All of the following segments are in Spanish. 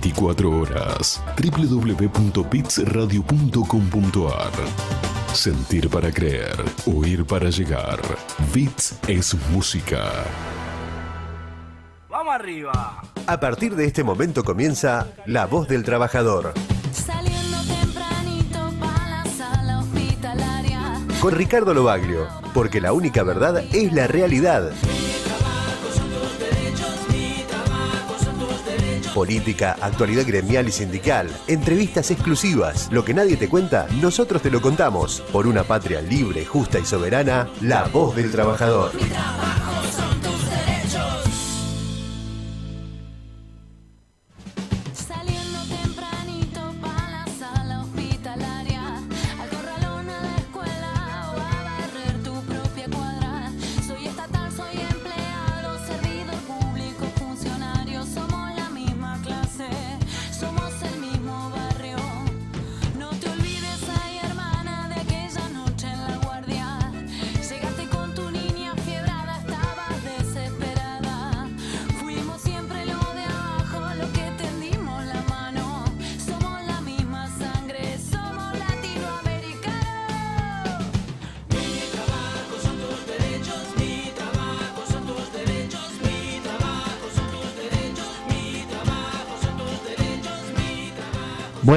24 horas. www.bitsradio.com.ar Sentir para creer, oír para llegar. Bits es música. ¡Vamos arriba! A partir de este momento comienza La Voz del Trabajador. Saliendo tempranito pa' la sala hospitalaria. Con Ricardo Lobaglio, porque la única verdad es la realidad. Política, actualidad gremial y sindical, entrevistas exclusivas, lo que nadie te cuenta, nosotros te lo contamos. Por una patria libre, justa y soberana, la voz del trabajador.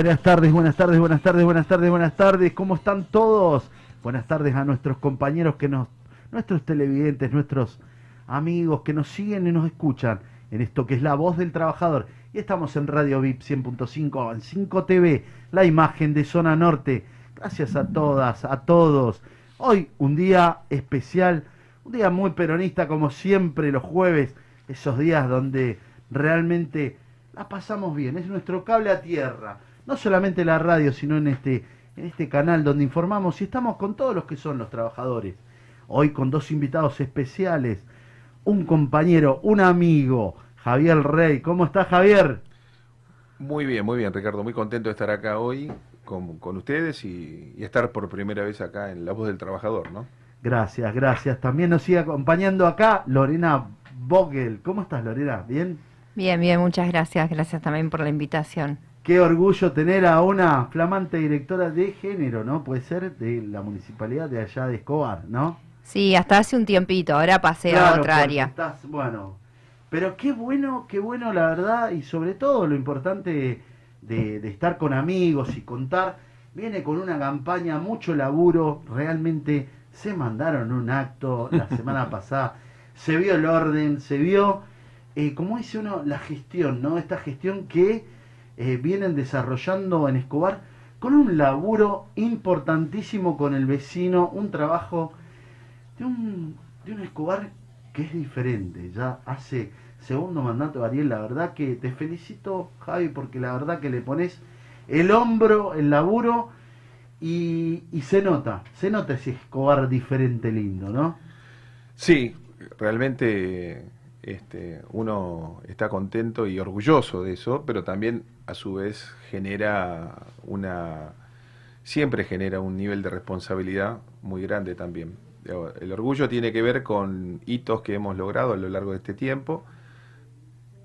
Buenas tardes, buenas tardes, buenas tardes, buenas tardes, buenas tardes. ¿Cómo están todos? Buenas tardes a nuestros compañeros que nos, nuestros televidentes, nuestros amigos que nos siguen y nos escuchan en esto que es la voz del trabajador. Y estamos en Radio VIP 100.5, en 5 TV, la imagen de Zona Norte. Gracias a todas, a todos. Hoy un día especial, un día muy peronista como siempre los jueves, esos días donde realmente la pasamos bien, es nuestro cable a tierra, no solamente la radio, sino en este, en este canal donde informamos y estamos con todos los que son los trabajadores. Hoy con dos invitados especiales, un compañero, un amigo, Javier Rey. ¿Cómo está Javier? Muy bien, muy bien, Ricardo. Muy contento de estar acá hoy con, con ustedes y, y estar por primera vez acá en La Voz del Trabajador, ¿no? Gracias, gracias. También nos sigue acompañando acá Lorena Vogel. ¿Cómo estás Lorena? ¿Bien? Bien, bien, muchas gracias. Gracias también por la invitación. Qué orgullo tener a una flamante directora de género, ¿no? Puede ser de la municipalidad de allá de Escobar, ¿no? Sí, hasta hace un tiempito, ahora pasé a otra área. estás- bueno, pero qué bueno, qué bueno la verdad y sobre todo lo importante de, de estar con amigos y contar. Viene con una campaña, mucho laburo, realmente se mandaron un acto la semana pasada, se vio el orden, se vio, eh, como dice uno, la gestión, ¿no? Esta gestión que eh, vienen desarrollando en Escobar con un laburo importantísimo con el vecino, un trabajo de un, de un Escobar que es diferente. Ya hace segundo mandato Ariel, la verdad que te felicito, Javi, porque la verdad que le pones el hombro, el laburo y, y se nota, se nota ese Escobar diferente lindo, ¿no? Sí, realmente este, uno está contento y orgulloso de eso, pero también a su vez genera una, siempre genera un nivel de responsabilidad muy grande también. El orgullo tiene que ver con hitos que hemos logrado a lo largo de este tiempo,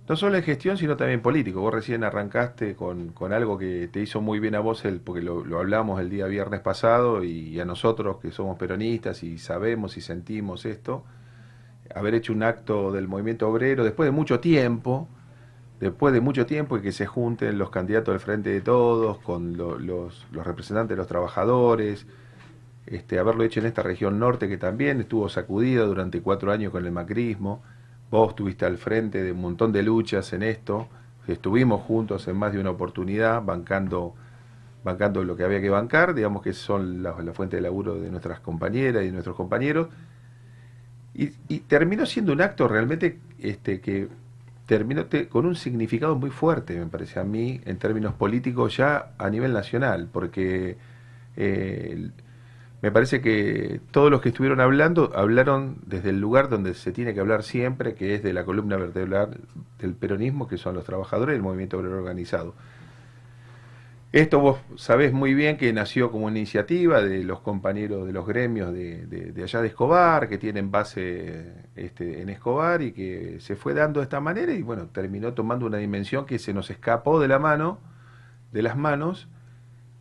no solo en gestión, sino también político. Vos recién arrancaste con, con algo que te hizo muy bien a vos, el, porque lo hablamos el día viernes pasado, y a nosotros que somos peronistas y sabemos y sentimos esto, haber hecho un acto del movimiento obrero después de mucho tiempo, después de mucho tiempo y que se junten los candidatos del Frente de Todos con lo- los, los representantes de los trabajadores, este, haberlo hecho en esta región norte que también estuvo sacudida durante cuatro años con el macrismo. Vos estuviste al frente de un montón de luchas en esto, estuvimos juntos en más de una oportunidad bancando, bancando lo que había que bancar, digamos que son la, la fuente de laburo de nuestras compañeras y de nuestros compañeros. Y, y terminó siendo un acto realmente este, que terminó te- con un significado muy fuerte, me parece a mí, en términos políticos ya a nivel nacional, porque eh, me parece que todos los que estuvieron hablando hablaron desde el lugar donde se tiene que hablar siempre, que es de la columna vertebral del peronismo, que son los trabajadores y el movimiento obrero organizado. Esto vos sabés muy bien que nació como una iniciativa de los compañeros de los gremios de, allá de Escobar, que tienen base este, en Escobar y que se fue dando de esta manera y bueno, terminó tomando una dimensión que se nos escapó de la mano, de las manos,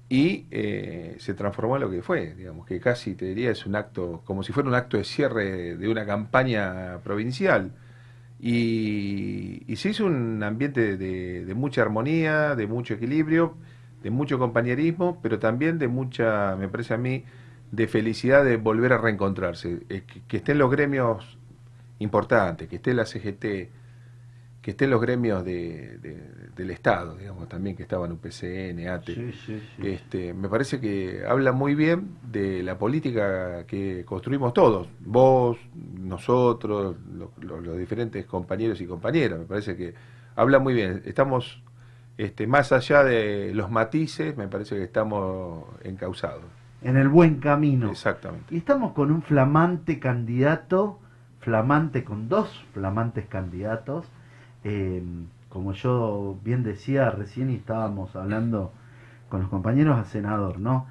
y eh, se transformó en lo que fue, digamos, que casi te diría es un acto, como si fuera un acto de cierre de una campaña provincial. Y, y se hizo un ambiente de mucha armonía, de mucho equilibrio, de mucho compañerismo, pero también de mucha, me parece a mí, de felicidad de volver a reencontrarse. Eh, que, que estén los gremios importantes, que esté la CGT, que estén los gremios de- de- del Estado, digamos, también que estaban UPCN, ATE. Sí, sí, sí. Este, me parece que habla muy bien de la política que construimos todos, vos, nosotros, lo- lo- los diferentes compañeros y compañeras. Me parece que habla muy bien. Estamos este, más allá de los matices, me parece que estamos encausados. En el buen camino. Exactamente. Y estamos con un flamante candidato, flamante con dos flamantes candidatos. eh, como yo bien decía recién y estábamos hablando con los compañeros a senador, ¿no?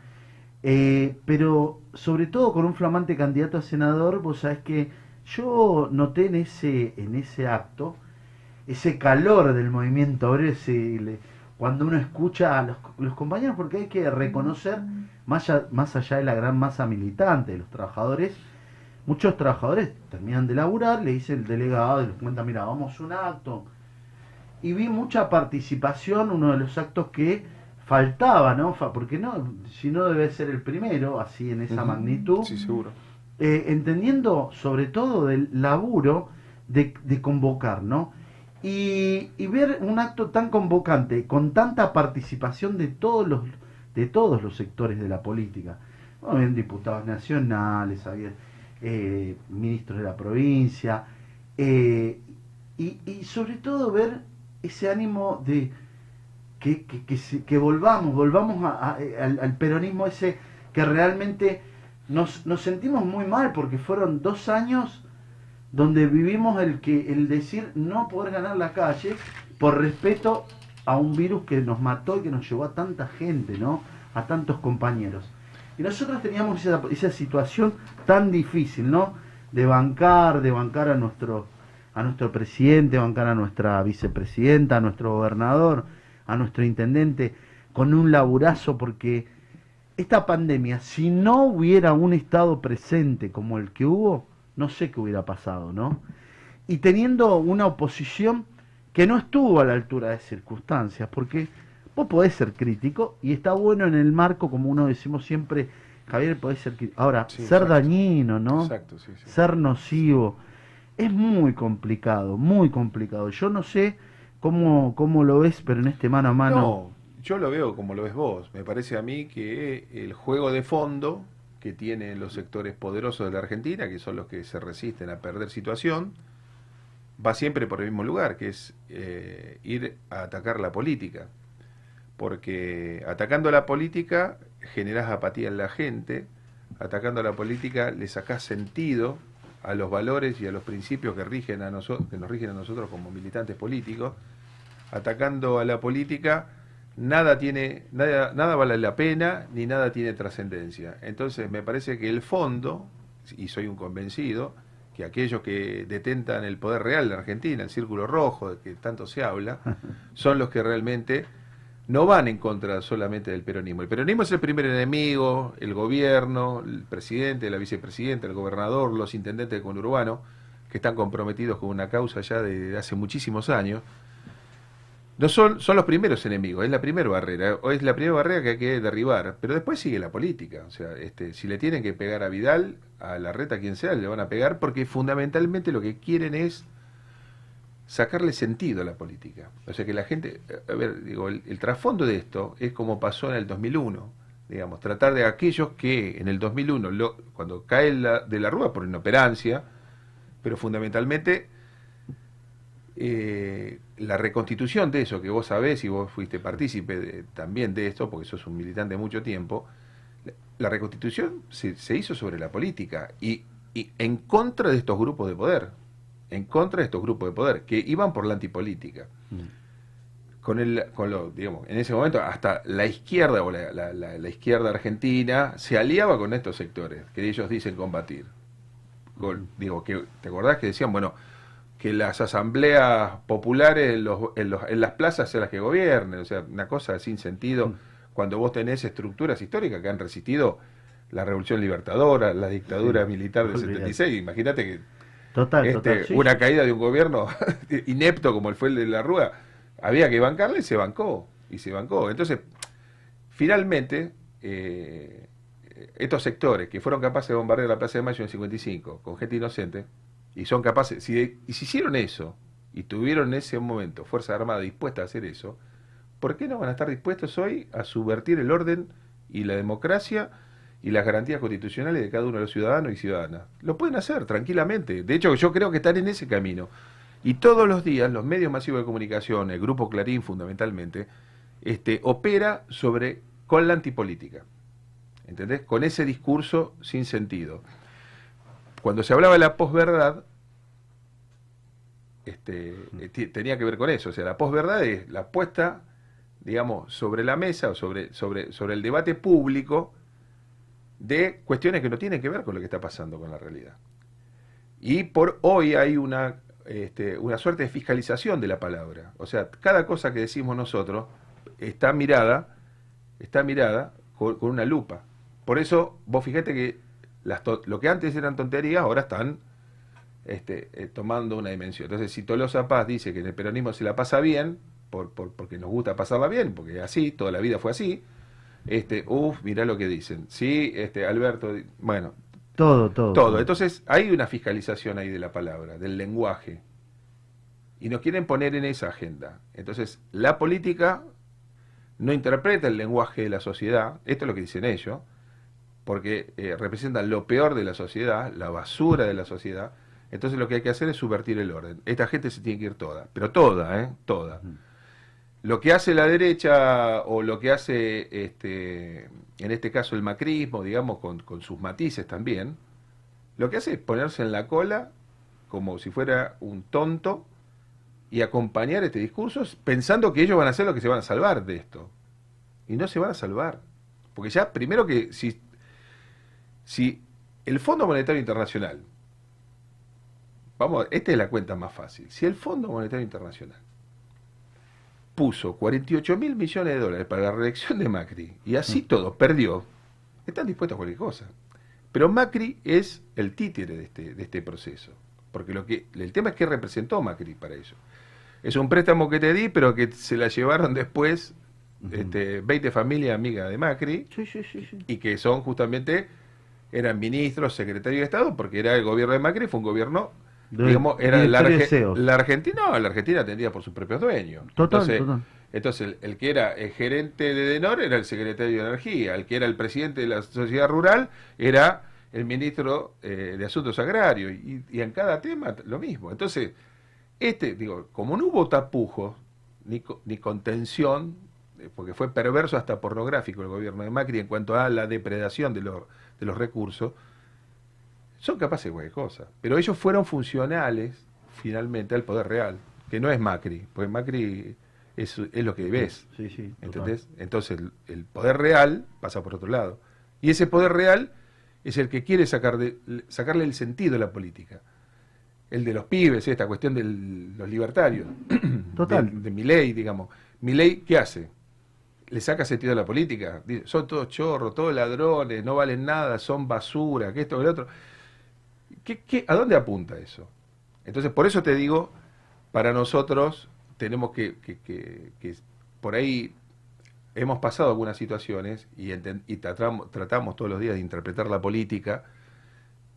Eh, pero sobre todo con un flamante candidato a senador, vos sabés que yo noté en ese, en ese acto ese calor del movimiento obrero, ese, le- cuando uno escucha a los, los compañeros, porque hay que reconocer, más allá, más allá de la gran masa militante de los trabajadores, muchos trabajadores terminan de laburar, le dice el delegado y les cuenta, mira, vamos a un acto. Y vi mucha participación, uno de los actos que faltaba, ¿no? Fa- Porque no, si no debe ser el primero, así en esa magnitud Sí, seguro. eh, entendiendo sobre todo del laburo de, de convocar, ¿no? Y, ver un acto tan convocante, con tanta participación de todos los, de todos los sectores de la política. Había diputados nacionales, eh, ministros de la provincia, eh, y, sobre todo ver ese ánimo de que, que, que, se- que volvamos, volvamos a- a- al, peronismo ese que realmente nos sentimos muy mal porque fueron dos años donde vivimos el que el decir no poder ganar la calle por respeto a un virus que nos mató y que nos llevó a tanta gente, ¿no? A tantos compañeros. Y nosotros teníamos esa, situación tan difícil, ¿no? De bancar, de bancar a nuestro, a nuestro presidente, bancar a nuestra vicepresidenta, a nuestro gobernador, a nuestro intendente, con un laburazo, porque esta pandemia, si no hubiera un Estado presente como el que hubo, no sé qué hubiera pasado, ¿no? Y teniendo una oposición que no estuvo a la altura de circunstancias, porque vos podés ser crítico y está bueno en el marco, como uno decimos siempre, Javier, podés ser crítico. Ahora, Sí, ser exacto. dañino, ¿no? Exacto, sí, sí. ser nocivo. Es muy complicado, muy complicado. Yo no sé cómo, cómo lo ves, pero en este mano a mano. No, yo lo veo como lo ves vos. Me parece a mí que el juego de fondo que tienen los sectores poderosos de la Argentina, que son los que se resisten a perder situación, va siempre por el mismo lugar, que es eh, ir a atacar la política. Porque atacando la política generás apatía en la gente, atacando la política le sacás sentido a los valores y a los principios que, rigen a que nos rigen a nosotros como militantes políticos, atacando a la política, nada tiene, nada, nada vale la pena ni nada tiene trascendencia. Entonces me parece que el fondo, y soy un convencido, que aquellos que detentan el poder real de Argentina, el círculo rojo de que tanto se habla, son los que realmente no van en contra solamente del peronismo. El peronismo es el primer enemigo, el gobierno, el presidente, la vicepresidenta, el gobernador, los intendentes del conurbano, que están comprometidos con una causa ya de hace muchísimos años, no son, son los primeros enemigos, es la primera barrera, o es la primera barrera que hay que derribar, pero después sigue la política. O sea, este, si le tienen que pegar a Vidal, a la reta, a quien sea, le van a pegar, porque fundamentalmente lo que quieren es sacarle sentido a la política. O sea, que la gente, a ver, digo, el, trasfondo de esto es como pasó en el 2001, digamos, tratar de aquellos que en el 2001, lo, cuando cae la, de la rúa por inoperancia, pero fundamentalmente eh, la reconstitución de eso que vos sabés y vos fuiste partícipe de- también de esto, porque sos un militante de mucho tiempo, la, reconstitución se, se hizo sobre la política y, y en contra de estos grupos de poder, en contra de estos grupos de poder que iban por la antipolítica. con el, con lo, digamos, en ese momento hasta la izquierda o la, la- la- la izquierda argentina se aliaba con estos sectores que ellos dicen combatir. Con- digo, que, ¿te acordás que decían, bueno, que las asambleas populares en, los- en los- en las plazas sean las que gobiernen? O sea, una cosa sin sentido cuando vos tenés estructuras históricas que han resistido la revolución libertadora, la dictadura Sí, militar del olvidate. 76. Imagínate que Total, este, total. sí, una caída de un gobierno inepto como el fue el de la Rúa, había que bancarle y se bancó, y se bancó. Entonces, finalmente, eh, estos sectores que fueron capaces de bombardear la Plaza de Mayo en el 55 con gente inocente, y son capaces, si, y si hicieron eso, y tuvieron en ese momento Fuerza Armada dispuesta a hacer eso, ¿por qué no van a estar dispuestos hoy a subvertir el orden y la democracia y las garantías constitucionales de cada uno de los ciudadanos y ciudadanas? Lo pueden hacer tranquilamente. De hecho, yo creo que están en ese camino. Y todos los días los medios masivos de comunicación, el grupo Clarín fundamentalmente, este, opera sobre con la antipolítica. ¿Entendés? Con ese discurso sin sentido. Cuando se hablaba de la posverdad, este, eh, ti- tenía que ver con eso. O sea, la posverdad es la puesta, digamos, sobre la mesa o sobre, sobre, sobre el debate público de cuestiones que no tienen que ver con lo que está pasando con la realidad. Y por hoy hay una, este, una suerte de fiscalización de la palabra. O sea, cada cosa que decimos nosotros está mirada, está mirada con, con una lupa. Por eso, vos fíjate que las lo que antes eran tonterías, ahora están este, eh, tomando una dimensión. Entonces, si Tolosa Paz dice que en el peronismo se la pasa bien, por, por- porque nos gusta pasarla bien, porque así, toda la vida fue así, este, uff, mirá lo que dicen. Sí, este, Alberto, bueno, Todo, todo. todo. Entonces, hay una fiscalización ahí de la palabra, del lenguaje. Y nos quieren poner en esa agenda. Entonces, la política no interpreta el lenguaje de la sociedad, esto es lo que dicen ellos, porque eh, representan lo peor de la sociedad, la basura de la sociedad. Entonces, lo que hay que hacer es subvertir el orden. Esta gente se tiene que ir toda, pero toda, ¿eh? Toda. Lo que hace la derecha o lo que hace, este, en este caso, el macrismo, digamos, con, con sus matices también, lo que hace es ponerse en la cola como si fuera un tonto y acompañar este discurso pensando que ellos van a hacer lo que se van a salvar de esto. Y no se van a salvar. Porque ya, primero que si, si el Fondo Monetario Internacional, vamos, esta es la cuenta más fácil, si el Fondo Monetario Internacional puso 48 mil millones de dólares para la reelección de Macri y así todo perdió, están dispuestos a cualquier cosa. Pero Macri es el títere de este, de este proceso. Porque lo que, el tema es que representó Macri para ello. Es un préstamo que te di, pero que se la llevaron después este, 20 familias amigas de Macri Sí, sí, sí, sí. y que son justamente, eran ministros, secretarios de Estado, porque era el gobierno de Macri, fue un gobierno, De- digamos, era la, Arge- CEOs. la Argentina, no, la Argentina atendía por sus propios dueños. Total, entonces, total. entonces el, el que era el gerente de Denor era el secretario de Energía, el que era el presidente de la sociedad rural era el ministro eh, de Asuntos Agrarios, y, y en cada tema lo mismo. Entonces, este, digo, como no hubo tapujos ni, ni contención, eh, porque fue perverso hasta pornográfico el gobierno de Macri en cuanto a la depredación de los, de los recursos, son capaces de cualquier cosa. Pero ellos fueron funcionales finalmente al poder real, que no es Macri, porque Macri es, es lo que ves. Sí, sí. total. ¿Entendés? Entonces el, el poder real pasa por otro lado. Y ese poder real es el que quiere sacar de- sacarle el sentido a la política. El de los pibes, esta cuestión de los libertarios. Total. De, de Milei, digamos. Milei, ¿qué hace? ¿Le saca sentido a la política? Dice, son todos chorros, todos ladrones, no valen nada, son basura, que esto, que lo otro. ¿Qué, qué, a dónde apunta eso? Entonces, por eso te digo, para nosotros tenemos que, que- que- que por ahí hemos pasado algunas situaciones y, tratamos, todos los días de interpretar la política.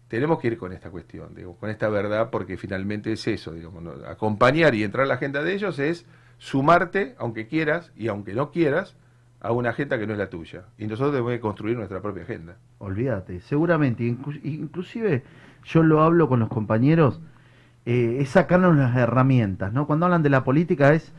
Tenemos que ir con esta cuestión, digo, con esta verdad, porque finalmente es eso, digamos, acompañar y entrar a la agenda de ellos es sumarte, aunque quieras y aunque no quieras, a una agenda que no es la tuya. Y nosotros debemos de construir nuestra propia agenda. Olvídate, seguramente, inclu- inclusive yo lo hablo con los compañeros, eh, es sacarnos las herramientas, ¿no? Cuando hablan de la política es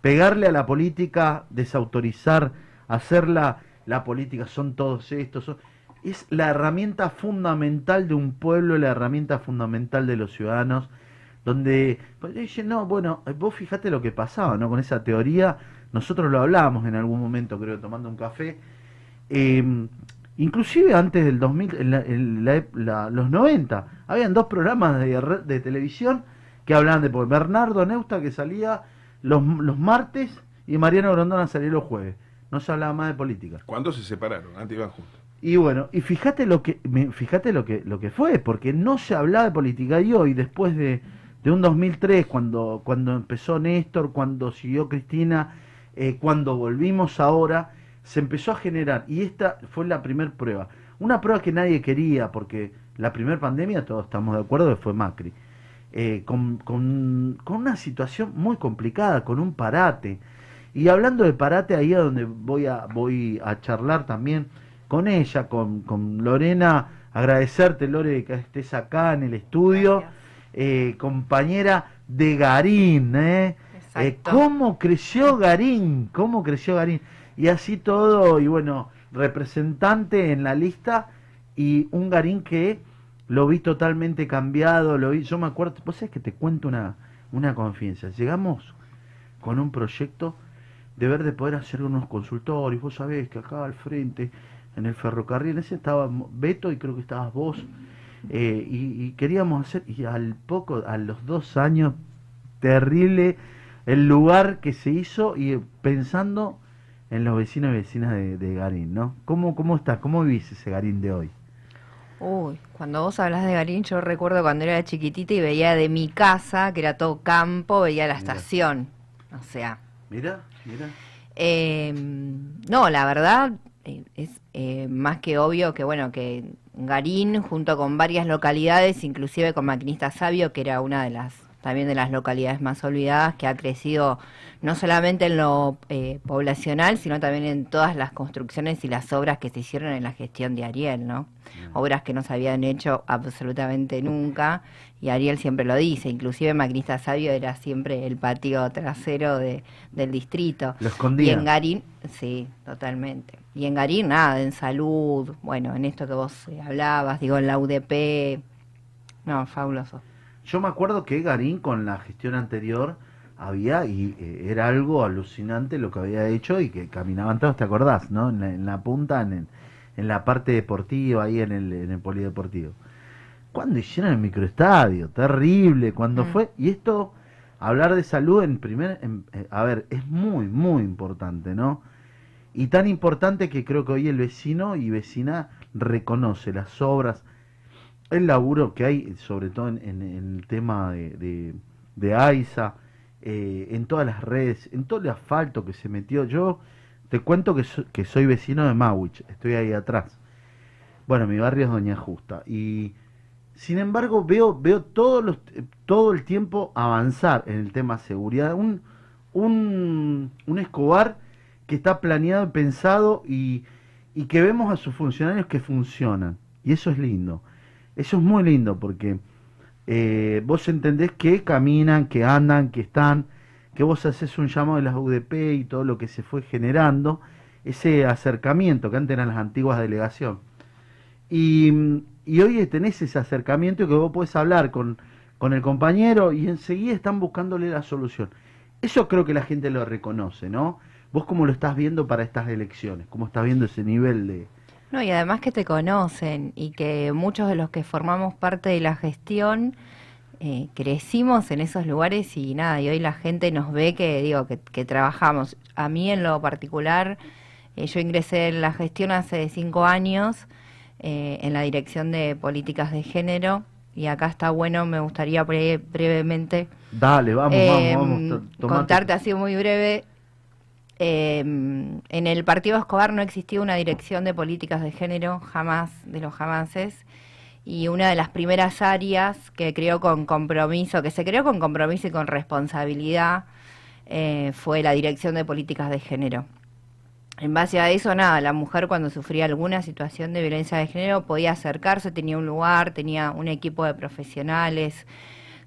pegarle a la política, desautorizar, hacerla, la política son todos estos, son- es la herramienta fundamental de un pueblo, la herramienta fundamental de los ciudadanos, donde pues, no, bueno, vos fijate lo que pasaba, ¿no? Con esa teoría, nosotros lo hablábamos en algún momento, creo, tomando un café. Eh, inclusive antes del 2000, en la- en la los 90, habían dos programas de, de televisión que hablaban de Bernardo Neusta que salía los, los martes y Mariano Grondona salía los jueves. No se hablaba más de política. ¿Cuándo se separaron? Antes iban juntos. Y bueno, y fíjate lo que fíjate lo que lo que fue, porque no se hablaba de política y hoy después de, de un 2003 cuando cuando empezó Néstor, cuando siguió Cristina, eh, cuando volvimos ahora, se empezó a generar y esta fue la primer prueba, una prueba que nadie quería porque la primera pandemia todos estamos de acuerdo fue Macri. eh, con, con, con una situación muy complicada, con un parate. Y hablando de parate, ahí es donde voy a, voy a charlar también con ella, con, con Lorena, agradecerte, Lore, que estés acá en el estudio, eh, compañera de Garín, ¿eh? Eh. ¿Cómo creció Garín? ¿Cómo creció Garín? Y así todo, y bueno, representante en la lista y un Garín que lo vi totalmente cambiado, lo vi, yo me acuerdo, vos sabés que te cuento una, una confianza, llegamos con un proyecto de ver de poder hacer unos consultorios, vos sabés que acá al frente, en el ferrocarril, ese estaba Beto y creo que estabas vos, eh, y, y queríamos hacer, y al poco, a los dos años, terrible el lugar que se hizo y eh, pensando en los vecinos y vecinas de, de Garín, ¿no? ¿Cómo, ¿Cómo estás? ¿Cómo vivís ese Garín de hoy? Uy, cuando vos hablas de Garín, yo recuerdo cuando era chiquitita y veía de mi casa, que era todo campo, veía la Mira. estación. O sea, Mira, mira. eh, no, la verdad eh, es eh, más que obvio que, bueno, que Garín, junto con varias localidades, inclusive con Maquinista Sabio, que era una de las también de las localidades más olvidadas, que ha crecido no solamente en lo eh, poblacional, sino también en todas las construcciones y las obras que se hicieron en la gestión de Ariel, ¿no? Obras que no se habían hecho absolutamente nunca, y Ariel siempre lo dice, inclusive Maquinista Sabio era siempre el patio trasero de, del distrito. Lo Y escondía. en Garín, sí, totalmente. Y en Garín, nada, en salud, bueno, en esto que vos eh, hablabas, digo, en la UDP, no, fabuloso. Yo me acuerdo que Garín con la gestión anterior había, y eh, era algo alucinante lo que había hecho y que caminaban todos, ¿te acordás? ¿no? En la, en la punta, en, el- en la parte deportiva, ahí en el, en el polideportivo. Cuando hicieron el microestadio, terrible, cuando Mm. fue, y esto, hablar de salud en primer, en- eh, a ver, es muy, muy importante, ¿no? Y tan importante que creo que hoy el vecino y vecina reconoce las obras, el laburo que hay, sobre todo en, en- el tema de, de, AISA, eh, en todas las redes, en todo el asfalto que se metió. Yo te cuento que, que soy vecino de Mawich, estoy ahí atrás. Bueno, mi barrio es Doña Justa. Y sin embargo veo, veo todos los, eh, todo el tiempo avanzar en el tema seguridad. Un, un, un Escobar que está planeado pensado y, y que vemos a sus funcionarios que funcionan. Y eso es lindo. Eso es muy lindo porque eh, vos entendés que caminan, que andan, que están, que vos haces un llamado de las UDP y todo lo que se fue generando, ese acercamiento que antes eran las antiguas delegaciones. Y, y hoy tenés ese acercamiento que vos podés hablar con, con el compañero y enseguida están buscándole la solución. Eso creo que la gente lo reconoce, ¿no? Vos cómo lo estás viendo para estas elecciones, cómo estás viendo ese nivel de... No, y además que te conocen y que muchos de los que formamos parte de la gestión eh, crecimos en esos lugares y nada, y hoy la gente nos ve que, digo, que, que trabajamos. A mí en lo particular, eh, yo ingresé en la gestión hace cinco años eh, en la dirección de políticas de género y acá está bueno, me gustaría bre- brevemente Dale, vamos, vamos, vamos. tomate- contarte así muy breve. Eh, en el partido Escobar no existía una dirección de políticas de género, jamás de los jamases. Y una de las primeras áreas que creó con compromiso, que se creó con compromiso y con responsabilidad, eh, fue la dirección de políticas de género. En base a eso, nada, la mujer cuando sufría alguna situación de violencia de género podía acercarse, tenía un lugar, tenía un equipo de profesionales.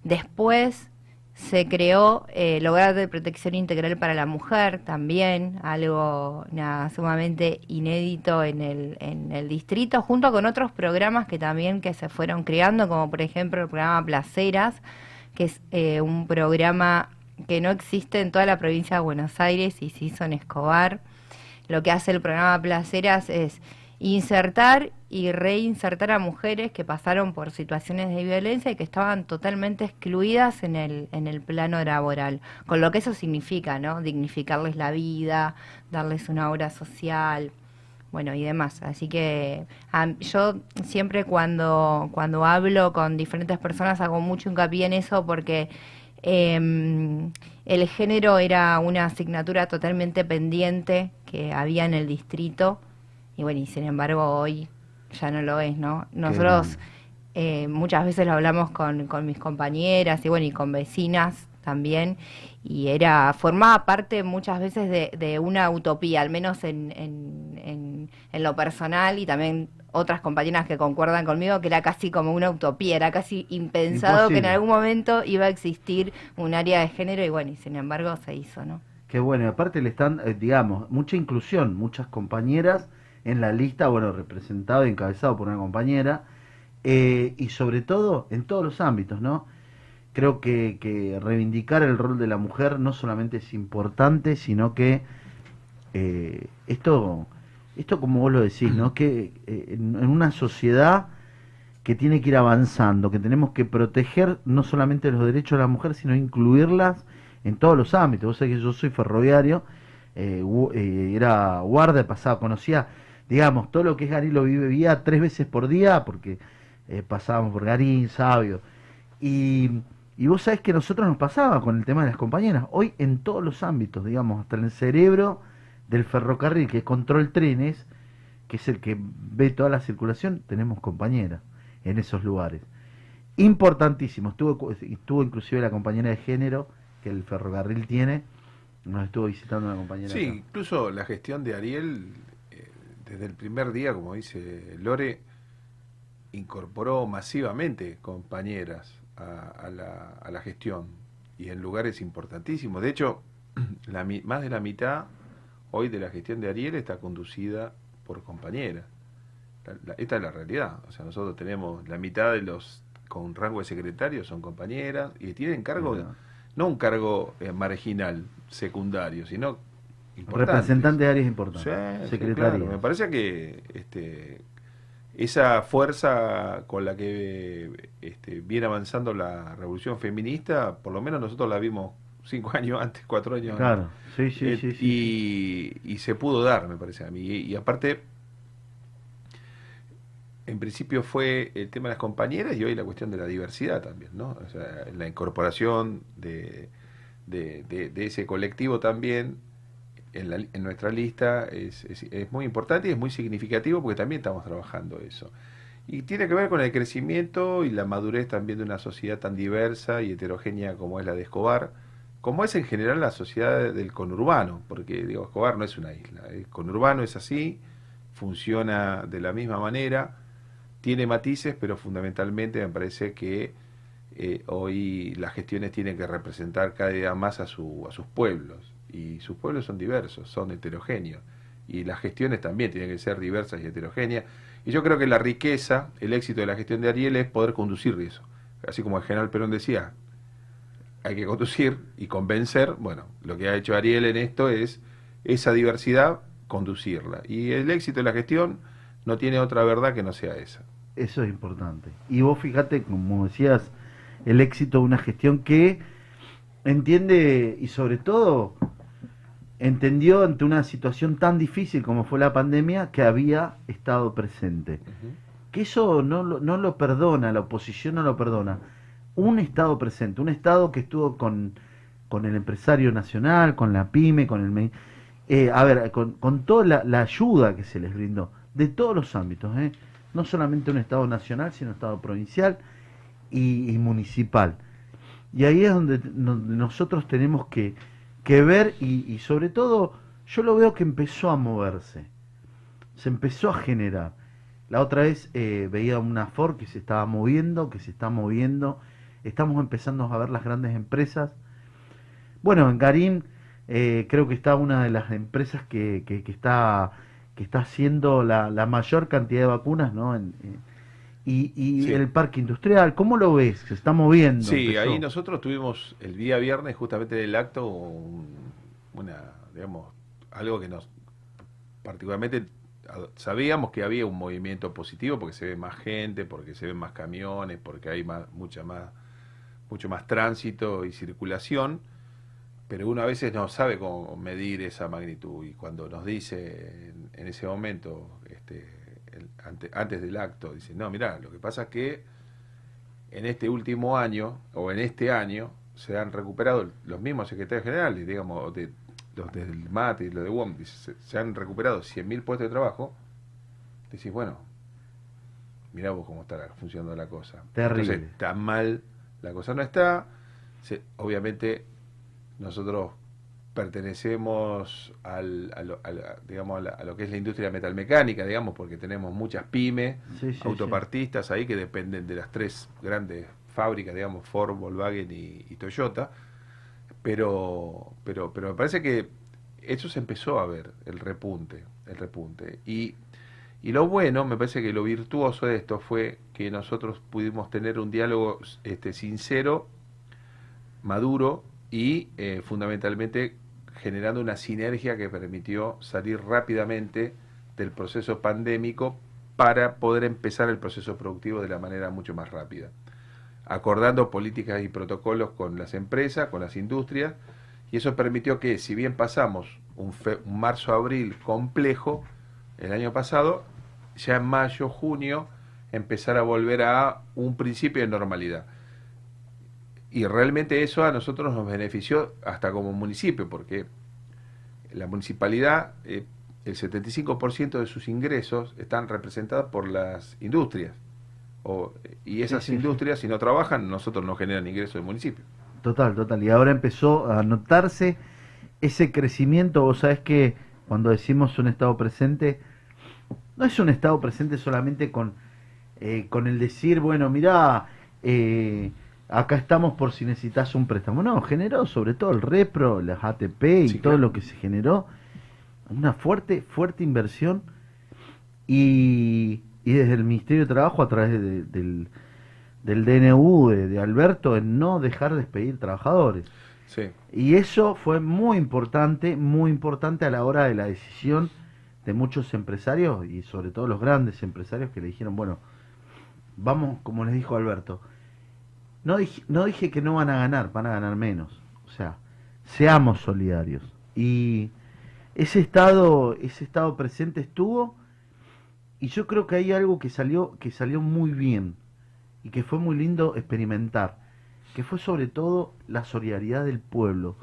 Después se creó eh, el hogar de protección integral para la mujer, también algo sumamente inédito en el, en el distrito, junto con otros programas que también que se fueron creando, como por ejemplo el programa Placeras, que es eh, un programa que no existe en toda la provincia de Buenos Aires y se hizo en Escobar. Lo que hace el programa Placeras es insertar y reinsertar a mujeres que pasaron por situaciones de violencia y que estaban totalmente excluidas en el, en el plano laboral, con lo que eso significa, ¿no? Dignificarles la vida, darles una obra social, bueno, y demás. Así que yo siempre cuando, cuando hablo con diferentes personas hago mucho hincapié en eso porque em, el género era una asignatura totalmente pendiente que había en el distrito y bueno, y sin embargo hoy ya no lo es, ¿no? Nosotros eh, muchas veces lo hablamos con, con mis compañeras y bueno, y con vecinas también, y era, formaba parte muchas veces de, de una utopía, al menos en, en, en, en lo personal, y también otras compañeras que concuerdan conmigo, que era casi como una utopía, era casi impensado que en algún momento iba a existir un área de género, y bueno, y sin embargo se hizo, ¿no? Qué bueno, y aparte le están, eh, digamos, mucha inclusión, muchas compañeras en la lista, bueno, representado y encabezado por una compañera, eh, y sobre todo en todos los ámbitos, ¿no? Creo que, que reivindicar el rol de la mujer no solamente es importante, sino que eh, esto, esto como vos lo decís, ¿no? Que eh, en, una sociedad que tiene que ir avanzando, que tenemos que proteger no solamente los derechos de la mujer, sino incluirlas en todos los ámbitos. Vos sabés que yo soy ferroviario, eh, eh, era guardia, pasaba, conocía, digamos, todo lo que es Garín lo vivía tres veces por día, porque eh, pasábamos por Garín, Sabio. Y, y vos sabés que a nosotros nos pasaba con el tema de las compañeras. Hoy en todos los ámbitos, digamos, hasta en el cerebro del ferrocarril, que es control trenes, que es el que ve toda la circulación, tenemos compañeras en esos lugares. Importantísimo. Estuvo, estuvo inclusive la compañera de género que el ferrocarril tiene. Nos estuvo visitando una compañera. Sí, acá. incluso la gestión de Ariel, desde el primer día, como dice Lore, incorporó masivamente compañeras a, a la, a la gestión y en lugares importantísimos. De hecho, la, más de la mitad hoy de la gestión de Ariel está conducida por compañeras. Esta es la realidad. O sea, nosotros tenemos la mitad de los con rango de secretario son compañeras y tienen cargo, no un cargo eh, marginal, secundario, sino Representante de áreas importantes. Sí, claro. Me parece que este, esa fuerza con la que este, viene avanzando la revolución feminista, por lo menos nosotros la vimos cinco años antes, cuatro años Claro, sí, sí, eh, sí, sí. y, y se pudo dar, me parece a mí. Y, y aparte, en principio fue el tema de las compañeras y hoy la cuestión de la diversidad también, ¿no? O sea, la incorporación de, de, de- de ese colectivo también en, la- en nuestra lista es, es- muy importante y es muy significativo porque también estamos trabajando eso. Y tiene que ver con el crecimiento y la madurez también de una sociedad tan diversa y heterogénea como es la de Escobar, como es en general la sociedad del conurbano, porque digo, Escobar no es una isla, el conurbano es así, funciona de la misma manera, tiene matices, pero fundamentalmente me parece que eh, hoy las gestiones tienen que representar cada día más a, su, a sus pueblos, y sus pueblos son diversos, son heterogéneos, y las gestiones también tienen que ser diversas y heterogéneas, y yo creo que la riqueza, el éxito de la gestión de Ariel es poder conducir eso, así como el general Perón decía, hay que conducir y convencer. Bueno, lo que ha hecho Ariel en esto es esa diversidad, conducirla. Y el éxito de la gestión no tiene otra verdad que no sea esa. Eso es importante. Y vos fíjate, como decías, el éxito de una gestión que entiende y sobre todo entendió ante una situación tan difícil como fue la pandemia que había estado presente. Que eso no, lo- no lo perdona, la oposición no lo perdona. Un Estado presente, un Estado que estuvo con, con el empresario nacional, con la pyme, con el... eh, a ver, con, con toda la, la ayuda que se les brindó, de todos los ámbitos, ¿eh? no solamente un Estado nacional, sino un Estado provincial y, y municipal. Y ahí es donde, donde nosotros tenemos que, que ver y, y sobre todo yo lo veo que empezó a moverse, se empezó a generar. La otra vez eh, veía una Ford que se estaba moviendo, que se está moviendo, estamos empezando a ver las grandes empresas. Bueno, en Garín eh, creo que está una de las empresas que, que, está que está haciendo la, la mayor cantidad de vacunas, ¿no? En- y, y Sí. el parque industrial. ¿Cómo lo ves? Se está moviendo. Sí, empezó. ahí nosotros tuvimos el día viernes, justamente en el acto, un- una, digamos, algo que nos particularmente sabíamos que había un movimiento positivo porque se ve más gente, porque se ven más camiones, porque hay más, mucha más, mucho más tránsito y circulación, pero uno a veces no sabe cómo medir esa magnitud y cuando nos dice en, en ese momento, este, ante- antes del acto, dice, no, mira, lo que pasa es que en este último año, o en este año, se han recuperado los mismos secretarios generales, digamos, de, los del MATE y los de WOM, dice, se, se han recuperado 100.000 puestos de trabajo. Decís, bueno, mirá vos cómo está funcionando la cosa. Terrible. Entonces, tan mal la cosa no está. Se- obviamente, nosotros pertenecemos al, a lo, a la- digamos, a, la- a lo que es la industria metalmecánica, digamos, porque tenemos muchas pymes, Sí, sí, sí. autopartistas ahí que dependen de las tres grandes fábricas, digamos, Ford, Volkswagen y, y Toyota. Pero, pero, pero me parece que eso se empezó a ver, el repunte, el repunte. Y, y lo bueno, me parece que lo virtuoso de esto fue que nosotros pudimos tener un diálogo este, sincero, maduro y eh, fundamentalmente generando una sinergia que permitió salir rápidamente del proceso pandémico para poder empezar el proceso productivo de la manera mucho más rápida, acordando políticas y protocolos con las empresas, con las industrias, y eso permitió que, si bien pasamos un, un marzo-abril complejo el año pasado, ya en mayo, junio, empezar a volver a un principio de normalidad. Y realmente eso a nosotros nos benefició hasta como municipio, porque la municipalidad, eh, el 75% de sus ingresos están representados por las industrias. O- y esas Sí, sí, sí. industrias, si no trabajan, nosotros no generan ingresos del municipio. Total, total. Y ahora empezó a notarse ese crecimiento. Vos sabés que cuando decimos un estado presente, no es un estado presente solamente con, eh, con el decir, bueno, mirá, eh, acá estamos por si necesitas un préstamo. No, generó sobre todo el repro, las ATP y Sí, todo claro. lo que se generó. Una fuerte, fuerte inversión. Y, y desde el Ministerio de Trabajo, a través de- del, del DNU de, de Alberto, en no dejar de despedir trabajadores. Sí. Y eso fue muy importante, muy importante a la hora de la decisión de muchos empresarios y sobre todo los grandes empresarios que le dijeron, bueno, vamos, como les dijo Alberto, no dije, no dije que no van a ganar, van a ganar menos. O sea, seamos solidarios. Y ese estado, ese estado presente estuvo y yo creo que hay algo que salió, que salió muy bien y que fue muy lindo experimentar, que fue sobre todo la solidaridad del pueblo,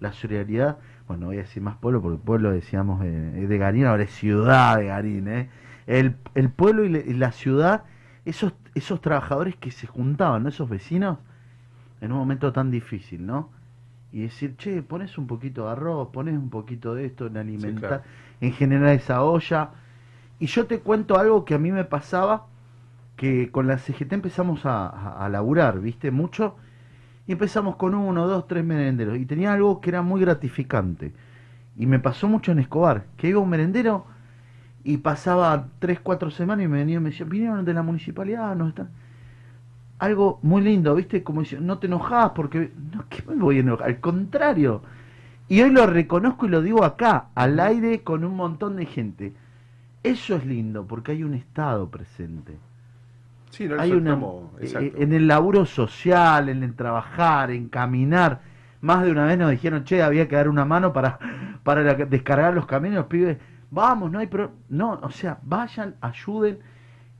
la solidaridad, bueno, no voy a decir más pueblo porque pueblo decíamos eh, de Garín, ahora es ciudad de Garín, ¿eh? el, el pueblo y, le- y la ciudad, esos, esos trabajadores que se juntaban, ¿no? esos vecinos, en un momento tan difícil, ¿no? Y decir, che, pones un poquito de arroz, pones un poquito de esto en alimentar, claro. en generar esa olla. Y yo te cuento algo que a mí me pasaba, que con la CGT empezamos a, a, a laburar, ¿viste? Mucho. Y empezamos con uno, dos, tres merenderos. Y tenía algo que era muy gratificante. Y me pasó mucho en Escobar, que iba un merendero y pasaba tres, cuatro semanas y me venía y me decía, vinieron de la municipalidad, no están. Algo muy lindo, ¿viste? Como dice, no te enojás porque. No, ¿qué me voy a enojar? Al contrario. Y hoy lo reconozco y lo digo acá, al aire, con un montón de gente. Eso es lindo, porque hay un Estado presente. Sí, no Hay una, eh, en el laburo social, en el trabajar, en caminar. Más de una vez nos dijeron, che, había que dar una mano para, para la- descargar los camiones, pibes. Vamos, no hay pro No, o sea, vayan, ayuden.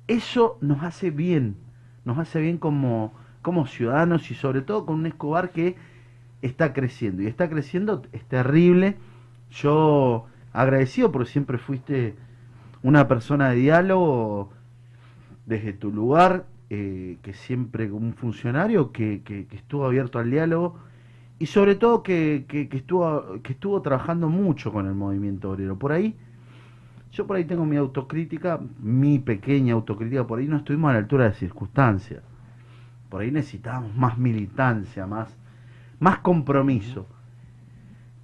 Eso nos hace bien. Nos hace bien como, como ciudadanos y sobre todo con un Escobar que está creciendo. Y está creciendo, es terrible. Yo agradecido porque siempre fuiste una persona de diálogo desde tu lugar, eh, que siempre un funcionario que, que- que estuvo abierto al diálogo y sobre todo que- que estuvo, que estuvo trabajando mucho con el movimiento obrero. Por ahí, yo por ahí tengo mi autocrítica, mi pequeña autocrítica, por ahí no estuvimos a la altura de circunstancias. Por ahí necesitábamos más militancia, más, más compromiso.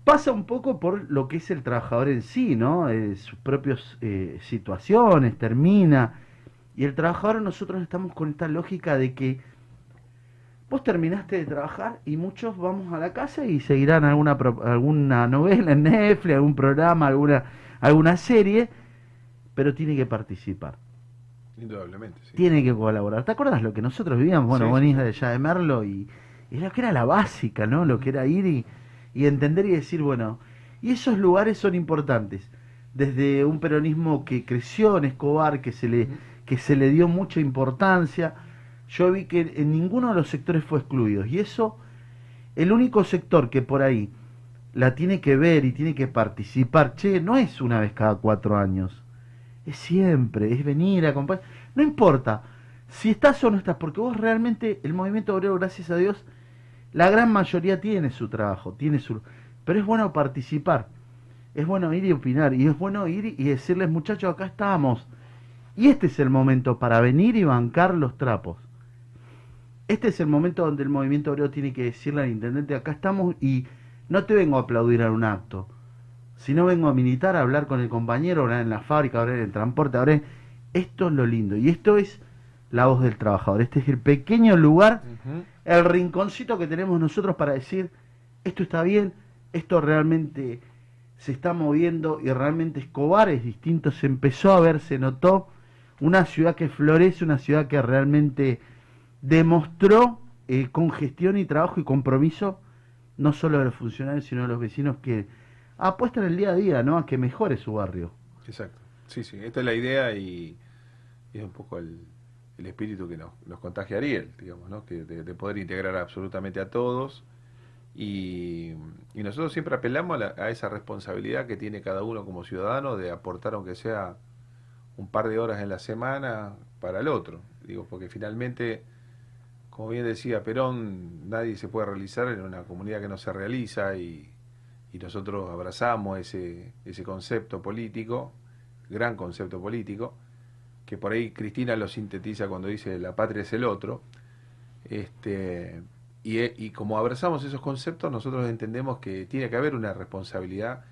Pasa un poco por lo que es el trabajador en sí, ¿no? Eh, sus propias eh, situaciones, termina Y el trabajador nosotros estamos con esta lógica de que vos terminaste de trabajar y muchos vamos a la casa y seguirán alguna alguna novela en Netflix, algún programa, alguna alguna serie, pero tiene que participar, Indudablemente, sí. tiene que colaborar. ¿Te acuerdas lo que nosotros vivíamos? Bueno, Sí, de allá de Merlo y, y lo que era la básica, ¿no? Lo que era ir y, y entender y decir, bueno, y esos lugares son importantes. Desde un peronismo que creció en Escobar, que se le, que se le dio mucha importancia, yo vi que en ninguno de los sectores fue excluido. Y eso, el único sector que por ahí la tiene que ver y tiene que participar, che, no es una vez cada cuatro años, es siempre, es venir a acompañar. No importa si estás o no estás, porque vos realmente, el movimiento obrero, gracias a Dios, la gran mayoría tiene su trabajo, tiene su... Pero es bueno participar, es bueno ir y opinar, y es bueno ir y decirles, muchachos, acá estamos. Y este es el momento para venir y bancar los trapos. Este es el momento donde el movimiento obrero tiene que decirle al intendente, acá estamos y no te vengo a aplaudir a un acto, sino vengo a militar, a hablar con el compañero, a hablar en la fábrica, a hablar en el transporte, a hablar... Esto es lo lindo, y esto es la voz del trabajador. Este es el pequeño lugar el rinconcito que tenemos nosotros para decir esto está bien, esto realmente se está moviendo y realmente Escobar es distinto, se empezó a ver, se notó una ciudad que florece, una ciudad que realmente demostró eh, con gestión y trabajo y compromiso no solo de los funcionarios sino de los vecinos que apuestan el día a día, ¿no? A que mejore su barrio. Exacto. Sí, sí, esta es la idea y, es un poco el, el espíritu que nos, nos contagia Ariel, digamos, ¿no? Que de, de poder integrar absolutamente a todos. Y, y nosotros siempre apelamos a, la- a esa responsabilidad que tiene cada uno como ciudadano de aportar, aunque sea un par de horas en la semana, para el otro. Digo, porque finalmente, como bien decía Perón, nadie se puede realizar en una comunidad que no se realiza y, y nosotros abrazamos ese, ese concepto político, gran concepto político, que por ahí Cristina lo sintetiza cuando dice la patria es el otro. Este, y, e- y como abrazamos esos conceptos, nosotros entendemos que tiene que haber una responsabilidad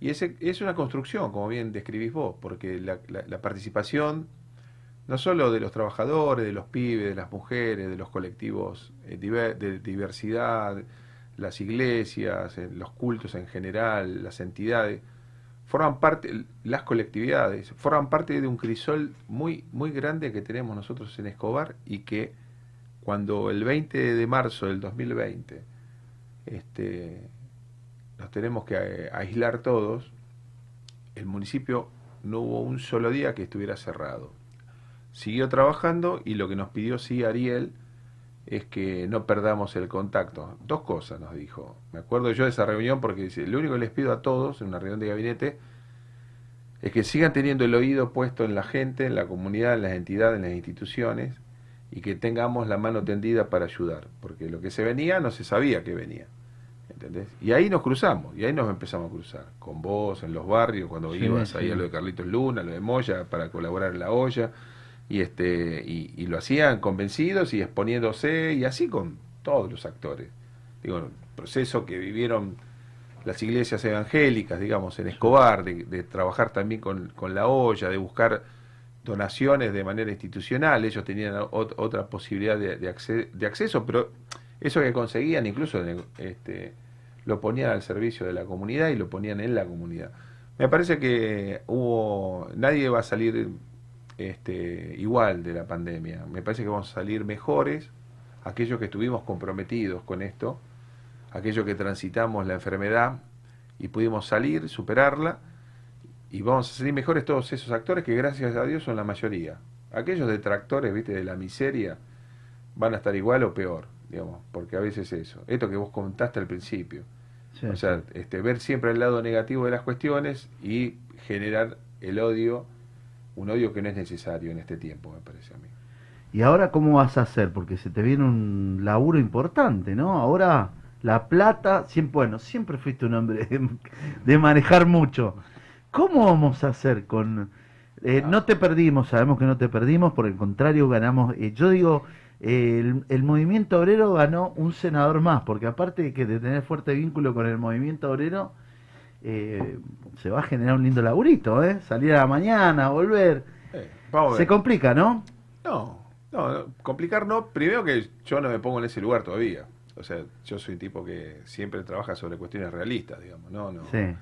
y ese, es una construcción, como bien describís vos, porque la, la- la participación no solo de los trabajadores, de los pibes, de las mujeres, de los colectivos eh, de diversidad, las iglesias, los cultos en general, las entidades, forman parte, las colectividades, forman parte de un crisol muy, muy grande que tenemos nosotros en Escobar y que cuando el 20 de marzo del 2020 este, nos tenemos que aislar todos, el municipio no hubo un solo día que estuviera cerrado. Siguió trabajando y lo que nos pidió sí Ariel es que no perdamos el contacto. Dos cosas nos dijo. Me acuerdo yo de esa reunión porque dice, lo único que les pido a todos en una reunión de gabinete es que sigan teniendo el oído puesto en la gente, en la comunidad, en las entidades, en las instituciones y que tengamos la mano tendida para ayudar, porque lo que se venía no se sabía que venía. ¿Entendés? Y ahí nos cruzamos, y ahí nos empezamos a cruzar, con vos, en los barrios, cuando Sí, ibas ahí a lo de Carlitos Luna, lo de Moya, para colaborar en la olla, y este y, lo hacían convencidos y exponiéndose, y así con todos los actores. Digo, proceso que vivieron las iglesias evangélicas, digamos, en Escobar, de, trabajar también con, con la olla, de buscar donaciones de manera institucional, ellos tenían ot- otra posibilidad de, de, acce- de acceso, pero eso que conseguían incluso este, lo ponían al servicio de la comunidad y lo ponían en la comunidad. Me parece que hubo, nadie va a salir este, igual de la pandemia, me parece que vamos a salir mejores, aquellos que estuvimos comprometidos con esto, aquellos que transitamos la enfermedad y pudimos salir, superarla, y vamos a salir mejores todos esos actores que gracias a Dios son la mayoría. Aquellos detractores, viste, de la miseria, van a estar igual o peor, digamos, porque a veces eso. Esto que vos contaste al principio. Sí, o sea, este, ver siempre el lado negativo de las cuestiones y generar el odio, un odio que no es necesario en este tiempo, me parece a mí. ¿Y ahora cómo vas a hacer? Porque se te viene un laburo importante, ¿no? Ahora la plata, siempre, bueno, siempre fuiste un hombre de, de manejar mucho. ¿Cómo vamos a hacer con... eh, no te perdimos, sabemos que no te perdimos, por el contrario ganamos, eh, yo digo, eh, el, el movimiento obrero ganó un senador más, porque aparte de que de tener fuerte vínculo con el movimiento obrero, eh, se va a generar un lindo laburito, ¿eh? Salir a la mañana, volver. Eh, vamos a Se complica, ¿no? No, no, no, complicar no. Primero que yo no me pongo en ese lugar todavía. O sea, yo soy un tipo que siempre trabaja sobre cuestiones realistas, digamos. No, no. Sí.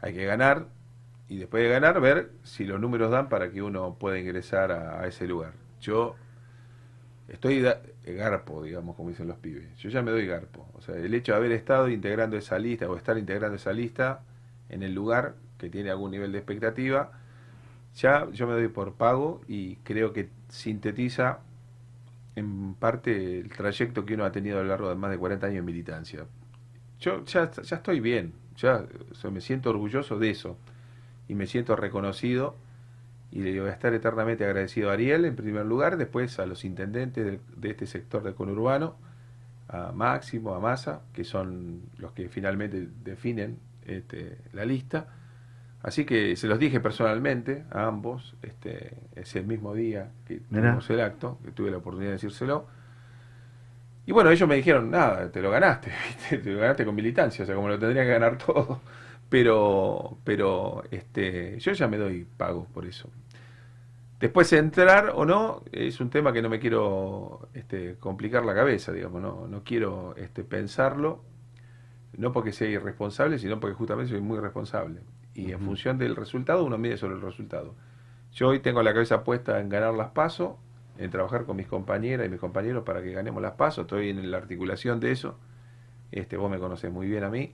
Hay que ganar y después de ganar ver si los números dan para que uno pueda ingresar a, a ese lugar. Yo estoy da- garpo, digamos, como dicen los pibes. Yo ya me doy garpo. O sea, el hecho de haber estado integrando esa lista o estar integrando esa lista en el lugar que tiene algún nivel de expectativa, ya yo me doy por pago y creo que sintetiza en parte el trayecto que uno ha tenido a lo largo de más de 40 años de militancia. Yo ya, ya estoy bien, ya me siento orgulloso de eso y me siento reconocido y le voy a estar eternamente agradecido a Ariel en primer lugar, después a los intendentes del- de, este sector del conurbano, a Máximo, a Massa, que son los que finalmente definen este, la lista. Así que se los dije personalmente a ambos, este, ese mismo día que Mirá. tuvimos el acto, que tuve la oportunidad de decírselo. Y bueno, ellos me dijeron, nada, te lo ganaste, ¿viste? te lo ganaste con militancia, o sea, como lo tendría que ganar todo. Pero, pero este, yo ya me doy pago por eso. Después entrar o no es un tema que no me quiero este, complicar la cabeza, digamos, no, no quiero este, pensarlo, no porque sea irresponsable, sino porque justamente soy muy responsable. Y en función del resultado, uno mide sobre el resultado. Yo hoy tengo la cabeza puesta en ganar las pasos, en trabajar con mis compañeras y mis compañeros para que ganemos las pasos, estoy en la articulación de eso. Este, vos me conocés muy bien a mí,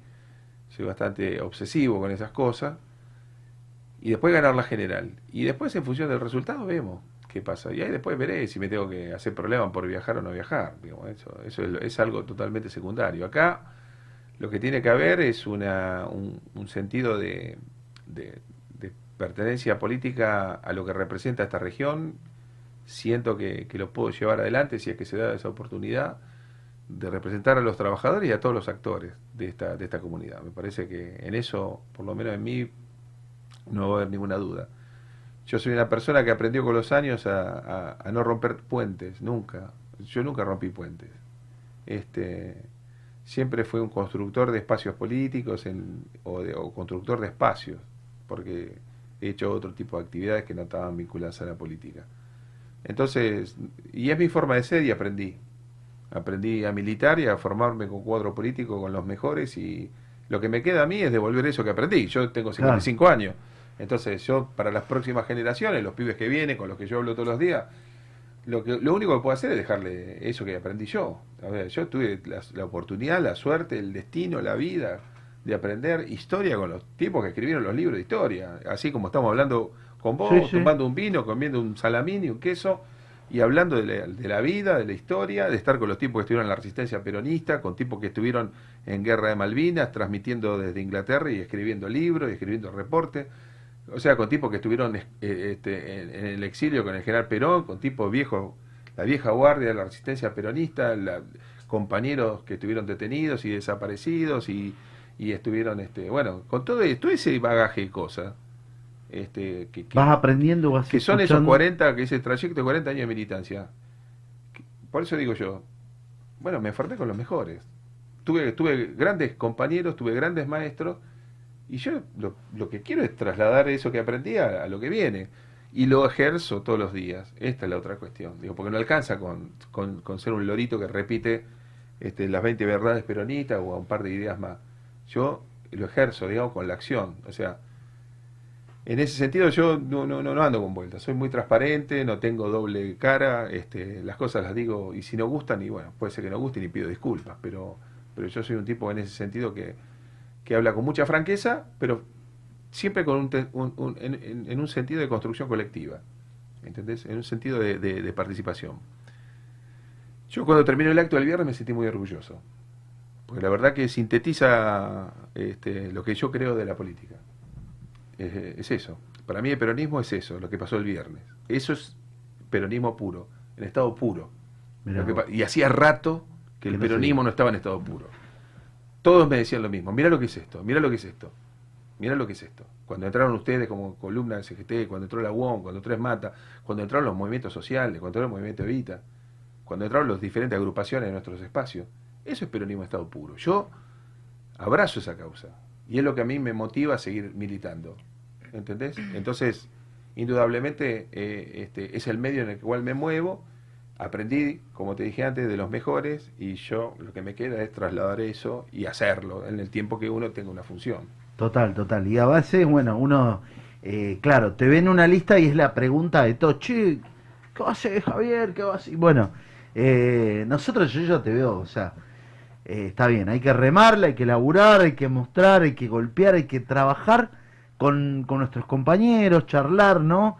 soy bastante obsesivo con esas cosas. Y después ganar la general. Y después, en función del resultado, vemos qué pasa. Y ahí después veré si me tengo que hacer problemas por viajar o no viajar. Digamos, eso eso es, es algo totalmente secundario. Acá lo que tiene que haber es una, un, sentido de, pertenencia política a lo que representa esta región. Siento que, que lo puedo llevar adelante si es que se da esa oportunidad de representar a los trabajadores y a todos los actores de esta, de esta comunidad. Me parece que en eso, por lo menos en mí, no va a haber ninguna duda. Yo soy una persona que aprendió con los años a, a- a no romper puentes, nunca. Yo nunca rompí puentes. Este, siempre fui un constructor de espacios políticos en- o, de- o constructor de espacios, porque he hecho otro tipo de actividades que no estaban vinculadas a la política. Entonces, y es mi forma de ser y aprendí. Aprendí a militar y a formarme con cuadro político con los mejores y lo que me queda a mí es devolver eso que aprendí. Yo tengo 55 años. Entonces yo para las próximas generaciones, los pibes que vienen, con los que yo hablo todos los días, lo, que, lo único que puedo hacer es dejarle eso que aprendí yo. A ver, yo tuve la, la oportunidad, la suerte, el destino, la vida de aprender historia con los tipos que escribieron los libros de historia. Así como estamos hablando con vos, Sí, sí. tomando un vino, comiendo un salamín y un queso y hablando de la, de la vida, de la historia, de estar con los tipos que estuvieron en la resistencia peronista, con tipos que estuvieron en Guerra de Malvinas, transmitiendo desde Inglaterra y escribiendo libros y escribiendo reportes. O sea, con tipos que estuvieron eh, este, en, en el exilio con el general Perón, con tipos viejos, la vieja guardia de la resistencia peronista, la- compañeros que estuvieron detenidos y desaparecidos y, y estuvieron, este, bueno, con todo, todo ese bagaje de cosas. Este, que, que- Vas aprendiendo, vas que son esos escuchando. 40, que ese trayecto de 40 años de militancia. Por eso digo yo, bueno, me formé con los mejores. Tuve, tuve grandes compañeros, tuve grandes maestros, y yo lo, lo que quiero es trasladar eso que aprendí a, lo que viene. Y lo ejerzo todos los días. Esta es la otra cuestión. Digo, porque no alcanza con, con- ser un lorito que repite este, las 20 verdades peronistas o un par de ideas más. Yo lo ejerzo, digamos, con la acción. O sea, en ese sentido yo no, no, no, no ando con vueltas, soy muy transparente, no tengo doble cara, este, las cosas las digo y si no gustan, y bueno, puede ser que no gusten y pido disculpas, pero, pero yo soy un tipo en ese sentido que, que habla con mucha franqueza, pero siempre con un, un- un- en, un sentido de construcción colectiva, ¿entendés? En un sentido de, de- de participación. Yo cuando terminó el acto del viernes me sentí muy orgulloso, porque la verdad que sintetiza este, lo que yo creo de la política es, es eso. Para mí el peronismo es eso, lo que pasó el viernes. Eso es peronismo puro, en estado puro. Que y hacía rato que el no peronismo no estaba en estado puro. Todos me decían lo mismo, mira lo que es esto, mira lo que es esto, mira lo que es esto. Cuando entraron ustedes como columna del CGT, cuando entró la UOM, cuando entró Mata, cuando entraron los movimientos sociales, cuando entró el movimiento Evita, cuando entraron las diferentes agrupaciones en nuestros espacios, eso es peronismo estado puro. Yo abrazo esa causa y es lo que a mí me motiva a seguir militando. ¿Entendés? Entonces, indudablemente eh, este, es el medio en el cual me muevo. Aprendí, como te dije antes, de los mejores y yo lo que me queda es trasladar eso y hacerlo en el tiempo que uno tenga una función. Total, total. Y a base, bueno, uno, eh, claro, te ven una lista y es la pregunta de todo, che, ¿qué va a hacer Javier? ¿Qué va a hacer? Bueno, eh, nosotros, yo ya te veo, o sea, eh, está bien, hay que remarla, hay que laburar, hay que mostrar, hay que golpear, hay que trabajar con, con nuestros compañeros, charlar, ¿no?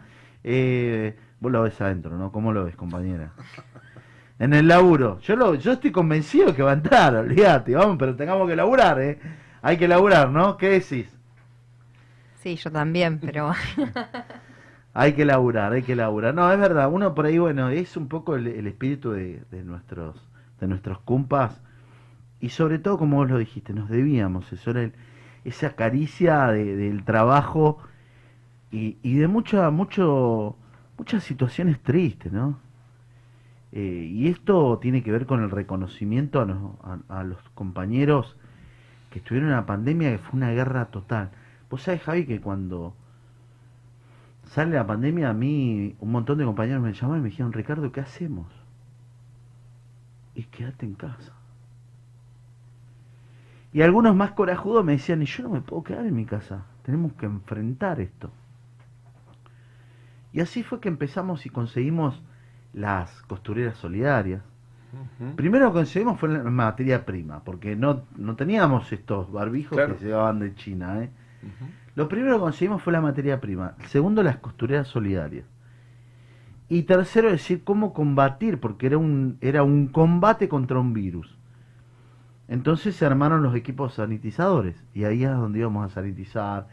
Vos lo ves adentro, ¿no? ¿Cómo lo ves, compañera? En el laburo. Yo lo, yo estoy convencido que va a entrar, olvídate, vamos, pero tengamos que laburar, ¿eh? Hay que laburar, ¿no? ¿Qué decís? Sí, yo también, pero Hay que laburar, hay que laburar. No, es verdad, uno por ahí, bueno, es un poco el, el espíritu de, de nuestros de nuestros compas y sobre todo, como vos lo dijiste, nos debíamos eso, era el- esa caricia de- del trabajo y, y de mucha, mucho, muchas situaciones tristes, ¿no? Eh, y esto tiene que ver con el reconocimiento a, a- a los compañeros que estuvieron en la pandemia, que fue una guerra total. Vos sabés, Javi, que cuando sale la pandemia, a mí un montón de compañeros me llamaron y me dijeron, Ricardo, ¿qué hacemos? Y quédate en casa. Y algunos más corajudos me decían, y yo no me puedo quedar en mi casa, tenemos que enfrentar esto. Y así fue que empezamos y conseguimos las costureras solidarias. Primero lo que conseguimos fue la materia prima, porque no, no teníamos estos barbijos Claro. que se llevaban de China. ¿eh? Lo primero que conseguimos fue la materia prima. Segundo, las costureras solidarias. Y tercero, decir cómo combatir, porque era un, era un combate contra un virus. Entonces se armaron los equipos sanitizadores. Y ahí es donde íbamos a sanitizar,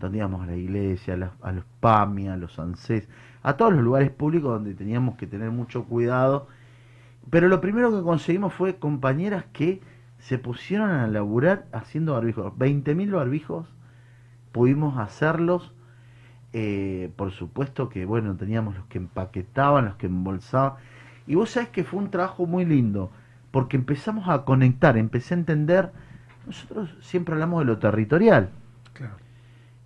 donde íbamos a la iglesia, a, los PAMI, a los ANSES, a todos los lugares públicos donde teníamos que tener mucho cuidado. Pero lo primero que conseguimos fue compañeras que se pusieron a laburar haciendo barbijos. 20.000 barbijos pudimos hacerlos. eh, por supuesto que, bueno, teníamos los que empaquetaban, los que embolsaban. Y vos sabés que fue un trabajo muy lindo, porque empezamos a conectar, empecé a entender. Nosotros siempre hablamos de lo territorial. Claro.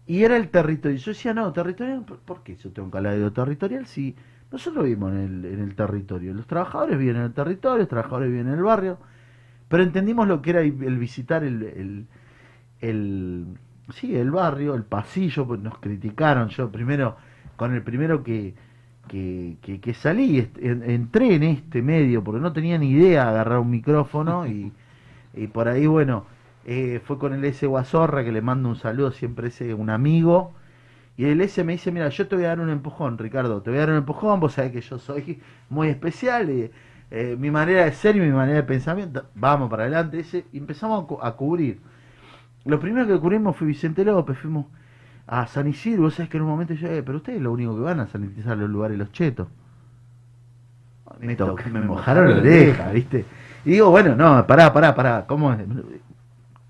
Y era el territorio. Yo decía, no, territorial, ¿por- ¿por qué yo tengo que hablar de lo territorial si nosotros vivimos en el, en el territorio? Los trabajadores viven en el territorio, los trabajadores viven en el barrio, pero entendimos lo que era el visitar el, el, el- sí, el barrio, el pasillo, pues nos criticaron. Yo primero, con el primero que, que, que, que salí, entré en este medio porque no tenía ni idea de agarrar un micrófono y, y por ahí, bueno, eh, fue con el S. Guazorra, que le mando un saludo, siempre ese un amigo. Y el S me dice, mira, yo te voy a dar un empujón, Ricardo, te voy a dar un empujón, vos sabés que yo soy muy especial, y, eh, mi manera de ser y mi manera de pensamiento, vamos para adelante, ese, y empezamos a, cu- a cubrir. Lo primero que cubrimos fue Vicente López, fuimos a San Isidro, vos sabés que en un momento yo, eh, pero ustedes lo único que van a sanitizar los lugares los chetos. Me, toqué, me mojaron la oreja, ¿viste? Y digo, bueno, no, pará, pará, pará, ¿cómo es?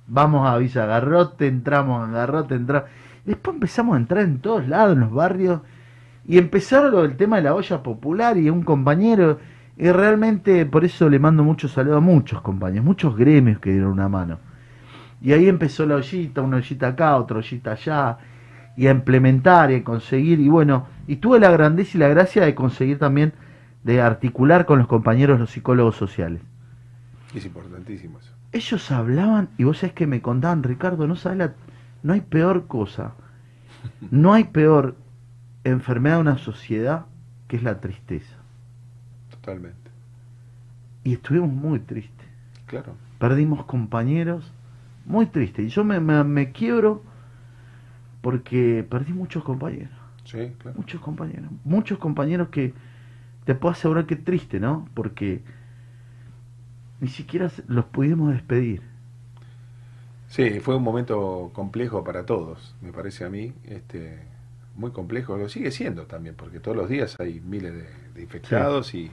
Vamos a Villa Garrote, entramos en Garrote, entramos. Después empezamos a entrar en todos lados, en los barrios, y empezaron lo del tema de la olla popular y un compañero, y realmente por eso le mando mucho saludo a muchos compañeros, muchos gremios que dieron una mano. Y ahí empezó la ollita, una ollita acá, otra ollita allá, y a implementar y a conseguir, y bueno, y tuve la grandeza y la gracia de conseguir también, de articular con los compañeros los psicólogos sociales. Es importantísimo eso. Ellos hablaban, y vos sabés que me contaban, Ricardo, no sabes la, no hay peor cosa, no hay peor enfermedad de una sociedad que es la tristeza. Totalmente. Y estuvimos muy tristes. Claro. Perdimos compañeros muy tristes. Y yo me, me, me quiebro porque perdí muchos compañeros. Sí, claro. Muchos compañeros. Muchos compañeros que te puedo asegurar que triste, ¿no? Porque ni siquiera los pudimos despedir. Sí, fue un momento complejo para todos, me parece a mí. Este, muy complejo, lo sigue siendo también, porque todos los días hay miles de, de infectados y...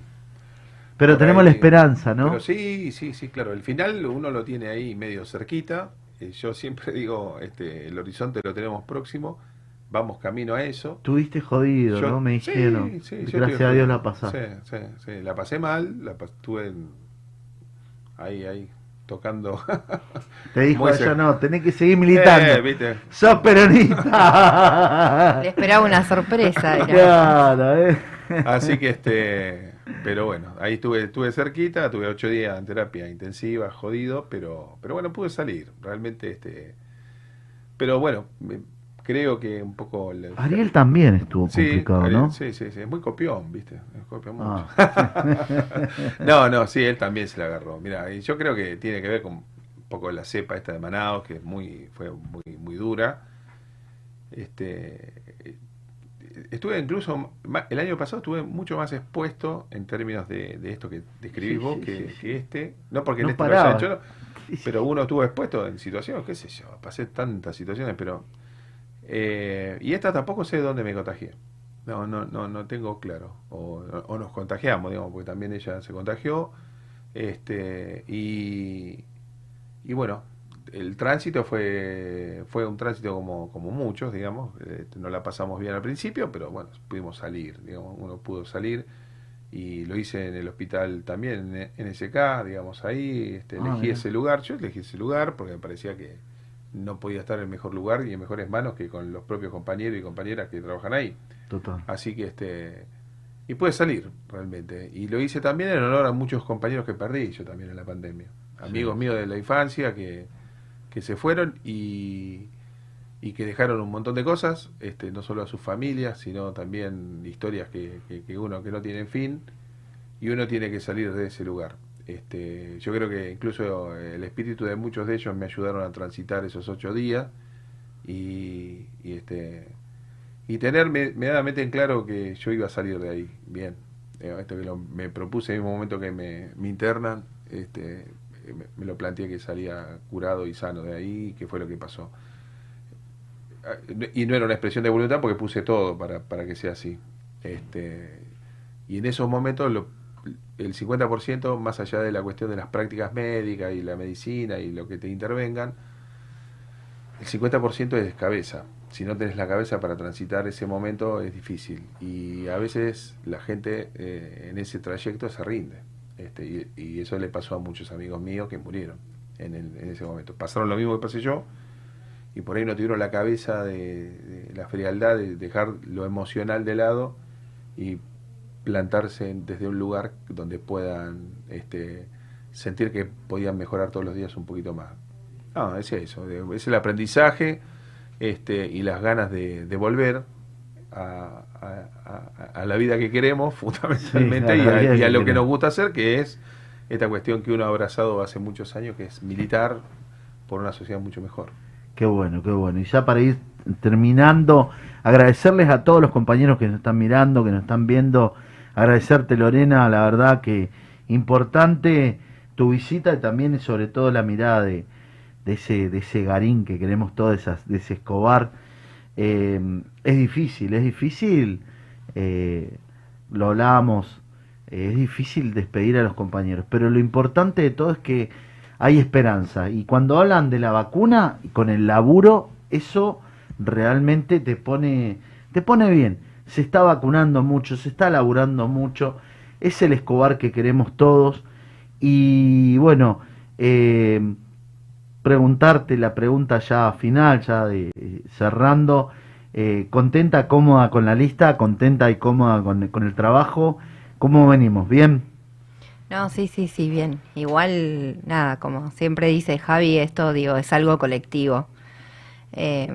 Pero tenemos ahí- la esperanza, ¿no? Pero sí, sí, sí, claro. El final uno lo tiene ahí medio cerquita. Eh, Yo siempre digo, este, el horizonte lo tenemos próximo. Vamos camino a eso. Tuviste jodido, Yo- ¿no? Me dijeron. sí, Gracias a Dios la pasaste. Sí, sí, sí. La pasé mal, la pas- tuve en- ahí, ahí, tocando. Te dijo cer- no, tenés que seguir militando. Eh, ¿viste? ¡Sos peronista! Le esperaba una sorpresa. era. claro, eh. Así que este, pero bueno, ahí estuve, estuve cerquita, tuve ocho días en terapia intensiva, jodido, pero, pero bueno, pude salir, realmente este, pero bueno, creo que un poco el- Ariel también estuvo Sí, complicado, Ariel, ¿no? Sí, sí, sí, es muy copión, ¿viste? Es copión mucho. Ah. no, no, sí, él también se la agarró. Mira, y yo creo que tiene que ver con un poco la cepa esta de Manaus, que es muy, fue muy, muy dura. Este, estuve incluso, el año pasado estuve mucho más expuesto en términos de, de esto que describís Sí, vos sí, que, sí, que este. No porque en No este lo haya hecho, pero uno estuvo expuesto en situaciones, qué sé yo, pasé tantas situaciones, pero... eh, y esta tampoco sé dónde me contagié. No, no, no, no tengo claro. O, o nos contagiamos, digamos, porque también ella se contagió. Este, y, y bueno, el tránsito fue, fue un tránsito como, como muchos, digamos. Este, no la pasamos bien al principio, pero bueno, pudimos salir, digamos, uno pudo salir. Y lo hice en el hospital también, en NSK, digamos, ahí. Este, Ah, elegí ese lugar, yo elegí ese lugar porque me parecía que no podía estar en mejor lugar y en mejores manos que con los propios compañeros y compañeras que trabajan ahí. Total. Así que este y pude salir realmente. Y lo hice también en honor a muchos compañeros que perdí yo también en la pandemia. Amigos míos de la infancia que, que se fueron y, y que dejaron un montón de cosas, este, no solo a sus familias, sino también historias que, que, que uno que no tiene fin y uno tiene que salir de ese lugar. Este, yo creo que incluso el espíritu de muchos de ellos me ayudaron a transitar esos ocho días y, y este tener me- medianamente en claro que yo iba a salir de ahí bien. Eh, esto que lo- me propuse en mismo momento que me, internan este eh, me, lo planteé que salía curado y sano de ahí que fue lo que pasó. Ah, y no era una expresión de voluntad porque puse todo para, para que sea así. Este y en esos momentos lo- el 50% más allá de la cuestión de las prácticas médicas y la medicina y lo que te intervengan el 50% es cabeza. Si no tenés la cabeza para transitar ese momento es difícil. Y a veces la gente eh, en ese trayecto se rinde. Este, y, eso le pasó a muchos amigos míos que murieron en ese momento. Pasaron lo mismo que pasé yo y por ahí no tuvieron la cabeza de, de la frialdad de dejar lo emocional de lado y plantarse desde un lugar donde puedan este, sentir que podían mejorar todos los días un poquito más. No, es eso, es el aprendizaje este, y las ganas de, de volver a, a- la vida que queremos, fundamentalmente, Sí, a y, a, y a lo que nos gusta hacer, que es esta cuestión que uno ha abrazado hace muchos años, que es militar por una sociedad mucho mejor. Qué bueno, qué bueno. Y ya para ir terminando, agradecerles a todos los compañeros que nos están mirando, que nos están viendo. Agradecerte, Lorena, la verdad que importante tu visita y también, sobre todo, la mirada de, ese, de ese garín que queremos todos, esas, de ese Escobar. Eh, es difícil, es difícil, eh, lo hablábamos, eh, es difícil despedir a los compañeros, pero lo importante de todo es que hay esperanza. Y cuando hablan de la vacuna, con el laburo, eso realmente te pone, te pone bien. Se está vacunando mucho, se está laburando mucho. Es el Escobar que queremos todos. Y bueno, eh, preguntarte la pregunta ya final, ya de, cerrando. eh, ¿Contenta, cómoda con la lista? ¿Contenta y cómoda con, con el trabajo? ¿Cómo venimos? ¿Bien? No, sí, sí, sí, bien. Igual, nada, como siempre dice Javi, esto, digo, es algo colectivo. Eh,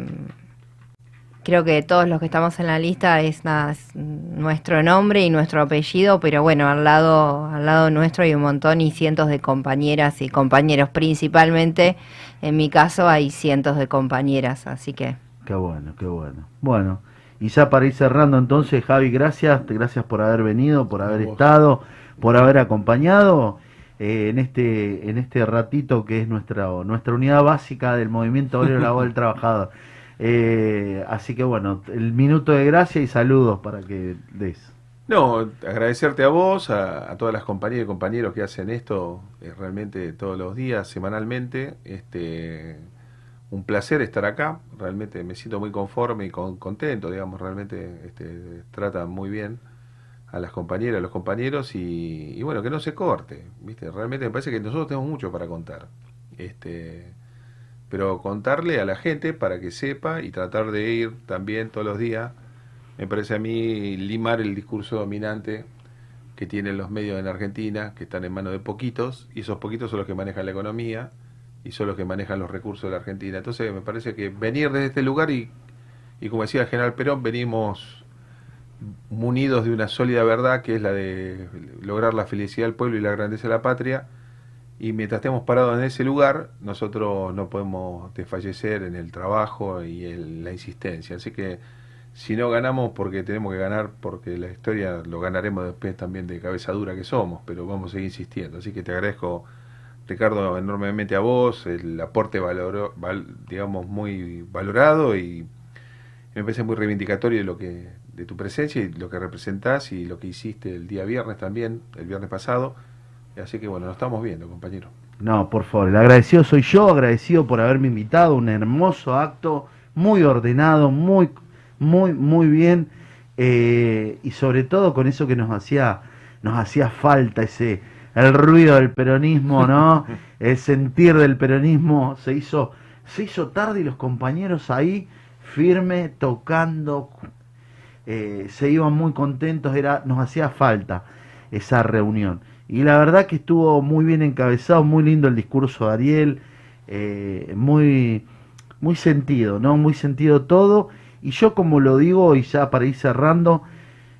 creo que todos los que estamos en la lista es nada, es nuestro nombre y nuestro apellido, pero bueno, al lado, al lado nuestro hay un montón y cientos de compañeras y compañeros, principalmente, en mi caso hay cientos de compañeras, así que Qué bueno, qué bueno. Bueno, y ya para ir cerrando entonces, Javi, gracias, gracias por haber venido, por haber vos. estado, por haber acompañado eh, en este en este ratito que es nuestra nuestra unidad básica del movimiento obrero laboral del trabajador. Eh, así que bueno, el minuto de gracia y saludos para que des. No, agradecerte a vos, a, a todas las compañeras y compañeros que hacen esto eh, realmente todos los días, semanalmente. Este, un placer estar acá, realmente me siento muy conforme y con- contento, digamos, realmente este, tratan muy bien a las compañeras, a los compañeros y, y bueno, que no se corte, ¿viste? Realmente me parece que nosotros tenemos mucho para contar. Este, pero contarle a la gente para que sepa y tratar de ir también todos los días, me parece a mí limar el discurso dominante que tienen los medios en Argentina, que están en manos de poquitos, y esos poquitos son los que manejan la economía y son los que manejan los recursos de la Argentina. Entonces me parece que venir desde este lugar y, y como decía el general Perón, venimos munidos de una sólida verdad que es la de lograr la felicidad del pueblo y la grandeza de la patria. Y mientras estemos parados en ese lugar, nosotros no podemos desfallecer en el trabajo y en la insistencia. Así que si no ganamos porque tenemos que ganar, porque la historia lo ganaremos después también de cabeza dura que somos, pero vamos a seguir insistiendo. Así que te agradezco, Ricardo, enormemente a vos, el aporte valoro, val- digamos muy valorado y me parece muy reivindicatorio de lo que de tu presencia y lo que representás y lo que hiciste el día viernes también, el viernes pasado. Así que bueno, nos estamos viendo, compañero. No, por favor, el agradecido soy yo, agradecido por haberme invitado, un hermoso acto, muy ordenado, muy, muy, muy bien, eh, y sobre todo con eso que nos hacía, nos hacía falta, ese, el ruido del peronismo, ¿no? El sentir del peronismo se hizo, se hizo tarde y los compañeros ahí, firme, tocando, eh, se iban muy contentos, era, nos hacía falta esa reunión. Y la verdad que estuvo muy bien encabezado, muy lindo el discurso de Ariel, eh, muy, muy sentido, ¿no? Muy sentido todo. Y yo como lo digo, y ya para ir cerrando,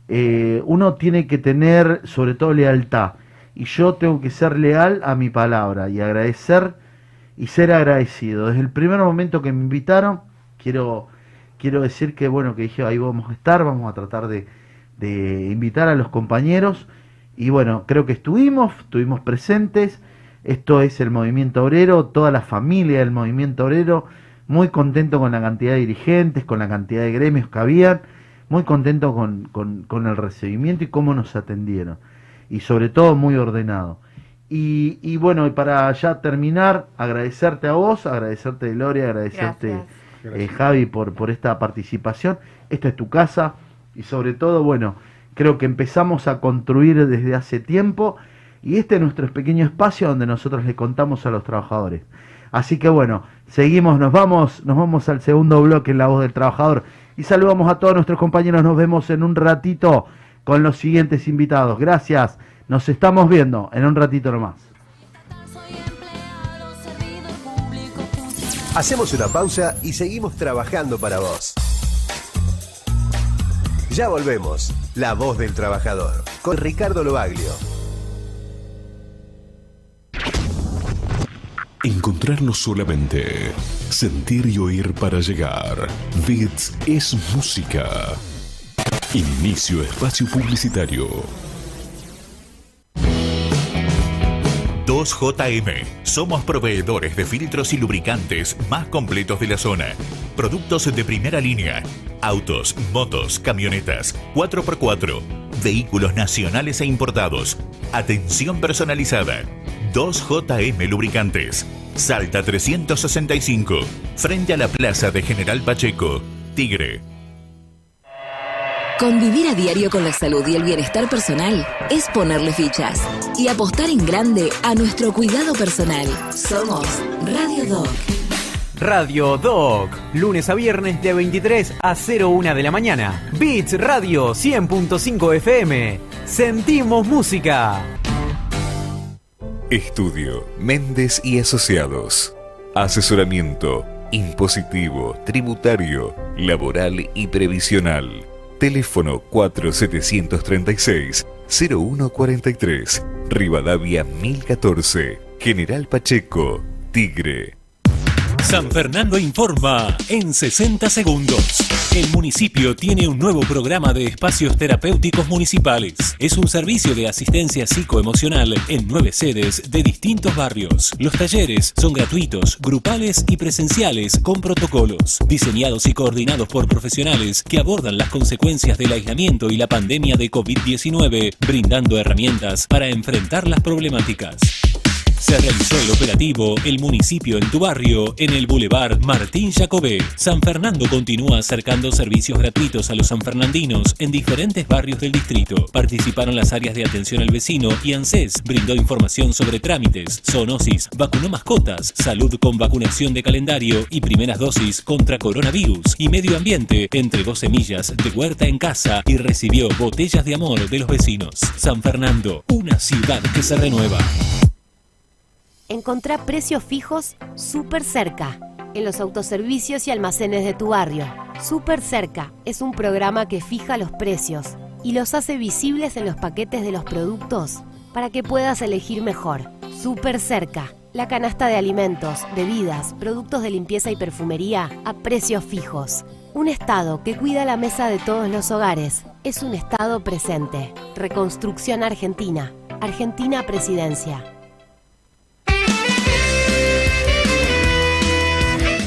eh, uno tiene que tener sobre todo lealtad. Y yo tengo que ser leal a mi palabra y agradecer y ser agradecido. Desde el primer momento que me invitaron, quiero, quiero decir que bueno, que dije ahí vamos a estar, vamos a tratar de, de invitar a los compañeros. Y bueno, creo que estuvimos, estuvimos presentes. Esto es el movimiento obrero, toda la familia del movimiento obrero, muy contento con la cantidad de dirigentes, con la cantidad de gremios que habían, muy contento con, con, con el recibimiento y cómo nos atendieron. Y sobre todo muy ordenado. Y, y bueno, y para ya terminar, agradecerte a vos, agradecerte Gloria, agradecerte eh, Javi por, por esta participación. Esta es tu casa y sobre todo, bueno, creo que empezamos a construir desde hace tiempo y este es nuestro pequeño espacio donde nosotros le contamos a los trabajadores. Así que bueno, seguimos, nos vamos, nos vamos al segundo bloque en La Voz del Trabajador y saludamos a todos nuestros compañeros, nos vemos en un ratito con los siguientes invitados. Gracias, nos estamos viendo en un ratito nomás. Hacemos una pausa y seguimos trabajando para vos. Ya volvemos. La voz del trabajador. Con Ricardo Lobaglio. Encontrar no solamente sentir y oír para llegar. Bits es música. Inicio espacio publicitario. 2JM. Somos proveedores de filtros y lubricantes más completos de la zona. Productos de primera línea. Autos, motos, camionetas, 4x4. Vehículos nacionales e importados. Atención personalizada. 2JM Lubricantes. Salta 365. Frente a la plaza de General Pacheco. Tigre. Convivir a diario con la salud y el bienestar personal es ponerle fichas y apostar en grande a nuestro cuidado personal. Somos Radio Doc. Radio Doc, lunes a viernes de 23 a 01 de la mañana. Beats Radio 100.5 FM. Sentimos música. Estudio Méndez y Asociados. Asesoramiento impositivo, tributario, laboral y previsional. Teléfono 4736-0143. Rivadavia 1014. General Pacheco. Tigre. San Fernando informa en 60 segundos. El municipio tiene un nuevo programa de espacios terapéuticos municipales. Es un servicio de asistencia psicoemocional en nueve sedes de distintos barrios. Los talleres son gratuitos, grupales y presenciales con protocolos, diseñados y coordinados por profesionales que abordan las consecuencias del aislamiento y la pandemia de COVID-19, brindando herramientas para enfrentar las problemáticas. Se realizó el operativo El municipio en tu barrio en el Boulevard Martín Jacobé. San Fernando continúa acercando servicios gratuitos a los sanfernandinos en diferentes barrios del distrito. Participaron las áreas de atención al vecino y ANSES brindó información sobre trámites, zoonosis, vacunó mascotas, salud con vacunación de calendario y primeras dosis contra coronavirus y medio ambiente. Entregó semillas de huerta en casa y recibió botellas de amor de los vecinos. San Fernando, una ciudad que se renueva. Encontrá precios fijos súper cerca, en los autoservicios y almacenes de tu barrio. Súper cerca es un programa que fija los precios y los hace visibles en los paquetes de los productos para que puedas elegir mejor. Súper cerca, la canasta de alimentos, bebidas, productos de limpieza y perfumería a precios fijos. Un Estado que cuida la mesa de todos los hogares es un Estado presente. Reconstrucción Argentina. Argentina Presidencia.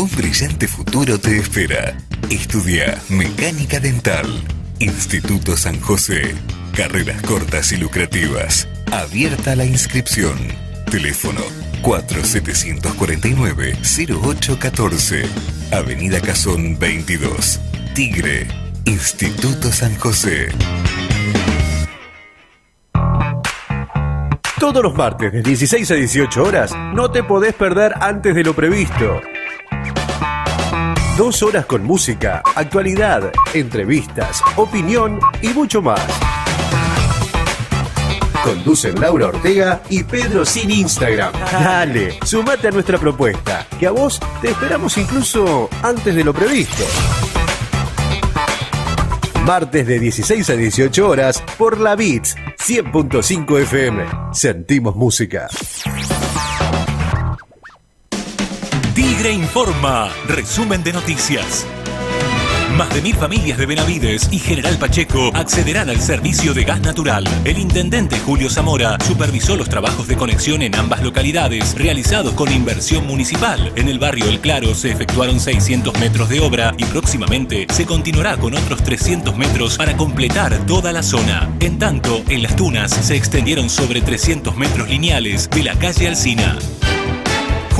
Un brillante futuro te espera. Estudia Mecánica Dental. Instituto San José. Carreras cortas y lucrativas. Abierta la inscripción. Teléfono 4749-0814. Avenida Cazón 22. Tigre. Instituto San José. Todos los martes de 16 a 18 horas no te podés perder antes de lo previsto. Dos horas con música, actualidad, entrevistas, opinión y mucho más. Conducen Laura Ortega y Pedro sin Instagram. Dale, sumate a nuestra propuesta, que a vos te esperamos incluso antes de lo previsto. Martes de 16 a 18 horas por la Beats 100.5 FM. Sentimos música. Informa, resumen de noticias. Más de mil familias de Benavides y General Pacheco accederán al servicio de gas natural. El intendente Julio Zamora supervisó los trabajos de conexión en ambas localidades realizados con inversión municipal. En el barrio El Claro se efectuaron 600 metros de obra y próximamente se continuará con otros 300 metros para completar toda la zona. En tanto, en Las Tunas se extendieron sobre 300 metros lineales de la calle Alcina.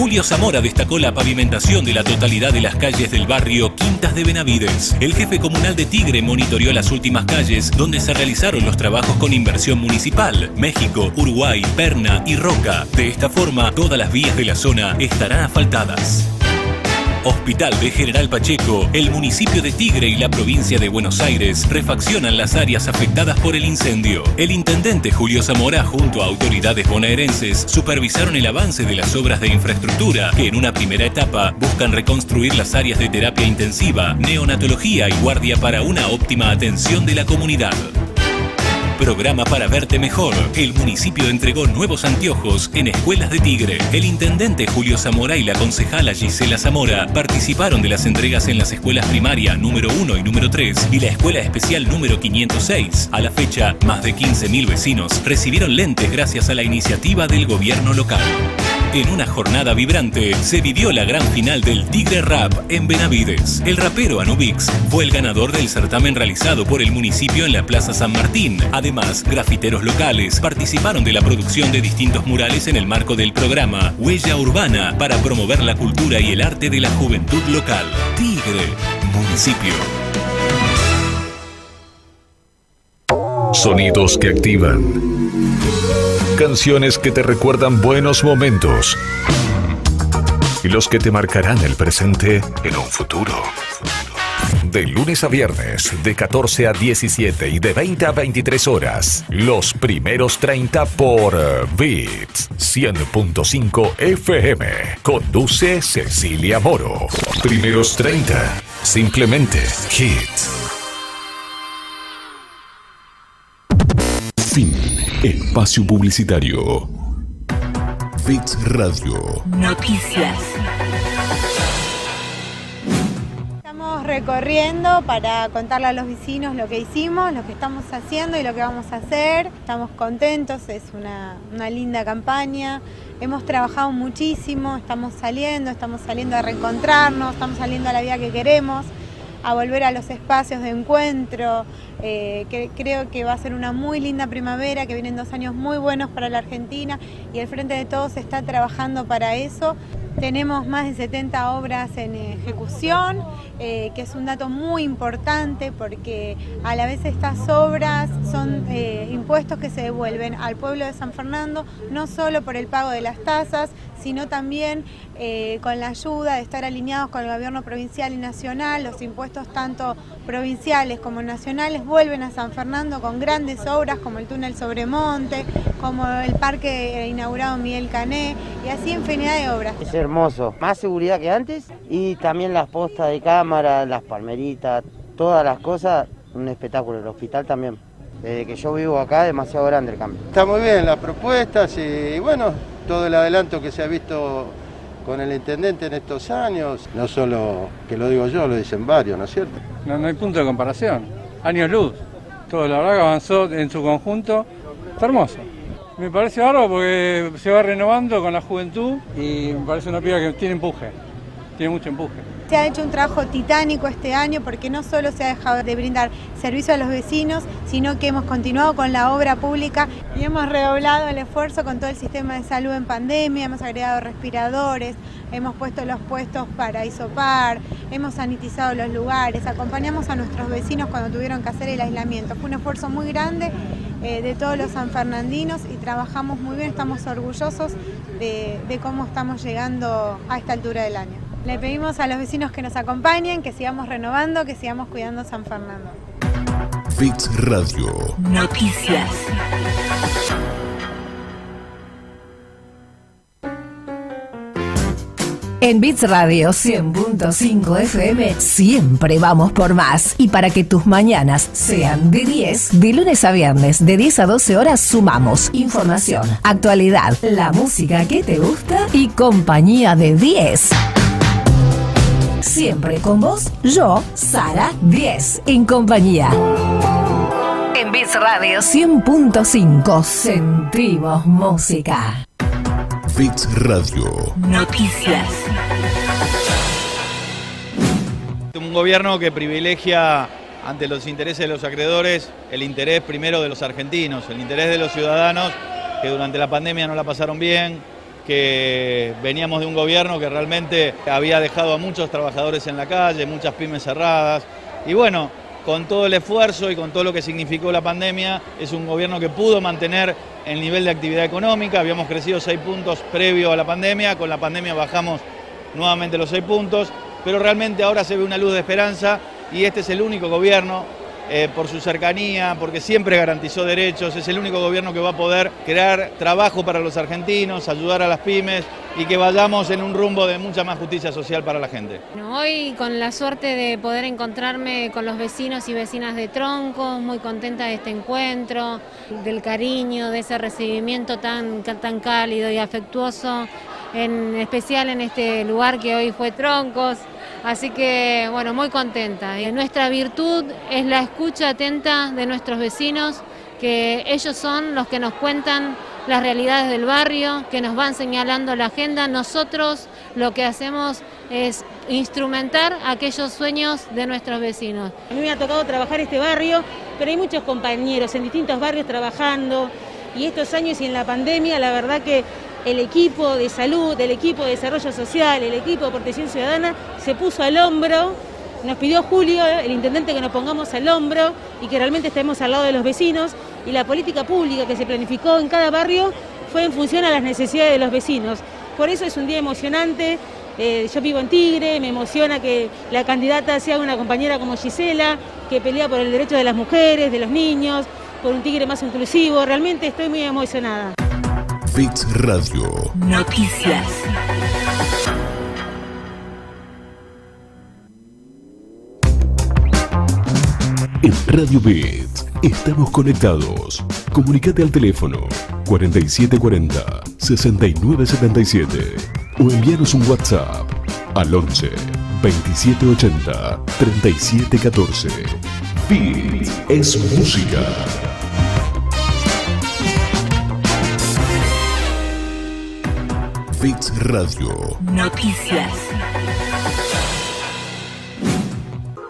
Julio Zamora destacó la pavimentación de la totalidad de las calles del barrio Quintas de Benavides. El jefe comunal de Tigre monitoreó las últimas calles donde se realizaron los trabajos con inversión municipal, México, Uruguay, Perna y Roca. De esta forma, todas las vías de la zona estarán asfaltadas. Hospital de General Pacheco, el municipio de Tigre y la provincia de Buenos Aires refaccionan las áreas afectadas por el incendio. El intendente Julio Zamora junto a autoridades bonaerenses supervisaron el avance de las obras de infraestructura que en una primera etapa buscan reconstruir las áreas de terapia intensiva, neonatología y guardia para una óptima atención de la comunidad. Programa para verte mejor. El municipio entregó nuevos anteojos en escuelas de Tigre. El intendente Julio Zamora y la concejala Gisela Zamora participaron de las entregas en las escuelas primaria número 1 y número 3 y la escuela especial número 506. A la fecha, más de 15.000 vecinos recibieron lentes gracias a la iniciativa del gobierno local. En una jornada vibrante se vivió la gran final del Tigre Rap en Benavides. El rapero Anubix fue el ganador del certamen realizado por el municipio en la Plaza San Martín. Además, grafiteros locales participaron de la producción de distintos murales en el marco del programa Huella Urbana para promover la cultura y el arte de la juventud local. Tigre, municipio. Sonidos que activan. Canciones que te recuerdan buenos momentos. Y los que te marcarán el presente en un futuro. De lunes a viernes, de 14 a 17 y de 20 a 23 horas. Los primeros 30 por Beats 100.5 FM. Conduce Cecilia Moro. Primeros 30. Simplemente hits. Fin. Espacio publicitario. Bits Radio. Noticias. Estamos recorriendo para contarle a los vecinos lo que hicimos, lo que estamos haciendo y lo que vamos a hacer. Estamos contentos, es una, una linda campaña. Hemos trabajado muchísimo, estamos saliendo, estamos saliendo a reencontrarnos, estamos saliendo a la vida que queremos, a volver a los espacios de encuentro. Eh, que creo que va a ser una muy linda primavera, que vienen dos años muy buenos para la Argentina y el Frente de Todos está trabajando para eso. Tenemos más de 70 obras en ejecución, eh, que es un dato muy importante porque a la vez estas obras son eh, impuestos que se devuelven al pueblo de San Fernando, no solo por el pago de las tasas, sino también eh, con la ayuda de estar alineados con el gobierno provincial y nacional. Los impuestos tanto provinciales como nacionales vuelven a San Fernando con grandes obras como el túnel Sobremonte, como el parque inaugurado Miguel Cané y así infinidad de obras. Es hermoso, más seguridad que antes y también las postas de cámara, las palmeritas, todas las cosas, un espectáculo. El hospital también. Desde que yo vivo acá, demasiado grande el cambio. Está muy bien las propuestas y bueno, todo el adelanto que se ha visto con el intendente en estos años, no solo que lo digo yo, lo dicen varios, ¿no es cierto? No, no hay punto de comparación. Años luz. Todo la verdad que avanzó en su conjunto. Está hermoso. Me parece bárbaro porque se va renovando con la juventud y me parece una piba que tiene empuje. Tiene mucho empuje. Se ha hecho un trabajo titánico este año porque no solo se ha dejado de brindar servicio a los vecinos, sino que hemos continuado con la obra pública y hemos redoblado el esfuerzo con todo el sistema de salud en pandemia, hemos agregado respiradores, hemos puesto los puestos para isopar, hemos sanitizado los lugares, acompañamos a nuestros vecinos cuando tuvieron que hacer el aislamiento. Fue un esfuerzo muy grande eh, de todos los sanfernandinos y trabajamos muy bien, estamos orgullosos de, de cómo estamos llegando a esta altura del año. Le pedimos a los vecinos que nos acompañen, que sigamos renovando, que sigamos cuidando San Fernando. Bits Radio. Noticias. En Bits Radio 100.5 FM siempre vamos por más. Y para que tus mañanas sean de 10, de lunes a viernes, de 10 a 12 horas, sumamos información, actualidad, la música que te gusta y compañía de 10. Siempre con vos, yo, Sara 10, en compañía. En Bits Radio 100.5 sentimos música. Bits Radio. Noticias. Un gobierno que privilegia ante los intereses de los acreedores el interés primero de los argentinos, el interés de los ciudadanos que durante la pandemia no la pasaron bien, que veníamos de un gobierno que realmente había dejado a muchos trabajadores en la calle, muchas pymes cerradas. Y bueno, con todo el esfuerzo y con todo lo que significó la pandemia, es un gobierno que pudo mantener el nivel de actividad económica. Habíamos crecido seis puntos previo a la pandemia, con la pandemia bajamos nuevamente los seis puntos, pero realmente ahora se ve una luz de esperanza y este es el único gobierno eh, por su cercanía, porque siempre garantizó derechos, es el único gobierno que va a poder crear trabajo para los argentinos, ayudar a las pymes y que vayamos en un rumbo de mucha más justicia social para la gente. Hoy con la suerte de poder encontrarme con los vecinos y vecinas de Tronco, muy contenta de este encuentro, del cariño, de ese recibimiento tan, tan cálido y afectuoso, en especial en este lugar que hoy fue Troncos. Así que, bueno, muy contenta. Nuestra virtud es la escucha atenta de nuestros vecinos, que ellos son los que nos cuentan las realidades del barrio, que nos van señalando la agenda. Nosotros lo que hacemos es instrumentar aquellos sueños de nuestros vecinos. A mí me ha tocado trabajar este barrio, pero hay muchos compañeros en distintos barrios trabajando y estos años y en la pandemia, la verdad que el equipo de salud, el equipo de desarrollo social, el equipo de protección ciudadana se puso al hombro. Nos pidió Julio, el intendente, que nos pongamos al hombro y que realmente estemos al lado de los vecinos. Y la política pública que se planificó en cada barrio fue en función a las necesidades de los vecinos. Por eso es un día emocionante. Eh, yo vivo en Tigre, me emociona que la candidata sea una compañera como Gisela, que pelea por el derecho de las mujeres, de los niños, por un Tigre más inclusivo. Realmente estoy muy emocionada. Bits Radio. Noticias. En Radio Bits Estamos conectados. Comunicate al teléfono 4740-6977 o envíanos un WhatsApp al 11 2780 3714. Beat es música. Bits Radio. Noticias.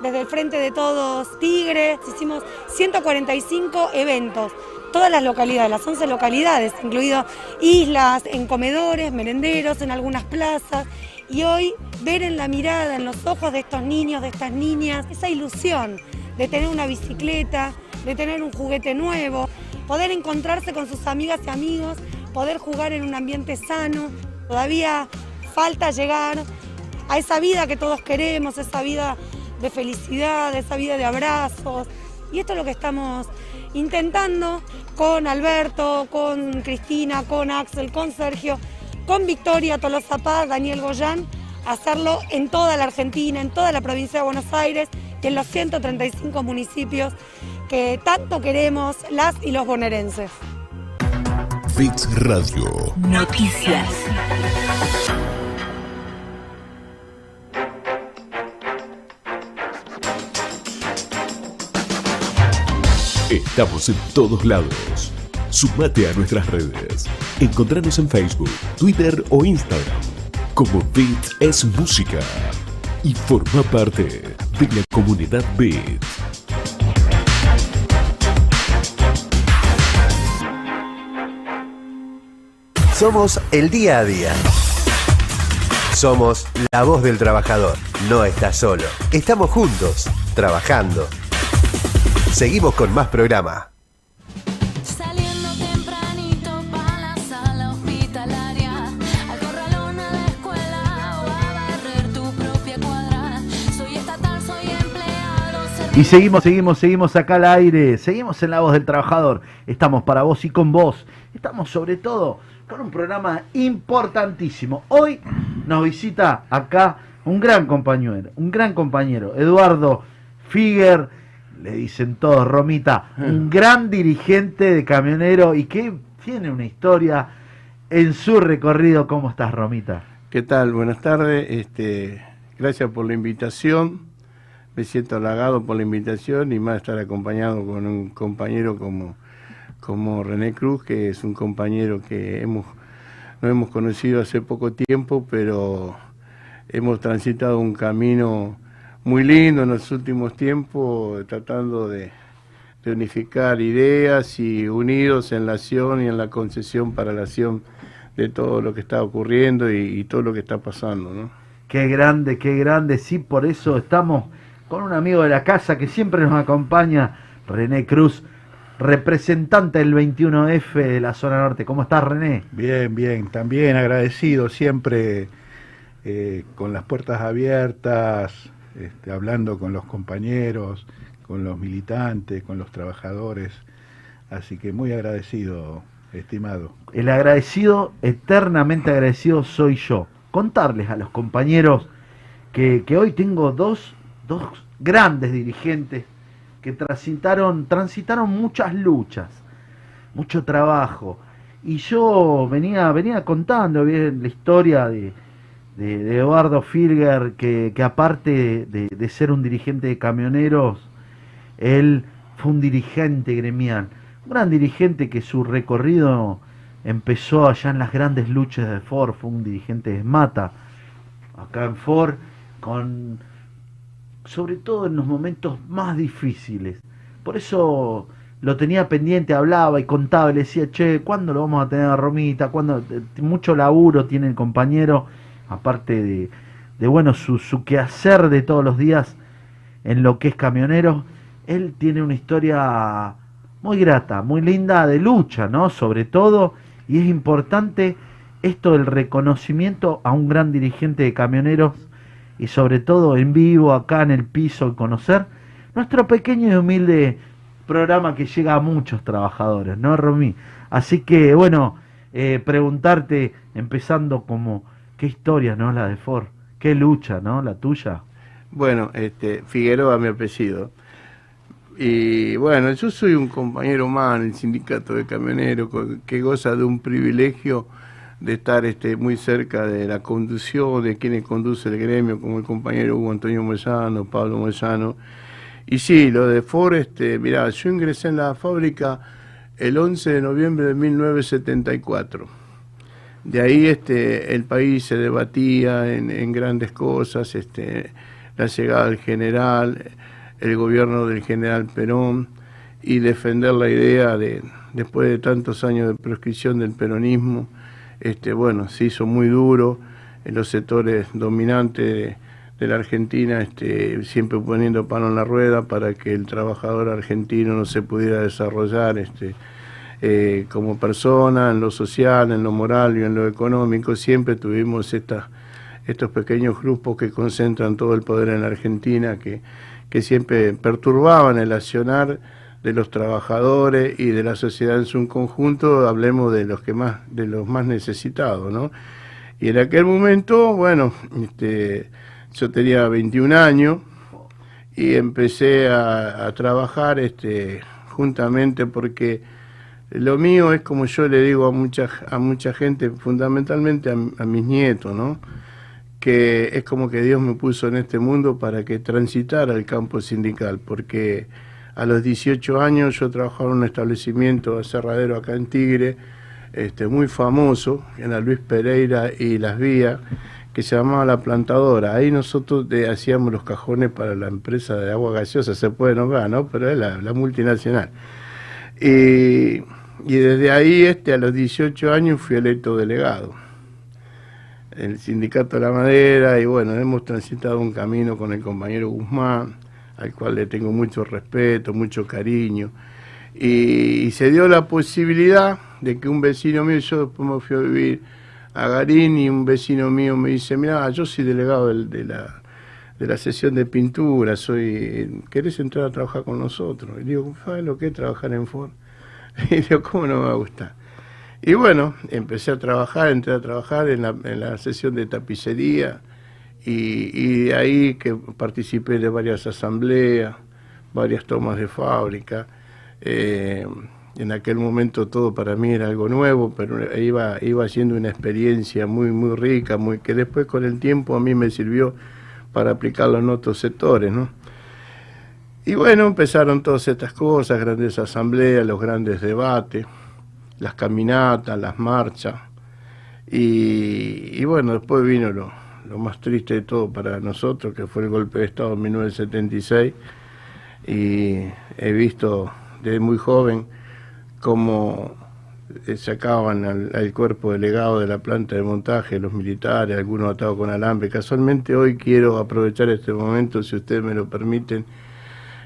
Desde el Frente de Todos Tigres hicimos 145 eventos. Todas las localidades, las 11 localidades, incluido islas, en comedores, merenderos, en algunas plazas. Y hoy ver en la mirada, en los ojos de estos niños, de estas niñas, esa ilusión de tener una bicicleta, de tener un juguete nuevo, poder encontrarse con sus amigas y amigos, poder jugar en un ambiente sano. Todavía falta llegar a esa vida que todos queremos, esa vida de felicidad, esa vida de abrazos. Y esto es lo que estamos intentando con Alberto, con Cristina, con Axel, con Sergio, con Victoria Tolosa Paz, Daniel Goyán, hacerlo en toda la Argentina, en toda la provincia de Buenos Aires y en los 135 municipios que tanto queremos las y los bonaerenses. Bits Radio. Noticias. Estamos en todos lados. Sumate a nuestras redes. Encontranos en Facebook, Twitter o Instagram como Beat es Música y forma parte de la comunidad Beat. Somos el día a día. Somos la voz del trabajador. No estás solo. Estamos juntos, trabajando. Seguimos con más programa. Y seguimos, seguimos, seguimos acá al aire, seguimos en la voz del trabajador. Estamos para vos y con vos. Estamos sobre todo con un programa importantísimo. Hoy nos visita acá un gran compañero, un gran compañero, Eduardo Figuer, le dicen todos, Romita, un gran dirigente de camionero y que tiene una historia en su recorrido. ¿Cómo estás, Romita? ¿Qué tal? Buenas tardes. Este, gracias por la invitación. Me siento halagado por la invitación y más estar acompañado con un compañero como, como René Cruz, que es un compañero que hemos, no hemos conocido hace poco tiempo, pero hemos transitado un camino muy lindo en los últimos tiempos, tratando de, unificar ideas y unidos en la acción y en la concesión para la acción de todo lo que está ocurriendo y, y todo lo que está pasando, ¿no? Qué grande, qué grande. Sí, por eso estamos con un amigo de la casa que siempre nos acompaña, René Cruz, representante del 21F de la zona norte. ¿Cómo estás, René? Bien, bien, también agradecido siempre eh, con las puertas abiertas, este, hablando con los compañeros, con los militantes, con los trabajadores. Así que muy agradecido, estimado. El agradecido, eternamente agradecido soy yo. Contarles a los compañeros que, que hoy tengo dos, dos grandes dirigentes que transitaron, transitaron muchas luchas, mucho trabajo. Y yo venía, venía contando bien la historia de, de, Eduardo Filger, que, que aparte de, de ser un dirigente de camioneros, él fue un dirigente gremial, un gran dirigente que su recorrido empezó allá en las grandes luchas de Ford, fue un dirigente de Mata, acá en Ford, con sobre todo en los momentos más difíciles. Por eso lo tenía pendiente, hablaba y contaba, y le decía, che, ¿cuándo lo vamos a tener a Romita? ¿Cuándo? Mucho laburo tiene el compañero, aparte de, de bueno, su, su quehacer de todos los días en lo que es camionero. Él tiene una historia muy grata, muy linda de lucha, ¿no? Sobre todo, y es importante esto del reconocimiento a un gran dirigente de camioneros y sobre todo en vivo, acá en el piso, conocer nuestro pequeño y humilde programa que llega a muchos trabajadores, ¿no, Romy? Así que, bueno, eh, preguntarte, empezando como, ¿qué historia, no? La de Ford, ¿qué lucha, no? La tuya. Bueno, este, Figueroa mi apellido. Y bueno, yo soy un compañero más en el sindicato de camioneros que goza de un privilegio de estar este, muy cerca de la conducción, de quienes conduce el gremio, como el compañero Hugo Antonio Moyano, Pablo Moyano. Y sí, lo de Ford, este, mirá, yo ingresé en la fábrica el 11 de noviembre de 1974. De ahí este, el país se debatía en, en grandes cosas, este, la llegada del general, el gobierno del general Perón y defender la idea de, después de tantos años de proscripción del peronismo, este, bueno, se hizo muy duro en los sectores dominantes de, la Argentina, este, siempre poniendo palo en la rueda para que el trabajador argentino no se pudiera desarrollar este, eh, como persona, en lo social, en lo moral y en lo económico. Siempre tuvimos estos pequeños grupos que concentran todo el poder en la Argentina, que siempre perturbaban el accionar de los trabajadores y de la sociedad en su conjunto, hablemos de los que más, de los más necesitados, ¿no? Y en aquel momento, bueno, este, yo tenía 21 años y empecé a, trabajar este, juntamente porque lo mío es como yo le digo a mucha, a mucha gente, fundamentalmente a, a mis nietos, ¿no? que es como que Dios me puso en este mundo para que transitara el campo sindical, porque a los 18 años yo trabajaba en un establecimiento aserradero acá en Tigre, este, muy famoso, en la Luis Pereira y Las Vías, que se llamaba La Plantadora. Ahí nosotros eh, hacíamos los cajones para la empresa de agua gaseosa, se puede nombrar, ¿no? Pero es la, multinacional. Y, y desde ahí, este, a los 18 años, fui electo delegado el sindicato de la madera y bueno, hemos transitado un camino con el compañero Guzmán, al cual le tengo mucho respeto, mucho cariño. Y, se dio la posibilidad de que un vecino mío, yo después me fui a vivir a Garín y un vecino mío me dice, mira, yo soy delegado del- de, la, de la sesión de pintura, soy, ¿querés entrar a trabajar con nosotros? Y digo, ¿sabes lo que es trabajar en Ford? Y digo, ¿cómo no me va a gustar? Y bueno, empecé a trabajar, entré a trabajar en la, en la sesión de tapicería y, y de ahí que participé de varias asambleas, varias tomas de fábrica. Eh, en aquel momento todo para mí era algo nuevo, pero iba, iba siendo una experiencia muy, muy rica, muy, que después con el tiempo a mí me sirvió para aplicarlo en otros sectores, ¿no? Y bueno, empezaron todas estas cosas, grandes asambleas, los grandes debates las caminatas, las marchas. Y, y bueno, después vino lo, lo más triste de todo para nosotros, que fue el golpe de Estado en 1976. Y he visto desde muy joven cómo eh, sacaban al, cuerpo delegado de la planta de montaje, los militares, algunos atados con alambre. Casualmente hoy quiero aprovechar este momento, si ustedes me lo permiten,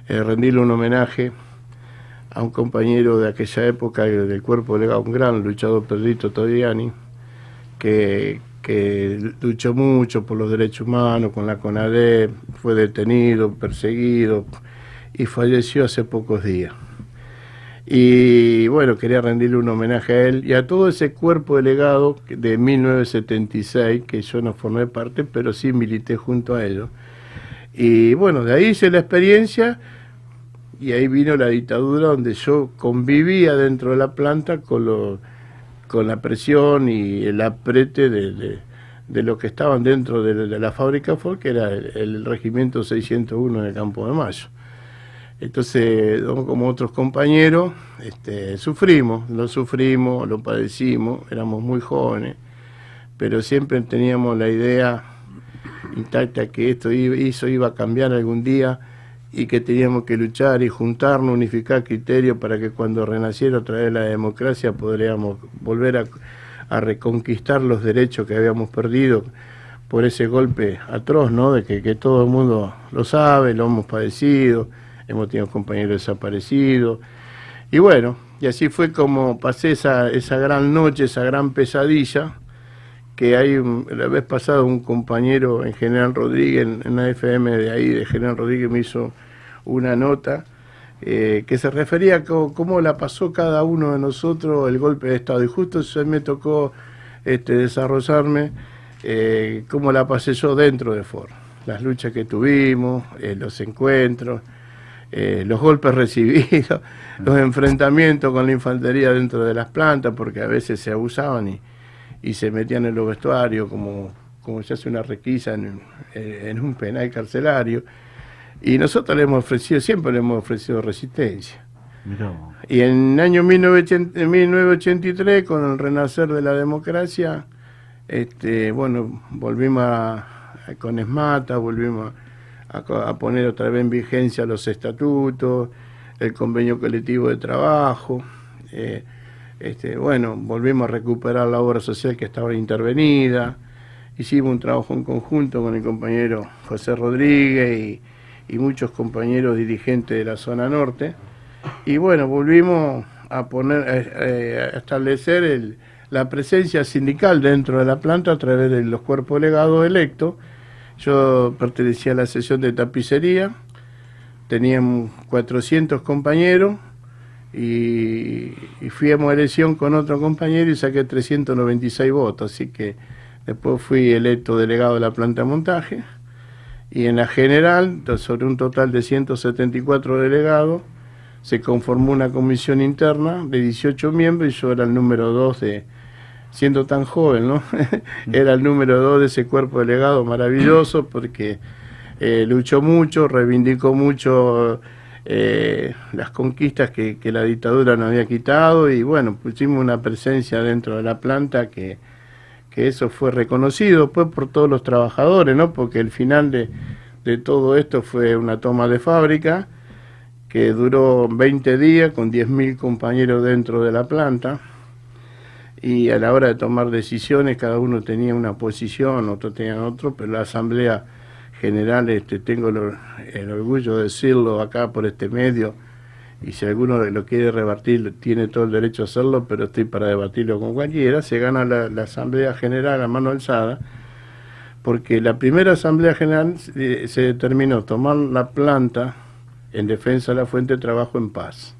eh, rendirle un homenaje a un compañero de aquella época del cuerpo delegado, un gran luchador, Pedrito Todiani, que, que luchó mucho por los derechos humanos con la CONADE, fue detenido, perseguido y falleció hace pocos días. Y bueno, quería rendirle un homenaje a él y a todo ese cuerpo delegado de 1976, que yo no formé parte, pero sí milité junto a ellos. Y bueno, de ahí hice la experiencia y ahí vino la dictadura donde yo convivía dentro de la planta con, lo, con la presión y el aprete de, de, de lo que estaban dentro de, la fábrica Ford, que era el, regimiento 601 en Campo de Mayo. Entonces, como otros compañeros, este, sufrimos, lo sufrimos, lo padecimos, éramos muy jóvenes, pero siempre teníamos la idea intacta que esto eso iba a cambiar algún día y que teníamos que luchar y juntarnos, unificar criterios para que cuando renaciera otra vez la democracia podríamos volver a, a reconquistar los derechos que habíamos perdido por ese golpe atroz, ¿no? De que, que todo el mundo lo sabe, lo hemos padecido, hemos tenido compañeros desaparecidos. Y bueno, y así fue como pasé esa, esa gran noche, esa gran pesadilla, que hay un- la vez pasada un compañero en General Rodríguez, en, la FM de ahí, de General Rodríguez, me hizo una nota eh, que se refería a cómo la pasó cada uno de nosotros el golpe de Estado. Y justo eso me tocó este, desarrollarme eh, cómo la pasé yo dentro de Ford. Las luchas que tuvimos, eh, los encuentros, eh, los golpes recibidos, los enfrentamientos con la infantería dentro de las plantas, porque a veces se abusaban y, y se metían en los vestuarios como, como se hace una requisa en, eh, en un penal carcelario. Y nosotros le hemos ofrecido, siempre le hemos ofrecido resistencia. Y en el año 1980 en 1983, con el renacer de la democracia, este, bueno, volvimos a, a- con ESMATA, volvimos a poner otra vez en vigencia los estatutos, el convenio colectivo de trabajo. eh, este, bueno, volvimos a recuperar la obra social que estaba intervenida. Hicimos un trabajo en conjunto con el compañero José Rodríguez y, muchos compañeros dirigentes de la zona norte. Y bueno, volvimos a poner, eh, establecer la presencia sindical dentro de la planta a través de los cuerpos legados electos. Yo pertenecía a la sesión de tapicería, teníamos 400 compañeros y, fuimos a elección con otro compañero y saqué 396 votos, así que después fui electo delegado de la planta de montaje y en la general, sobre un total de 174 delegados, se conformó una comisión interna de 18 miembros y yo era el número 2 de, siendo tan joven, ¿no? era el número 2 de ese cuerpo delegado maravilloso porque eh, luchó mucho, reivindicó mucho eh, las conquistas que, la dictadura nos había quitado y bueno, pusimos una presencia dentro de la planta que, que eso fue reconocido pues por todos los trabajadores, ¿no? Porque el final de, de todo esto fue una toma de fábrica que duró 20 días con 10.000 compañeros dentro de la planta y a la hora de tomar decisiones cada uno tenía una posición, otro tenía otro, pero la asamblea general, este, tengo el, or- el orgullo de decirlo acá por este medio, y si alguno lo quiere rebatir, tiene todo el derecho a hacerlo, pero estoy para debatirlo con cualquiera, se gana la, la asamblea general a mano alzada, porque la primera asamblea general eh, se determinó tomar la planta en defensa de la fuente de trabajo en paz.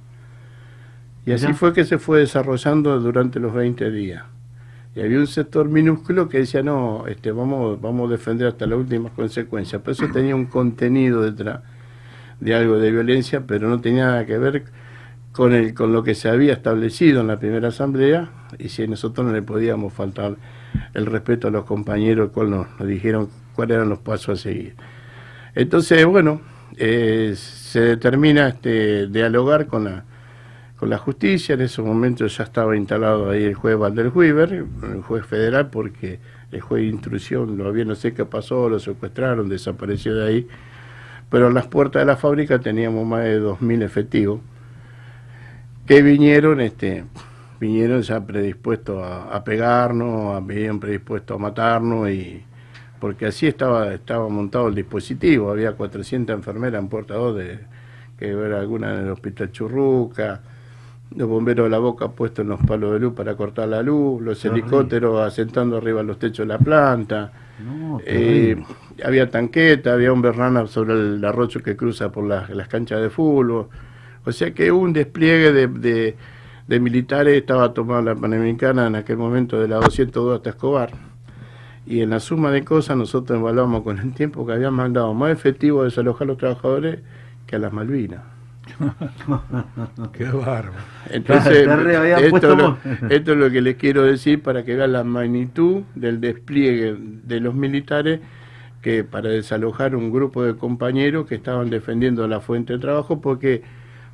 Y así fue que se fue desarrollando durante los 20 días. Y había un sector minúsculo que decía, no, este, vamos, vamos a defender hasta las últimas consecuencias. Pero eso tenía un contenido detrás de algo de violencia, pero no tenía nada que ver con, el, con lo que se había establecido en la primera asamblea y si nosotros no le podíamos faltar el respeto a los compañeros, cual nos, dijeron cuáles eran los pasos a seguir. Entonces, bueno, eh, se determina este, dialogar con la, con la justicia. En ese momento ya estaba instalado ahí el juez Valder Huiber, el juez federal, porque el juez de instrucción lo había, no sé qué pasó, lo secuestraron, desapareció de ahí. Pero en las puertas de la fábrica teníamos más de 2.000 efectivos que vinieron, este, vinieron ya predispuestos a, pegarnos, a, predispuestos a matarnos y porque así estaba, estaba montado el dispositivo, había 400 enfermeras en Puerta 2 de, que era alguna en el hospital Churruca, los bomberos de la boca puestos en los palos de luz para cortar la luz, los helicópteros asentando arriba los techos de la planta, No, eh, había tanqueta, había un berrana sobre el arroyo que cruza por las, las canchas de fútbol. O sea que hubo un despliegue de, de- de militares, estaba tomada la Panamericana en aquel momento de la 202 hasta Escobar. Y en la suma de cosas nosotros evaluamos con el tiempo que habían mandado más efectivo a desalojar a los trabajadores que a las Malvinas. Qué bárbaro. Entonces, lo, esto es lo que les quiero decir para que vean la magnitud del despliegue de los militares que para desalojar un grupo de compañeros que estaban defendiendo la fuente de trabajo porque,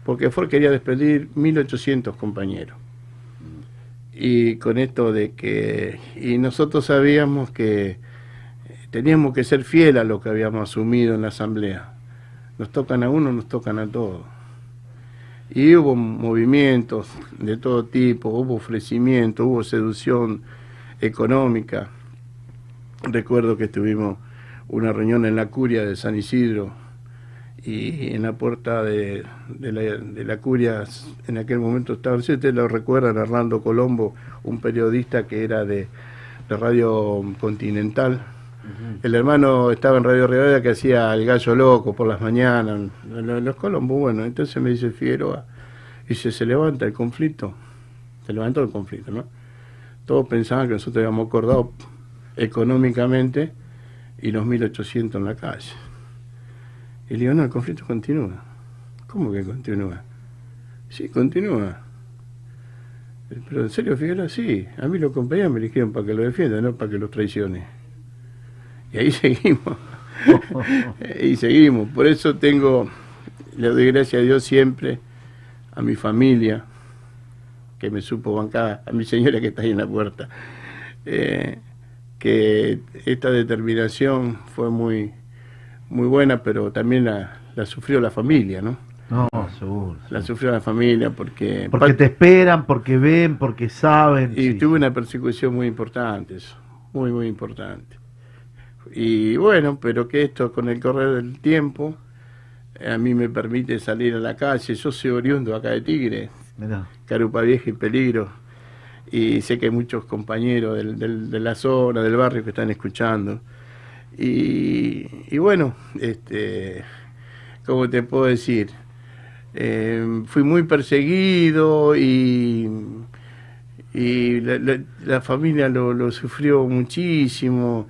porque Ford quería despedir 1.800 compañeros. Y con esto de que... Y nosotros sabíamos que teníamos que ser fieles a lo que habíamos asumido en la asamblea. Nos tocan a uno, nos tocan a todos. Y hubo movimientos de todo tipo, hubo ofrecimiento, hubo seducción económica. Recuerdo que tuvimos una reunión en la curia de San Isidro y en la puerta de, de la, curia en aquel momento estaba, si ustedes lo recuerdan, Hernando Colombo, un periodista que era de, de Radio Continental. El hermano estaba en Radio Rivadavia que hacía el gallo loco por las mañanas, los, los Colombo, bueno, entonces me dice Figueroa, dice, se levanta el conflicto, se levantó el conflicto, ¿no? Todos pensaban que nosotros habíamos acordado económicamente y los 1800 en la calle. Y le digo, no, el conflicto continúa. ¿Cómo que continúa? Sí, continúa. Pero en serio, Figueroa, sí. A mí los compañeros me eligieron para que lo defienda, no para que los traicione. Y ahí seguimos. y seguimos. Por eso tengo, le doy gracias a Dios siempre, a mi familia, que me supo bancar, a mi señora que está ahí en la puerta, eh, que esta determinación fue muy, muy buena, pero también la, la sufrió la familia, ¿no? No, seguro. La sufrió la familia porque... Porque te esperan, porque ven, porque saben. Y sí. tuve una persecución muy importante, eso, muy, muy importante. Y bueno, pero que esto con el correr del tiempo eh, a mí me permite salir a la calle. Yo soy oriundo acá de Tigre, Mirá. Carupa Vieja y Peligro. Y sé que hay muchos compañeros del- del- de la zona, del barrio que están escuchando. Y, y bueno, este, ¿cómo te puedo decir? Eh, fui muy perseguido y, y la, la- la familia lo, lo sufrió muchísimo,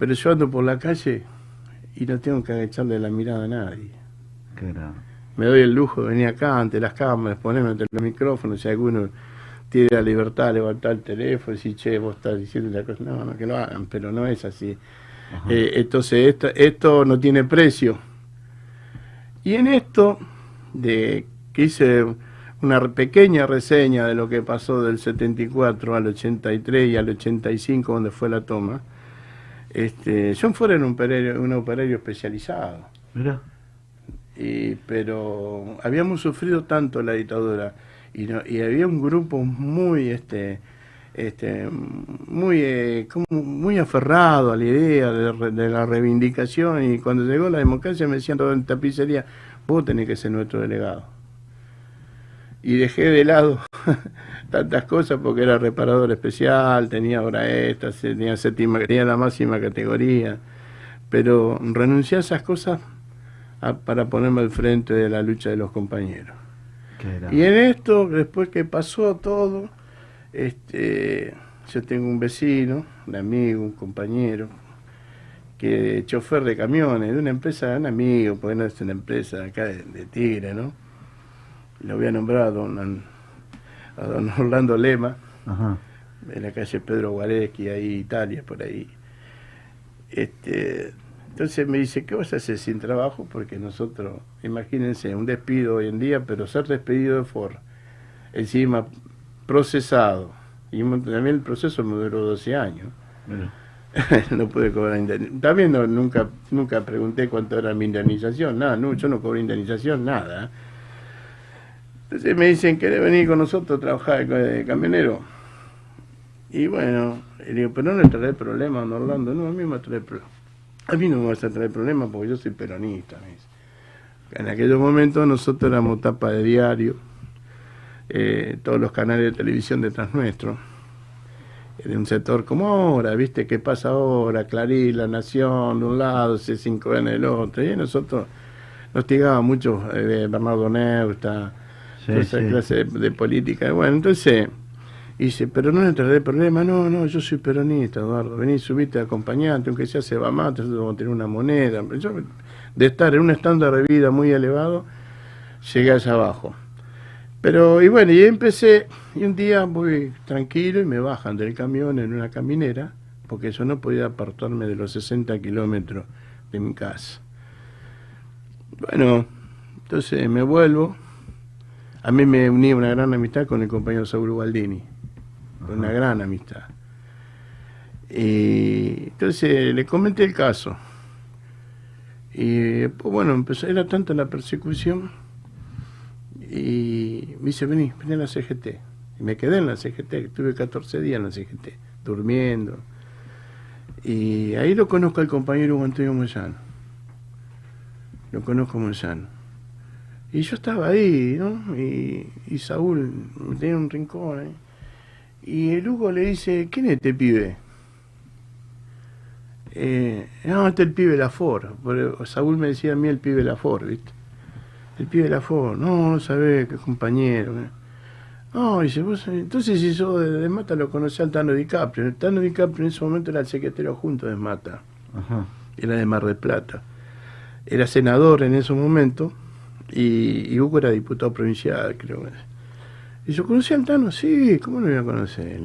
pero yo ando por la calle y no tengo que agacharle la mirada a nadie. Grave. Me doy el lujo de venir acá ante las cámaras, ponerme ante los micrófonos, si alguno tiene la libertad de levantar el teléfono y decir, che, vos estás diciendo la cosa, no, no, que lo hagan, pero no es así. Eh, entonces, esto, esto no tiene precio. Y en esto, de que hice una pequeña reseña de lo que pasó del 74 al 83 y al 85, donde fue la toma, este, John Ford era un operario, un operario especializado. Mirá. Y, pero habíamos sufrido tanto la dictadura y, no- y había un grupo muy este este muy eh, como muy aferrado a la idea de, de la reivindicación y cuando llegó la democracia me decían todo en tapicería vos tenés que ser nuestro delegado y dejé de lado tantas cosas porque era reparador especial tenía hora extra tenía séptima tenía la máxima categoría pero renuncié a esas cosas a- para ponerme al frente de la lucha de los compañeros. Y en esto, después que pasó todo, este, yo tengo un vecino, un amigo, un compañero, que es chofer de camiones, de una empresa, un amigo, porque no es una empresa acá de, de Tigre, ¿no? Lo voy a nombrar a don, a don Orlando Lema, Ajá. en la calle Pedro Guareschi, ahí Italia, por ahí. Este, entonces me dice, ¿qué vas a hacer sin trabajo? Porque nosotros, imagínense, un despido hoy en día, pero ser despedido de Ford, encima procesado, y también el proceso me duró 12 años. No pude cobrar indemnización. También no, nunca, nunca pregunté cuánto era mi indemnización, nada, no, yo no cobré indemnización, nada. Entonces me dicen, ¿querés venir con nosotros a trabajar de, camionero? Y bueno, le digo, pero no le trae problema don Orlando, no, a mí me trae problemas. A mí no me vas a traer problemas porque yo soy peronista. me dice. En aquellos momentos nosotros éramos tapa de diario, eh, todos los canales de televisión detrás nuestro, de un sector como ahora, ¿viste? ¿Qué pasa ahora? Clarín, La Nación, de un lado, C5N del otro. Y nosotros nos tigaba mucho eh, Bernardo Neusta, Sí, toda esa sí. clase de, de política. Bueno, entonces, dice, pero no le traeré problema. No, no, yo soy peronista, Eduardo. Vení, subite acompañante, aunque sea se va más, vamos a tener una moneda. Yo, de estar en un estándar de vida muy elevado, llegué allá abajo. Pero, y bueno, y empecé, y un día voy tranquilo y me bajan del camión en una caminera, porque yo no podía apartarme de los 60 kilómetros de mi casa. Bueno, entonces me vuelvo. A mí me unía una gran amistad con el compañero Saúl Gualdini, una gran amistad. Y entonces le comenté el caso. Y pues, bueno, empezó, era tanta la persecución y me dice, vení, vení a la CGT. Y me quedé en la CGT, estuve 14 días en la CGT, durmiendo. Y ahí lo conozco al compañero Hugo Antonio Moyano. Lo conozco Moyano. Y yo estaba ahí, ¿no? Y, y Saúl tenía un rincón ahí. Y el Hugo le dice, ¿quién es este pibe? Eh, no, este es el pibe Lafor. Saúl me decía a mí el pibe Lafor, ¿viste? El pibe Lafor, no, no sabés, qué compañero. ¿eh? No, dice, vos, entonces si sos de, de Mata lo conocés al Tano DiCaprio. El Tano DiCaprio en ese momento era el secretario junto de Mata. Ajá. Era de Mar del Plata. Era senador en ese momento Y, Hugo era diputado provincial, creo. Y yo conocí al Tano, sí, ¿cómo lo iba a conocer?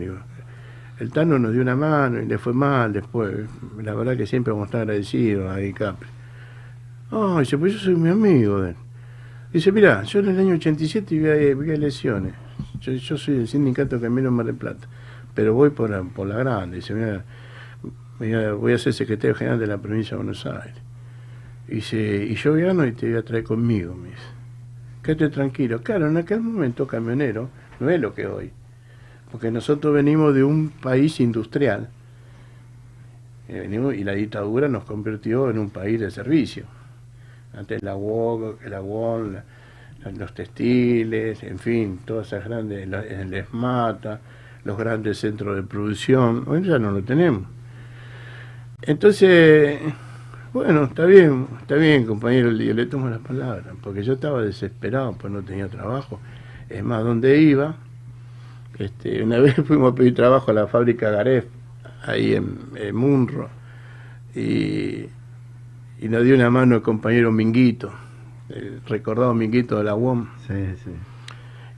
El Tano nos dio una mano y le fue mal después. La verdad que siempre vamos a estar agradecidos a Capri. Ah, dice, pues yo soy mi amigo. Dice, mira, yo en el año 87 vi, a- elecciones. Yo, yo soy del sindicato Camino Mar del Plata. Pero voy por la, por la grande. Dice, mira, voy a ser secretario general de la provincia de Buenos Aires. Dice, y yo gano y te voy a traer conmigo, me dice. Quédate tranquilo. Claro, en aquel momento camionero no es lo que hoy. Porque nosotros venimos de un país industrial. Eh, venimos- y la dictadura nos convirtió en un país de servicio. Antes la UOC, la la- los textiles, en fin, todas esas grandes, el ESMATA, los grandes centros de producción. Hoy ya no lo tenemos. Entonces, bueno, está bien, está bien, compañero, yo le tomo la palabra, porque yo estaba desesperado, pues no tenía trabajo. Es más, donde iba, este, una vez fuimos a pedir trabajo a la fábrica Garef, ahí en, en Munro, y, y nos dio una mano el compañero Minguito, el recordado Minguito de la UOM. Sí, sí.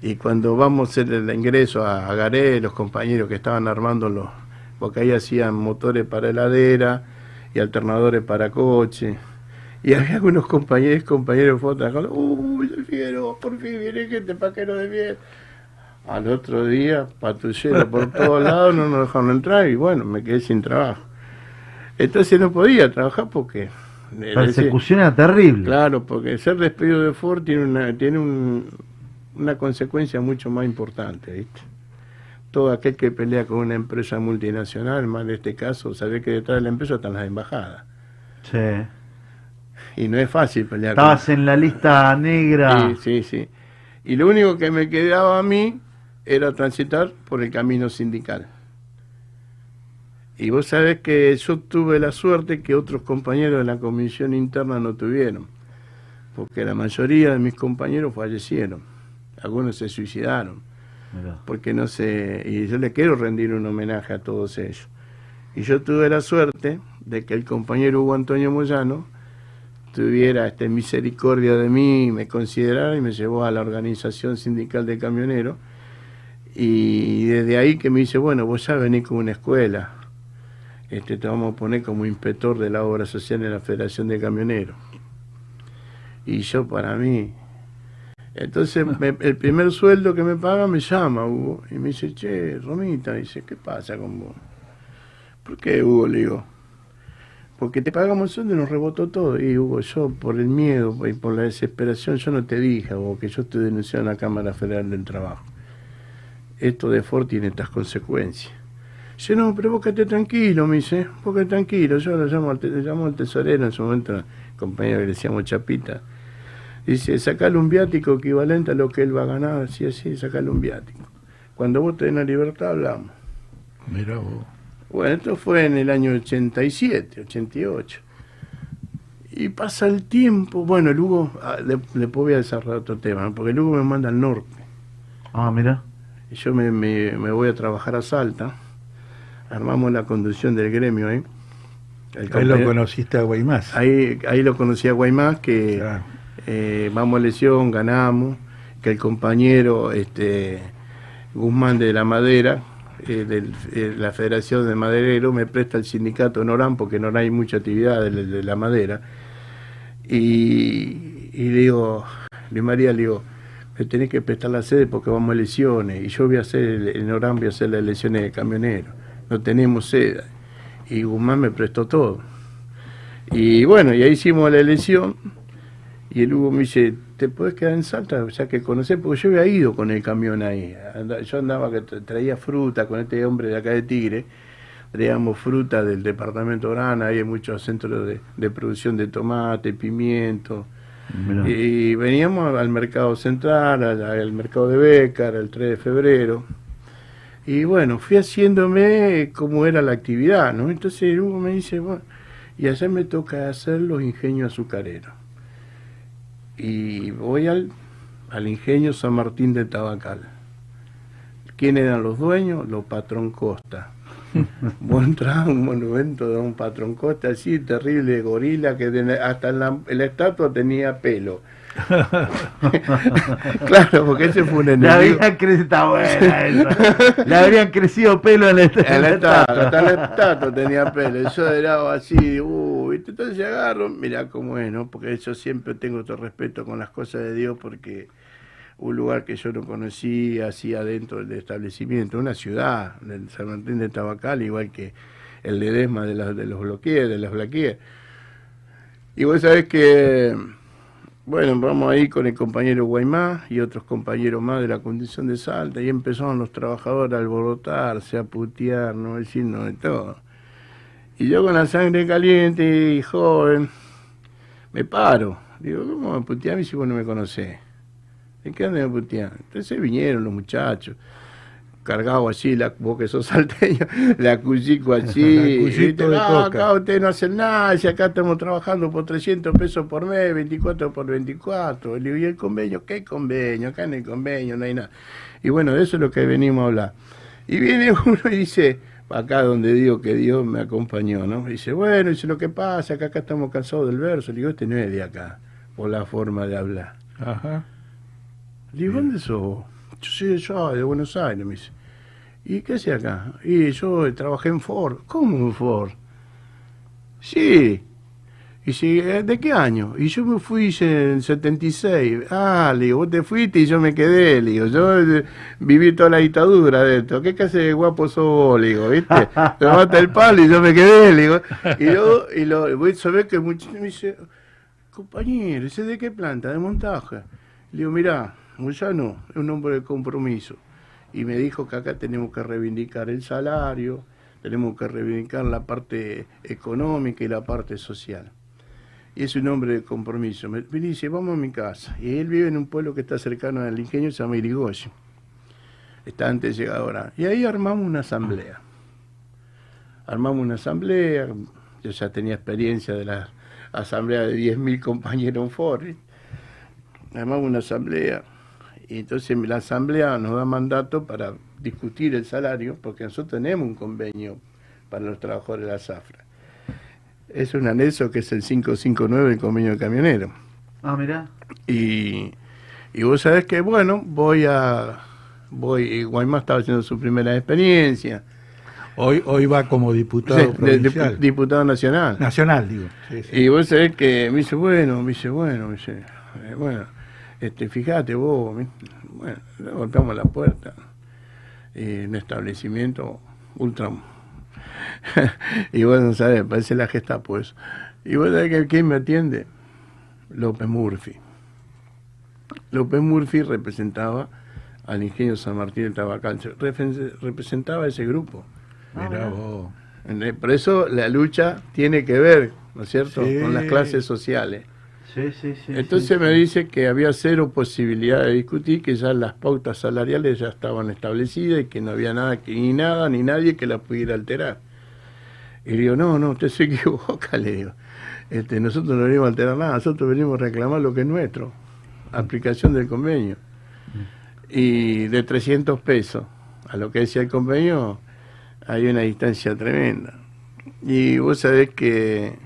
Y cuando vamos a hacer el ingreso a, a los compañeros que estaban armando los, porque ahí hacían motores para heladera y alternadores para coche. Y había algunos compañeros, compañeros fotos, uy, el Figueroa, por fin viene gente paquero de bien. Al otro día, patrullero por todos lados, no nos dejaron entrar y bueno, me quedé sin trabajo. Entonces no podía trabajar porque... La persecución era terrible. Claro, porque ser despedido de Ford tiene una, tiene un- una consecuencia mucho más importante, ¿viste? Todo aquel que pelea con una empresa multinacional, más en este caso, sabe que detrás de la empresa están las embajadas. Sí. Y no es fácil pelear Estabas en la lista negra. Sí, sí, sí. Y lo único que me quedaba a mí era transitar por el camino sindical. Y vos sabés que yo tuve la suerte que otros compañeros de la comisión interna no tuvieron, porque la mayoría de mis compañeros fallecieron, algunos se suicidaron. Porque no sé, y yo le quiero rendir un homenaje a todos ellos. Y yo tuve la suerte de que el compañero Hugo Antonio Moyano tuviera este, misericordia de mí, me considerara y me llevó a la organización sindical de camioneros. Y desde ahí que me dice, bueno, vos ya venís con una escuela, este, te vamos a poner como inspector de la obra social en la Federación de Camioneros. Y yo para mí, entonces me- el primer sueldo que me paga me llama Hugo y me dice, che, Romita, dice, ¿qué pasa con vos? ¿Por qué, Hugo? Le digo, porque te pagamos el sueldo y nos rebotó todo. Y Hugo, yo por el miedo y por la desesperación, yo no te dije, Hugo, que yo estoy denunciando a la Cámara Federal del Trabajo. Esto de Ford tiene estas consecuencias. Dice, no, pero vos quedate tranquilo, me dice, vos quedate tranquilo. Yo lo llamo al, te- llamo al tesorero en su momento, compañero que le decíamos Chapita. Dice, sacale un viático equivalente a lo que él va a ganar, así, así, sacale un viático. Cuando vos tenés la libertad, hablamos. Mira vos. Bueno, esto fue en el año 87, 88. Y pasa el tiempo. Bueno, el Hugo, ah, le- después voy a desarrollar otro tema, ¿no? porque el Hugo me manda al norte. Ah, mira. Y yo me, me- me voy a trabajar a Salta. Armamos la conducción del gremio ahí. El Ahí lo conociste a Guaymás. Ahí, ahí lo conocí a Guaymás, que eh, vamos a lesión, ganamos, que el compañero este, Guzmán de la Madera, eh, de la Federación de Madereros, me presta el sindicato en Orán, porque Orán hay mucha actividad de, la madera. Y, le digo, Luis María, le digo, me tenés que prestar la sede porque vamos a elecciones, y yo voy a hacer, en Orán voy a hacer las elecciones de camioneros, no tenemos sede. Y Guzmán me prestó todo. Y bueno, y ahí hicimos la elección. Y el Hugo me dice, ¿te puedes quedar en Salta? O sea, que conocer, porque yo había ido con el camión ahí. Yo andaba, que tra- traía fruta con este hombre de acá de Tigre. Traíamos fruta del departamento Grana, ahí hay muchos centros de, de producción de tomate, pimiento. Mirá. Y veníamos al mercado central, al, al mercado de Bécar, el 3 de febrero. Y bueno, fui haciéndome cómo era la actividad, ¿no? Entonces Hugo me dice, bueno, y allá me toca hacer los ingenios azucareros. Y voy al, al ingenio San Martín de Tabacal. ¿Quién eran los dueños? Los patrón Costa. Vos un monumento de un patrón Costa así, terrible gorila, que de- hasta en la, en la estatua tenía pelo. claro, porque ese fue un enemigo. crecido, buena. Le habrían crecido pelo en la est- En en la la estatua, estatua. hasta la estatua tenía pelo. Yo era así, uh, ¿viste? entonces agarro, mira cómo es, ¿no? Porque yo siempre tengo todo respeto con las cosas de Dios porque un lugar que yo no conocía, así adentro del establecimiento, una ciudad, el San Martín de Tabacal, igual que el Ledesma de, las de los bloquees, de las blaquíes. Y vos sabés que, bueno, vamos ahí con el compañero Guaymá y otros compañeros más de la condición de Salta, y empezaron los trabajadores a alborotarse, a putear, no decirnos de todo. Y yo con la sangre caliente y joven, me paro. Digo, ¿cómo me puteás si vos no me conocés? ¿De qué andan puteando? Entonces vinieron los muchachos, cargados así, la, vos que sos salteño, la cuchico así. La de No, acá ustedes no hacen nada, si acá estamos trabajando por 300 pesos por mes, 24 por 24. Le digo, ¿y el convenio? ¿Qué convenio? Acá en el convenio no hay nada. Y bueno, de eso es lo que venimos a hablar. Y viene uno y dice, acá donde digo que Dios me acompañó, ¿no? Y dice, bueno, dice lo que pasa, que acá estamos cansados del verso. Le digo, este no es de acá, por la forma de hablar. Ajá. Le digo, ¿dónde sos? Yo soy yo, de Buenos Aires, me dice. ¿Y qué hace acá? Y yo trabajé en Ford. ¿Cómo en Ford? Sí. Y si, "Eh, ¿de qué año? Y yo me fui en el 76. Ah, le digo, vos te fuiste y yo me quedé, le digo, yo eh, viví toda la dictadura de esto. ¿Qué clase de guapo sos vos? Le digo, ¿viste? Te mata el palo y yo me quedé, le digo. Y luego, y lo, voy a saber que muchos me dice, compañero, ¿ese de qué planta? De montaje. Le digo, mirá, Moyano es un hombre de compromiso. Y me dijo que acá tenemos que reivindicar el salario, tenemos que reivindicar la parte económica y la parte social. Y es un hombre de compromiso. Me, dice, vamos a mi casa. Y él vive en un pueblo que está cercano al ingenio, se llama Irigoyen. Está antes llegadora. Y ahí armamos una asamblea. Armamos una asamblea. Yo ya tenía experiencia de la asamblea de 10.000 compañeros en Ford. Armamos una asamblea. Y entonces la asamblea nos da mandato para discutir el salario, porque nosotros tenemos un convenio para los trabajadores de la zafra. Es un anexo que es el 559 del convenio de camionero. Ah, mirá. Y, y vos sabés que, bueno, voy a. voy y Guaymá estaba haciendo su primera experiencia. Hoy, hoy va como diputado Sí, provincial. diputado nacional. Nacional, digo. Sí, sí. Y vos sabés que me dice, bueno, me dice, bueno, me dice, eh, bueno, este, fíjate vos, me- bueno, le golpeamos la puerta. Y un establecimiento ultra. y vos no sabés, parece la gesta pues. Y sabés que quién me atiende? López Murphy. López Murphy representaba al ingenio San Martín de Tabacal, representaba a ese grupo. Mirá vos. Por eso la lucha tiene que ver, ¿no es cierto?, Sí. con las clases sociales. Sí, sí, sí. Entonces me dice que había cero posibilidad de discutir, que ya las pautas salariales ya estaban establecidas y que no había nada, que, ni nada, ni nadie que las pudiera alterar. Y le digo, no, no, usted se equivoca, le digo. Este, nosotros no venimos a alterar nada, nosotros venimos a reclamar lo que es nuestro, aplicación del convenio. Y de 300 pesos a lo que decía el convenio, hay una distancia tremenda. Y vos sabés que,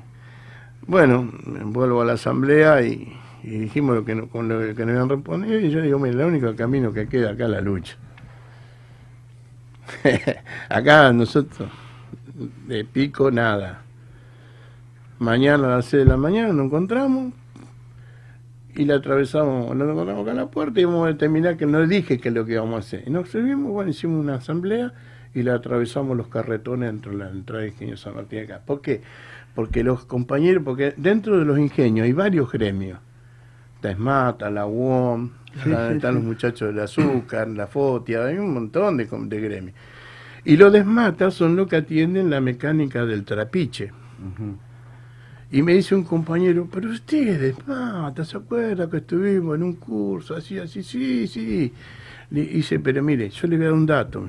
bueno, vuelvo a la asamblea y, dijimos lo que, no- con lo que nos habían respondido y yo digo, mira, el único camino que queda acá es la lucha. acá nosotros, de pico, nada. Mañana a las 6 de la mañana nos encontramos y la atravesamos, nos encontramos acá en la puerta y vamos a determinar que no dije qué es lo que íbamos a hacer. Y nos subimos, bueno, hicimos una asamblea y la atravesamos los carretones dentro de la entrada de Ingenio San Martín acá. ¿Por qué? Porque los compañeros, porque dentro de los ingenios hay varios gremios. Está Esmata, la UOM, Sí, la- sí, están sí. los muchachos del azúcar, la FOTIA, hay un montón de, de gremios. Y los de Esmata son los que atienden la mecánica del trapiche. Y me dice un compañero, pero ustedes, mata, ¿se acuerda que estuvimos en un curso así, así? Sí, sí. Le dice, pero mire, yo le voy a dar un dato.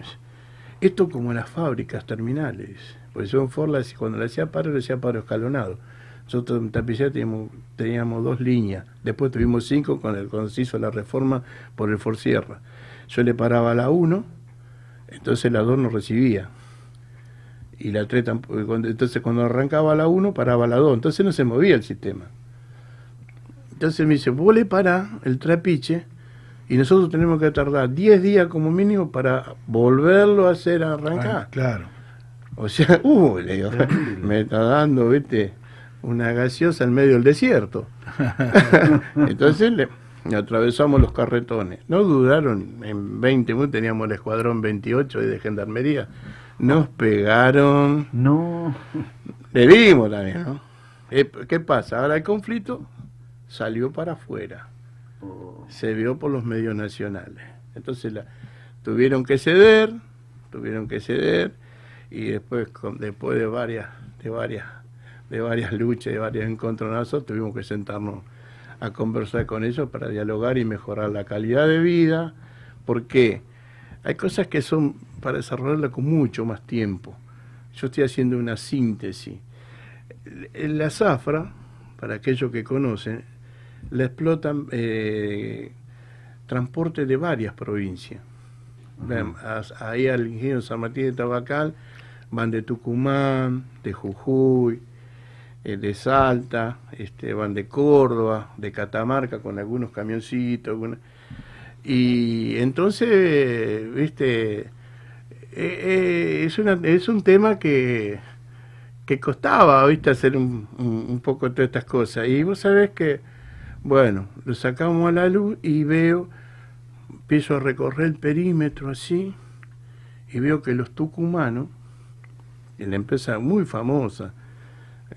Esto como las fábricas terminales. Yo en Ford, cuando le hacía paro, le hacía paro escalonado. Nosotros en Tapicería teníamos, dos líneas. Después tuvimos cinco con el, cuando se hizo la reforma por el Ford Sierra. Yo le paraba la 1, entonces la 2 no recibía y la 3 tampoco. Entonces cuando arrancaba la 1 paraba la 2, entonces no se movía el sistema. Entonces me dice, vos le pará el trapiche y nosotros tenemos que tardar 10 días como mínimo para volverlo a hacer arrancar. Ah, claro. O sea, uh, le digo, me está dando, viste, una gaseosa en medio del desierto. Entonces le, le atravesamos los carretones. No duraron, en 20 minutos teníamos el escuadrón 28 de gendarmería. Nos pegaron. No. Le dimos también, ¿no? Eh, ¿Qué pasa? Ahora el conflicto salió para afuera. Se vio por los medios nacionales. Entonces la, tuvieron que ceder, tuvieron que ceder y después con- después de varias de varias de varias luchas, de varios encontronazos, tuvimos que sentarnos a conversar con ellos para dialogar y mejorar la calidad de vida, porque hay cosas que son para desarrollarla con mucho más tiempo. Yo estoy haciendo una síntesis. La zafra, para aquellos que conocen, la explotan eh, transporte de varias provincias. Ahí al ingenio San Martín de Tabacal van de Tucumán, de Jujuy, eh, de Salta, este, van de Córdoba, de Catamarca con algunos camioncitos. alguna- Y entonces, viste, eh, eh, es, una, es un tema que, que costaba, viste, hacer un, un- un poco todas estas cosas. Y vos sabés que, bueno, lo sacamos a la luz y veo, empiezo a recorrer el perímetro así, y veo que los tucumanos, la empresa muy famosa,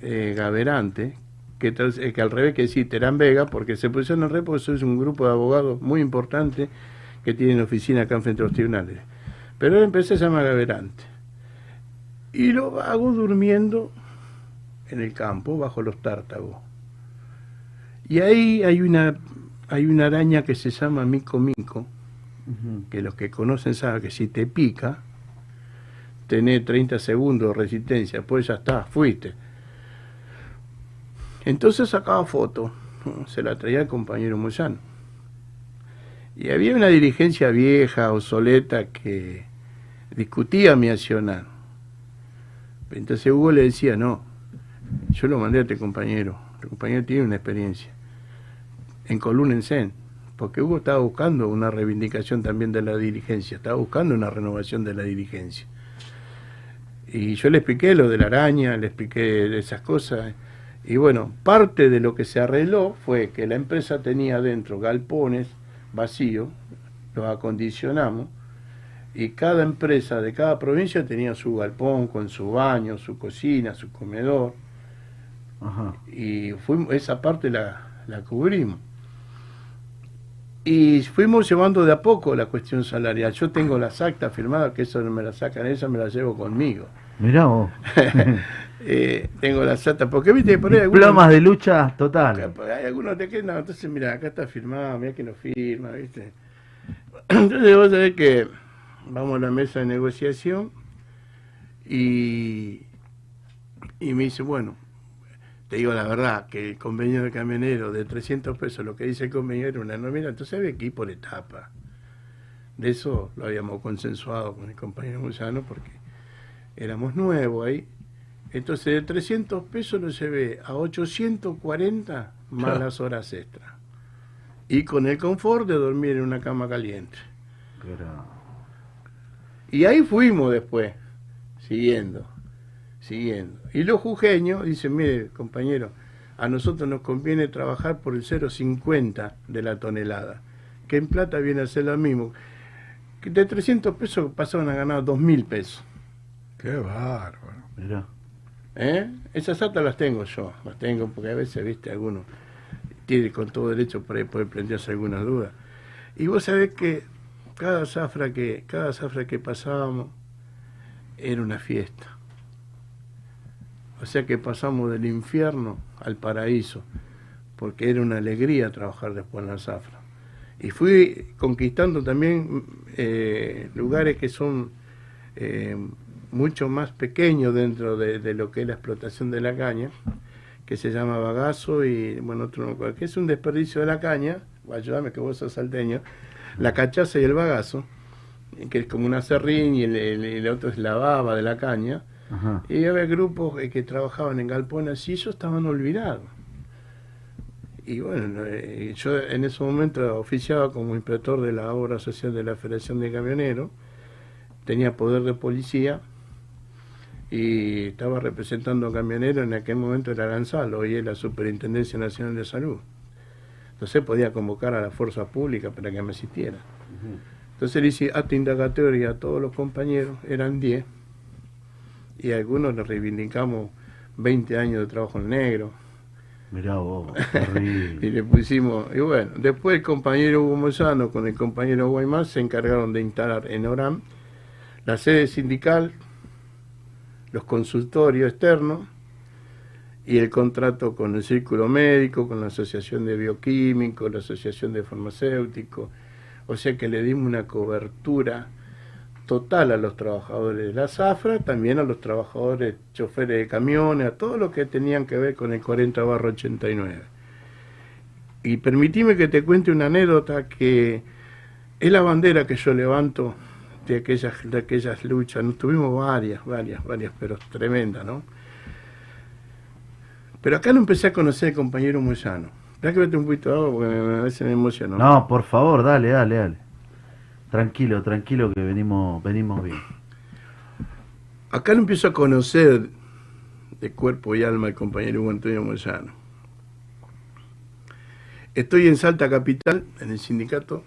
eh, Gaberante, que, eh, que al revés que decir Terán Vega, porque se pusieron al revés porque eso es un grupo de abogados muy importante que tienen oficina acá frente a los tribunales. Pero la empresa se llama Gaberante. Y lo hago durmiendo en el campo, bajo los tártagos. Y ahí hay una, hay una araña que se llama mico mico, que los que conocen saben que si te pica, tenés 30 segundos de resistencia, pues ya está, fuiste. Entonces sacaba foto, se la traía el compañero Moyano. Y había una dirigencia vieja, obsoleta, que discutía mi accionar. Entonces Hugo le decía, no, yo lo mandé a este compañero, este compañero tiene una experiencia. Encolúnense, porque Hugo estaba buscando una reivindicación también de la dirigencia, estaba buscando una renovación de la dirigencia. Y yo le expliqué lo de la araña, le expliqué esas cosas. Y bueno, parte de lo que se arregló fue que la empresa tenía dentro galpones vacíos, los acondicionamos, y cada empresa de cada provincia tenía su galpón con su baño, su cocina, su comedor. Y fuimos, esa parte la, la cubrimos. Y fuimos llevando de a poco la cuestión salarial. Yo tengo las actas firmadas, que eso no me las sacan, esa me la llevo conmigo. Mirá vos. Eh, tengo las actas, porque viste, por ahí algunos- Diplomas de lucha total. hay algunos de que no, entonces mira, acá está firmado, mira que no firma, ¿viste? Entonces vos sabés que vamos a la mesa de negociación y, y me dice, bueno, te digo la verdad, que el convenio de camionero de 300 pesos, lo que dice el convenio era una nómina, entonces había que ir por etapa. De eso lo habíamos consensuado con el compañero Musano porque éramos nuevos ahí. Entonces de 300 pesos lo llevé a 840 más Claro. las horas extras. Y con el confort de dormir en una cama caliente. Y ahí fuimos después, siguiendo, siguiendo. Y los jujeños dicen, mire, compañero, a nosotros nos conviene trabajar por el 0,50 de la tonelada, que en plata viene a ser lo mismo. De 300 pesos pasaron a ganar 2.000 pesos. Qué bárbaro. Mirá. ¿Eh? Esas actas las tengo yo, las tengo porque a veces, viste, alguno tiene con todo derecho por ahí puede plantearse algunas dudas. Y vos sabés que cada zafra que, cada zafra que pasábamos era una fiesta. O sea que pasamos del infierno al paraíso, porque era una alegría trabajar después en la zafra. Y fui conquistando también eh, lugares que son eh, mucho más pequeños dentro de, de lo que es la explotación de la caña, que se llama bagazo y, bueno, otro no que es un desperdicio de la caña, ayúdame que vos sos salteño, la cachaza y el bagazo, que es como una serrín y el, el- el otro es la baba de la caña, Ajá. y había grupos eh, que trabajaban en galpones y ellos estaban olvidados. y bueno, eh, yo en ese momento oficiaba como inspector de la obra social de la Federación de Camioneros, tenía poder de policía y estaba representando a camioneros, en aquel momento era Gonzalo, hoy es la Superintendencia Nacional de Salud. Entonces podía convocar a la fuerza pública para que me asistiera. Entonces le hice acto indagatorio a todos los compañeros, eran 10, y a algunos les reivindicamos 20 años de trabajo en negro. Mirá vos, y le pusimos, y bueno, después el compañero Hugo Mozano con el compañero Guaymán se encargaron de instalar en Oram la sede sindical, los consultorios externos y el contrato con el Círculo Médico, con la Asociación de Bioquímicos, la Asociación de Farmacéuticos. O sea que le dimos una cobertura total a los trabajadores de la zafra, también a los trabajadores choferes de camiones, a todos los que tenían que ver con el 40 barro 89. Y permitime que te cuente una anécdota que es la bandera que yo levanto de aquellas, de aquellas luchas. Nos tuvimos varias, varias, varias, pero tremendas, ¿no? Pero acá no empecé a conocer al compañero Moyano. Espera que vete un poquito de agua porque me- a veces me emociono. No, por favor, dale, dale, dale. Tranquilo, tranquilo que venimos, venimos bien. Acá lo empiezo a conocer de cuerpo y alma el compañero Hugo Antonio Moyano. Estoy en Salta Capital, en el sindicato,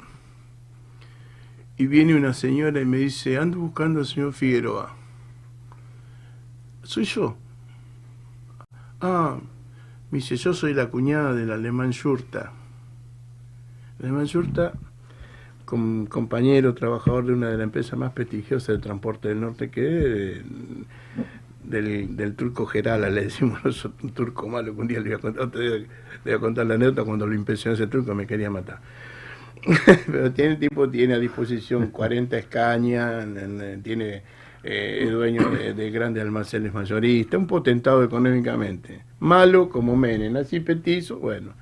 y viene una señora y me dice, ando buscando al señor Figueroa. Soy yo. Ah, me dice, yo soy la cuñada del alemán Yurta. El alemán Yurta, com- compañero, trabajador de una de las empresas más prestigiosas de transporte del norte que es, del, del turco Gerala, le decimos un turco malo, que un día le voy a contar, le voy a contar la anécdota, cuando lo impresionó ese turco me quería matar. Pero tiene tipo, tiene a disposición 40 escañas, en- en- tiene eh, dueño de, de grandes almacenes mayoristas, un potentado económicamente. Malo como Menem, así petizo, bueno.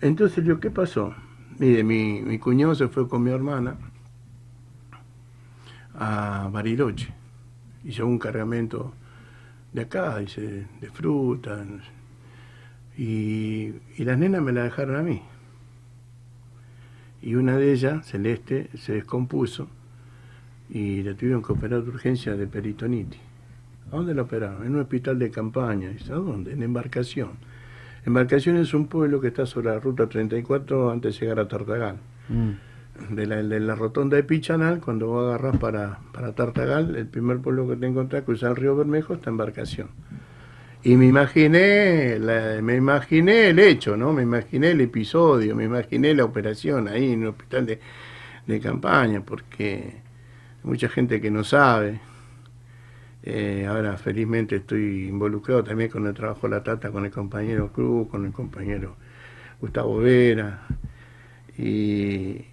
Entonces digo, ¿qué pasó? Mire, mi, mi cuñado se fue con mi hermana a Bariloche. Hizo un cargamento de acá, dice, de fruta. Y, y las nenas me la dejaron a mí. Y una de ellas, Celeste, se descompuso y la tuvieron que operar de urgencia de peritonitis. ¿A dónde la operaron? En un hospital de campaña. ¿a dónde? En Embarcación. Embarcación es un pueblo que está sobre la ruta 34 antes de llegar a Tartagal. De la, de la rotonda de Pichanal, cuando vos agarrás para, para Tartagal, el primer pueblo que te encontrás, cruzar el río Bermejo, está Embarcación. Y me imaginé, la- me imaginé el hecho, ¿no? Me imaginé el episodio, me imaginé la operación ahí en un hospital de, de campaña, porque hay mucha gente que no sabe. Eh, ahora felizmente estoy involucrado también con el trabajo de la Tata, con el compañero Cruz, con el compañero Gustavo Vera. Y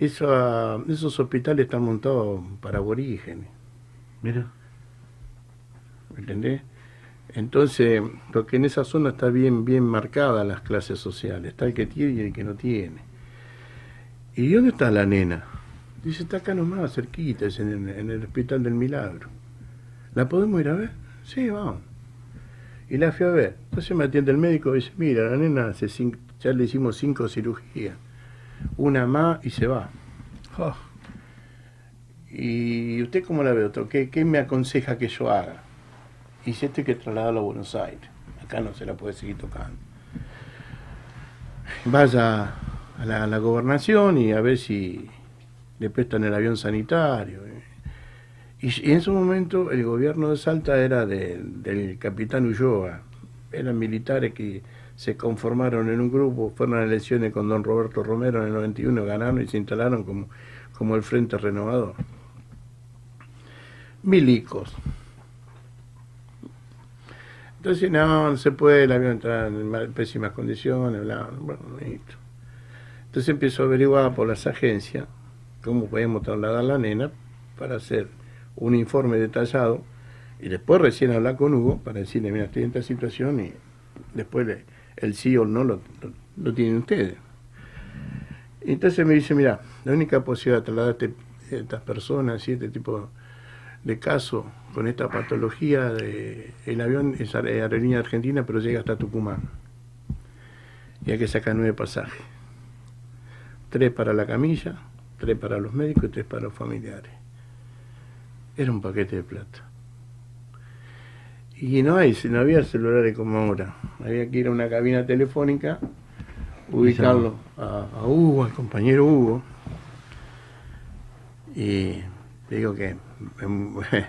esa- esos hospitales están montados para aborígenes. Mira. ¿Me entendés? Entonces, porque en esa zona está bien, bien marcada las clases sociales, está el que tiene y el que no tiene. ¿Y dónde está la nena? Dice, está acá nomás, cerquita, es en, el- en el Hospital del Milagro. ¿La podemos ir a ver? Sí, vamos. Y la fui a ver. Entonces me atiende el médico y dice, mira, la nena hace cin- ya le hicimos cinco cirugías. Una más y se va. ¿Y usted cómo la ve, doctor? ¿Qué, qué me aconseja que yo haga? Y si esto hay que trasladarlo a Buenos Aires. Acá no se la puede seguir tocando. Vaya a la, gobernación y a ver si le prestan el avión sanitario. Y, y en ese momento el gobierno de Salta era de- del capitán Ulloa. Eran militares que se conformaron en un grupo, fueron a elecciones con don Roberto Romero en el 91, ganaron y se instalaron como, como el Frente Renovador. Milicos. Entonces, no, no se puede, el avión está en pésimas condiciones, bla, bueno, listo. Entonces empiezo a averiguar por las agencias cómo podíamos trasladar a la nena para hacer un informe detallado y después recién hablar con Hugo para decirle, mira, estoy en esta situación y después le- el sí o el no lo, lo, lo tienen ustedes. Entonces me dice, mira, la única posibilidad de trasladar a este- estas personas y este tipo de casos con esta patología, de, el avión es aer- aerolínea argentina, pero llega hasta Tucumán. y hay que sacar nueve pasajes. Tres para la camilla, tres para los médicos y tres para los familiares. Era un paquete de plata. Y no hay, no había celulares como ahora. Había que ir a una cabina telefónica, ubicarlo a, a Hugo, al compañero Hugo. Y digo que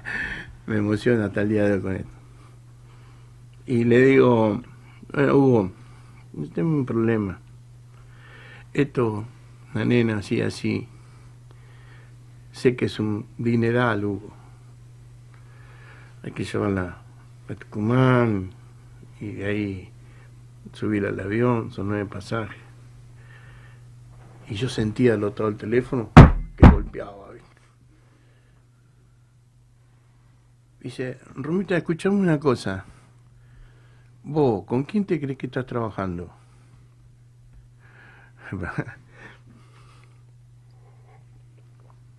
me, emociona hasta el día de hoy con esto. Y le digo, "Bueno, Hugo, tengo un problema. Esto, la nena así, así, sé que es un dineral, Hugo. Hay que llevarla a Tucumán y de ahí subir al avión, son nueve pasajes. Y yo sentía al otro lado del teléfono que golpeaba. ¿viste? Dice, Romita, escuchame una cosa. Vos, ¿con quién te crees que estás trabajando?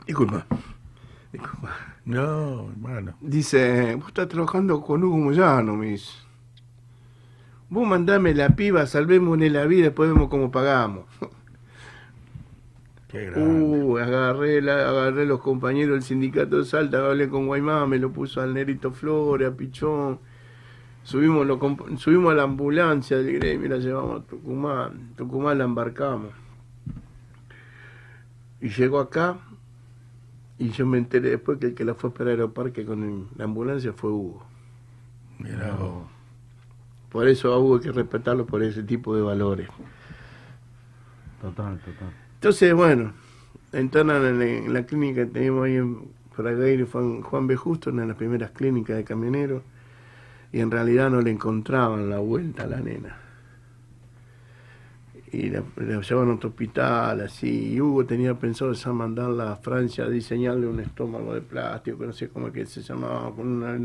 Disculpa. Disculpa. No, hermano. Dice, vos estás trabajando con Hugo Moyano, dice. Vos mandame la piba, salvémosle la vida, después vemos cómo pagamos. Uh, agarré, la, agarré los compañeros del sindicato de Salta, hablé con Guaymá, me lo puso al Nerito Flores, a Pichón. Subimos, lo, subimos a la ambulancia del gremio la llevamos a Tucumán. Tucumán la embarcamos. Y llegó acá y yo me enteré después que el que la fue a esperar al aeroparque con la ambulancia fue Hugo. Mirá vos. Por eso a Hugo hay que respetarlo por ese tipo de valores. Total, total. Entonces, bueno, internan en la, clínica que tenemos ahí en Fragaire, Juan, Juan B. Justo, una de las primeras clínicas de camioneros, y en realidad no le encontraban la vuelta a la nena. Y la, la llevaban a otro hospital, así, y Hugo tenía pensado ya mandarla a Francia a diseñarle un estómago de plástico, que no sé cómo es que se llamaba, con una,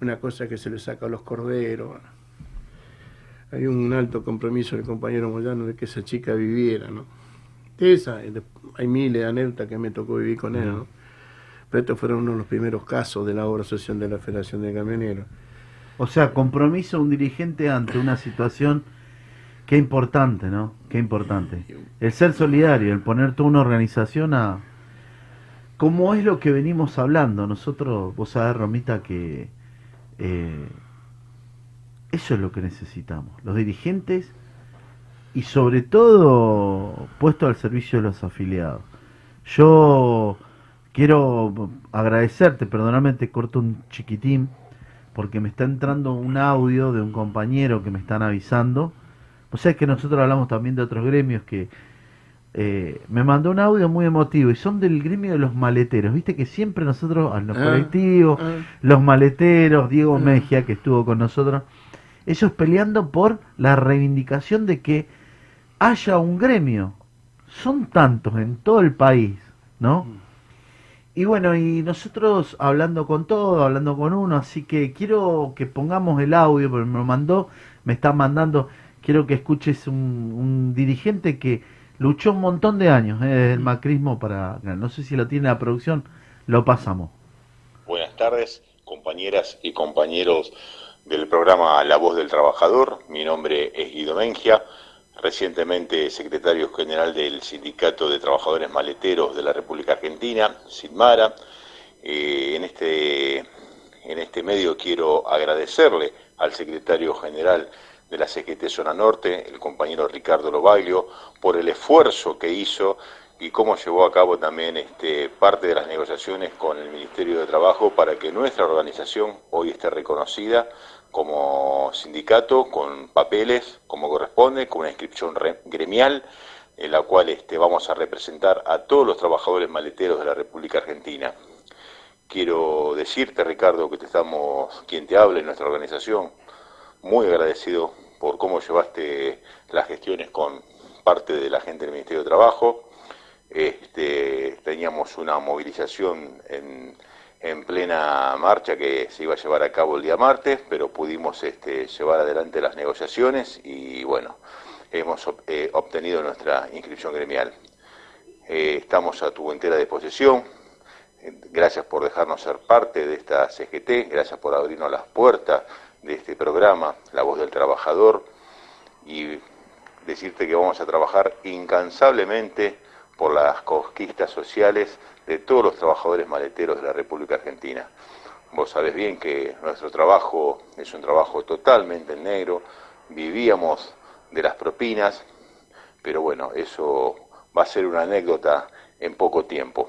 una cosa que se le saca a los corderos. Hay un alto compromiso del compañero Moyano de que esa chica viviera, ¿no? Esa, y de- hay miles de anécdotas que me tocó vivir con él, ¿no? Pero estos fueron uno de los primeros casos de la obra social de la Federación de Camioneros. O sea, compromiso de un dirigente ante una situación que importante, ¿no? Qué importante. El ser solidario, el poner toda una organización a... Como es lo que venimos hablando, nosotros, vos sabés, Romita, que eh, eso es lo que necesitamos. Los dirigentes y sobre todo puesto al servicio de los afiliados. Yo quiero agradecerte, perdóname, te corto un chiquitín, porque me está entrando un audio de un compañero que me están avisando. O sea que nosotros hablamos también de otros gremios que eh, me mandó un audio muy emotivo y son del gremio de los maleteros. Viste que siempre nosotros, a los Ah, colectivos, ah. los maleteros, Diego Ah. Mejia que estuvo con nosotros, ellos peleando por la reivindicación de que haya un gremio. Son tantos en todo el país, ¿no? Y bueno, y nosotros hablando con todo, hablando con uno, así que quiero que pongamos el audio, porque me lo mandó, me están mandando, quiero que escuches un, un dirigente que luchó un montón de años, eh, desde el macrismo para... No sé si lo tiene la producción, lo pasamos. Buenas tardes, compañeras y compañeros del programa La Voz del Trabajador. Mi nombre es Guido Mengia, recientemente secretario general del Sindicato de Trabajadores Maleteros de la República Argentina, SIDMARA. Eh, en, este, en este medio quiero agradecerle al secretario general de la CGT Zona Norte, el compañero Ricardo Lobaglio, por el esfuerzo que hizo y cómo llevó a cabo también este, parte de las negociaciones con el Ministerio de Trabajo para que nuestra organización hoy esté reconocida como sindicato, con papeles como corresponde, con una inscripción re- gremial, en la cual este, vamos a representar a todos los trabajadores maleteros de la República Argentina. Quiero decirte, Ricardo, que te estamos, quien te habla en nuestra organización, muy agradecido por cómo llevaste las gestiones con parte de la gente del Ministerio de Trabajo. Este, teníamos una movilización en, en plena marcha que se iba a llevar a cabo el día martes, pero pudimos este, llevar adelante las negociaciones y bueno, hemos eh, obtenido nuestra inscripción gremial. Eh, estamos a tu entera disposición. Gracias por dejarnos ser parte de esta CGT, gracias por abrirnos las puertas de este programa, La Voz del Trabajador, y decirte que vamos a trabajar incansablemente por las conquistas sociales de todos los trabajadores maleteros de la República Argentina. Vos sabés bien que nuestro trabajo es un trabajo totalmente en negro, vivíamos de las propinas, pero bueno, eso va a ser una anécdota en poco tiempo.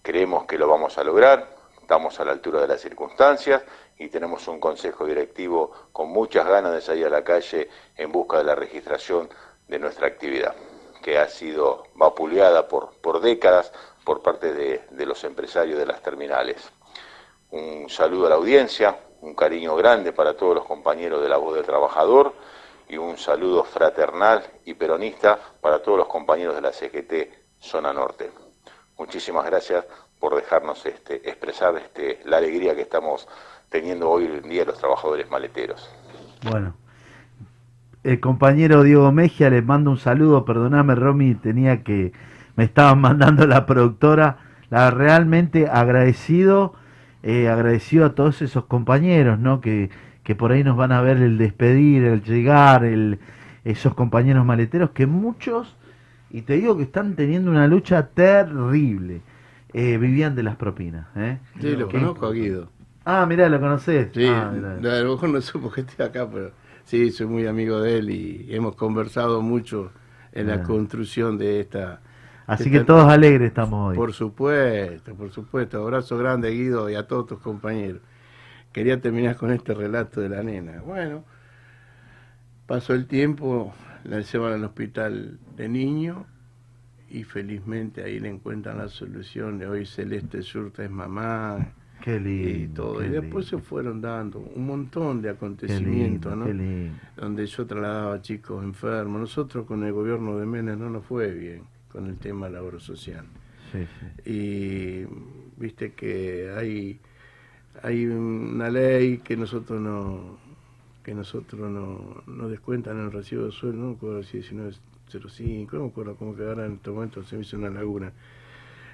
Creemos que lo vamos a lograr, estamos a la altura de las circunstancias y tenemos un consejo directivo con muchas ganas de salir a la calle en busca de la registración de nuestra actividad, que ha sido vapuleada por, por décadas por parte de, los empresarios de las terminales. Un saludo a la audiencia, un cariño grande para todos los compañeros de la voz del trabajador y un saludo fraternal y peronista para todos los compañeros de la CGT Zona Norte. Muchísimas gracias por dejarnos este, expresar este, la alegría que estamos teniendo hoy en día los trabajadores maleteros. Bueno, el compañero Diego Mejia les mando un saludo, perdoname Romy, tenía que, me estaban mandando la productora, la realmente agradecido, eh, agradecido a todos esos compañeros, ¿no? Que, que por ahí nos van a ver el despedir, el llegar, el, esos compañeros maleteros que muchos, y te digo que están teniendo una lucha terrible, eh, vivían de las propinas. ¿eh? Sí, lo conozco a Guido. Ah, mirá, lo conocés. Sí, Ah, a lo mejor no supo que esté acá, pero sí, soy muy amigo de él y hemos conversado mucho en la construcción de esta... Así de que todos alegres estamos hoy. Por supuesto, por supuesto. Abrazo grande, Guido, y a todos tus compañeros. Quería terminar con este relato de la nena. Bueno, pasó el tiempo, la llevan al hospital de niño y felizmente ahí le encuentran la solución. Hoy Celeste Surta es mamá, Qué lindo. y todo. Y después lindo. se fueron dando un montón de Qué acontecimientos, lindo, ¿no? qué lindo. Donde yo trasladaba chicos enfermos. Nosotros con el gobierno de Menem no nos fue bien con el tema de la obra social. Sí, sí. Y viste que hay, hay una ley que nosotros no que nosotros no, no descuentan en el recibo de sueldo, no me acuerdo si 1905, no me acuerdo cómo que ahora en este momento se me hizo una laguna.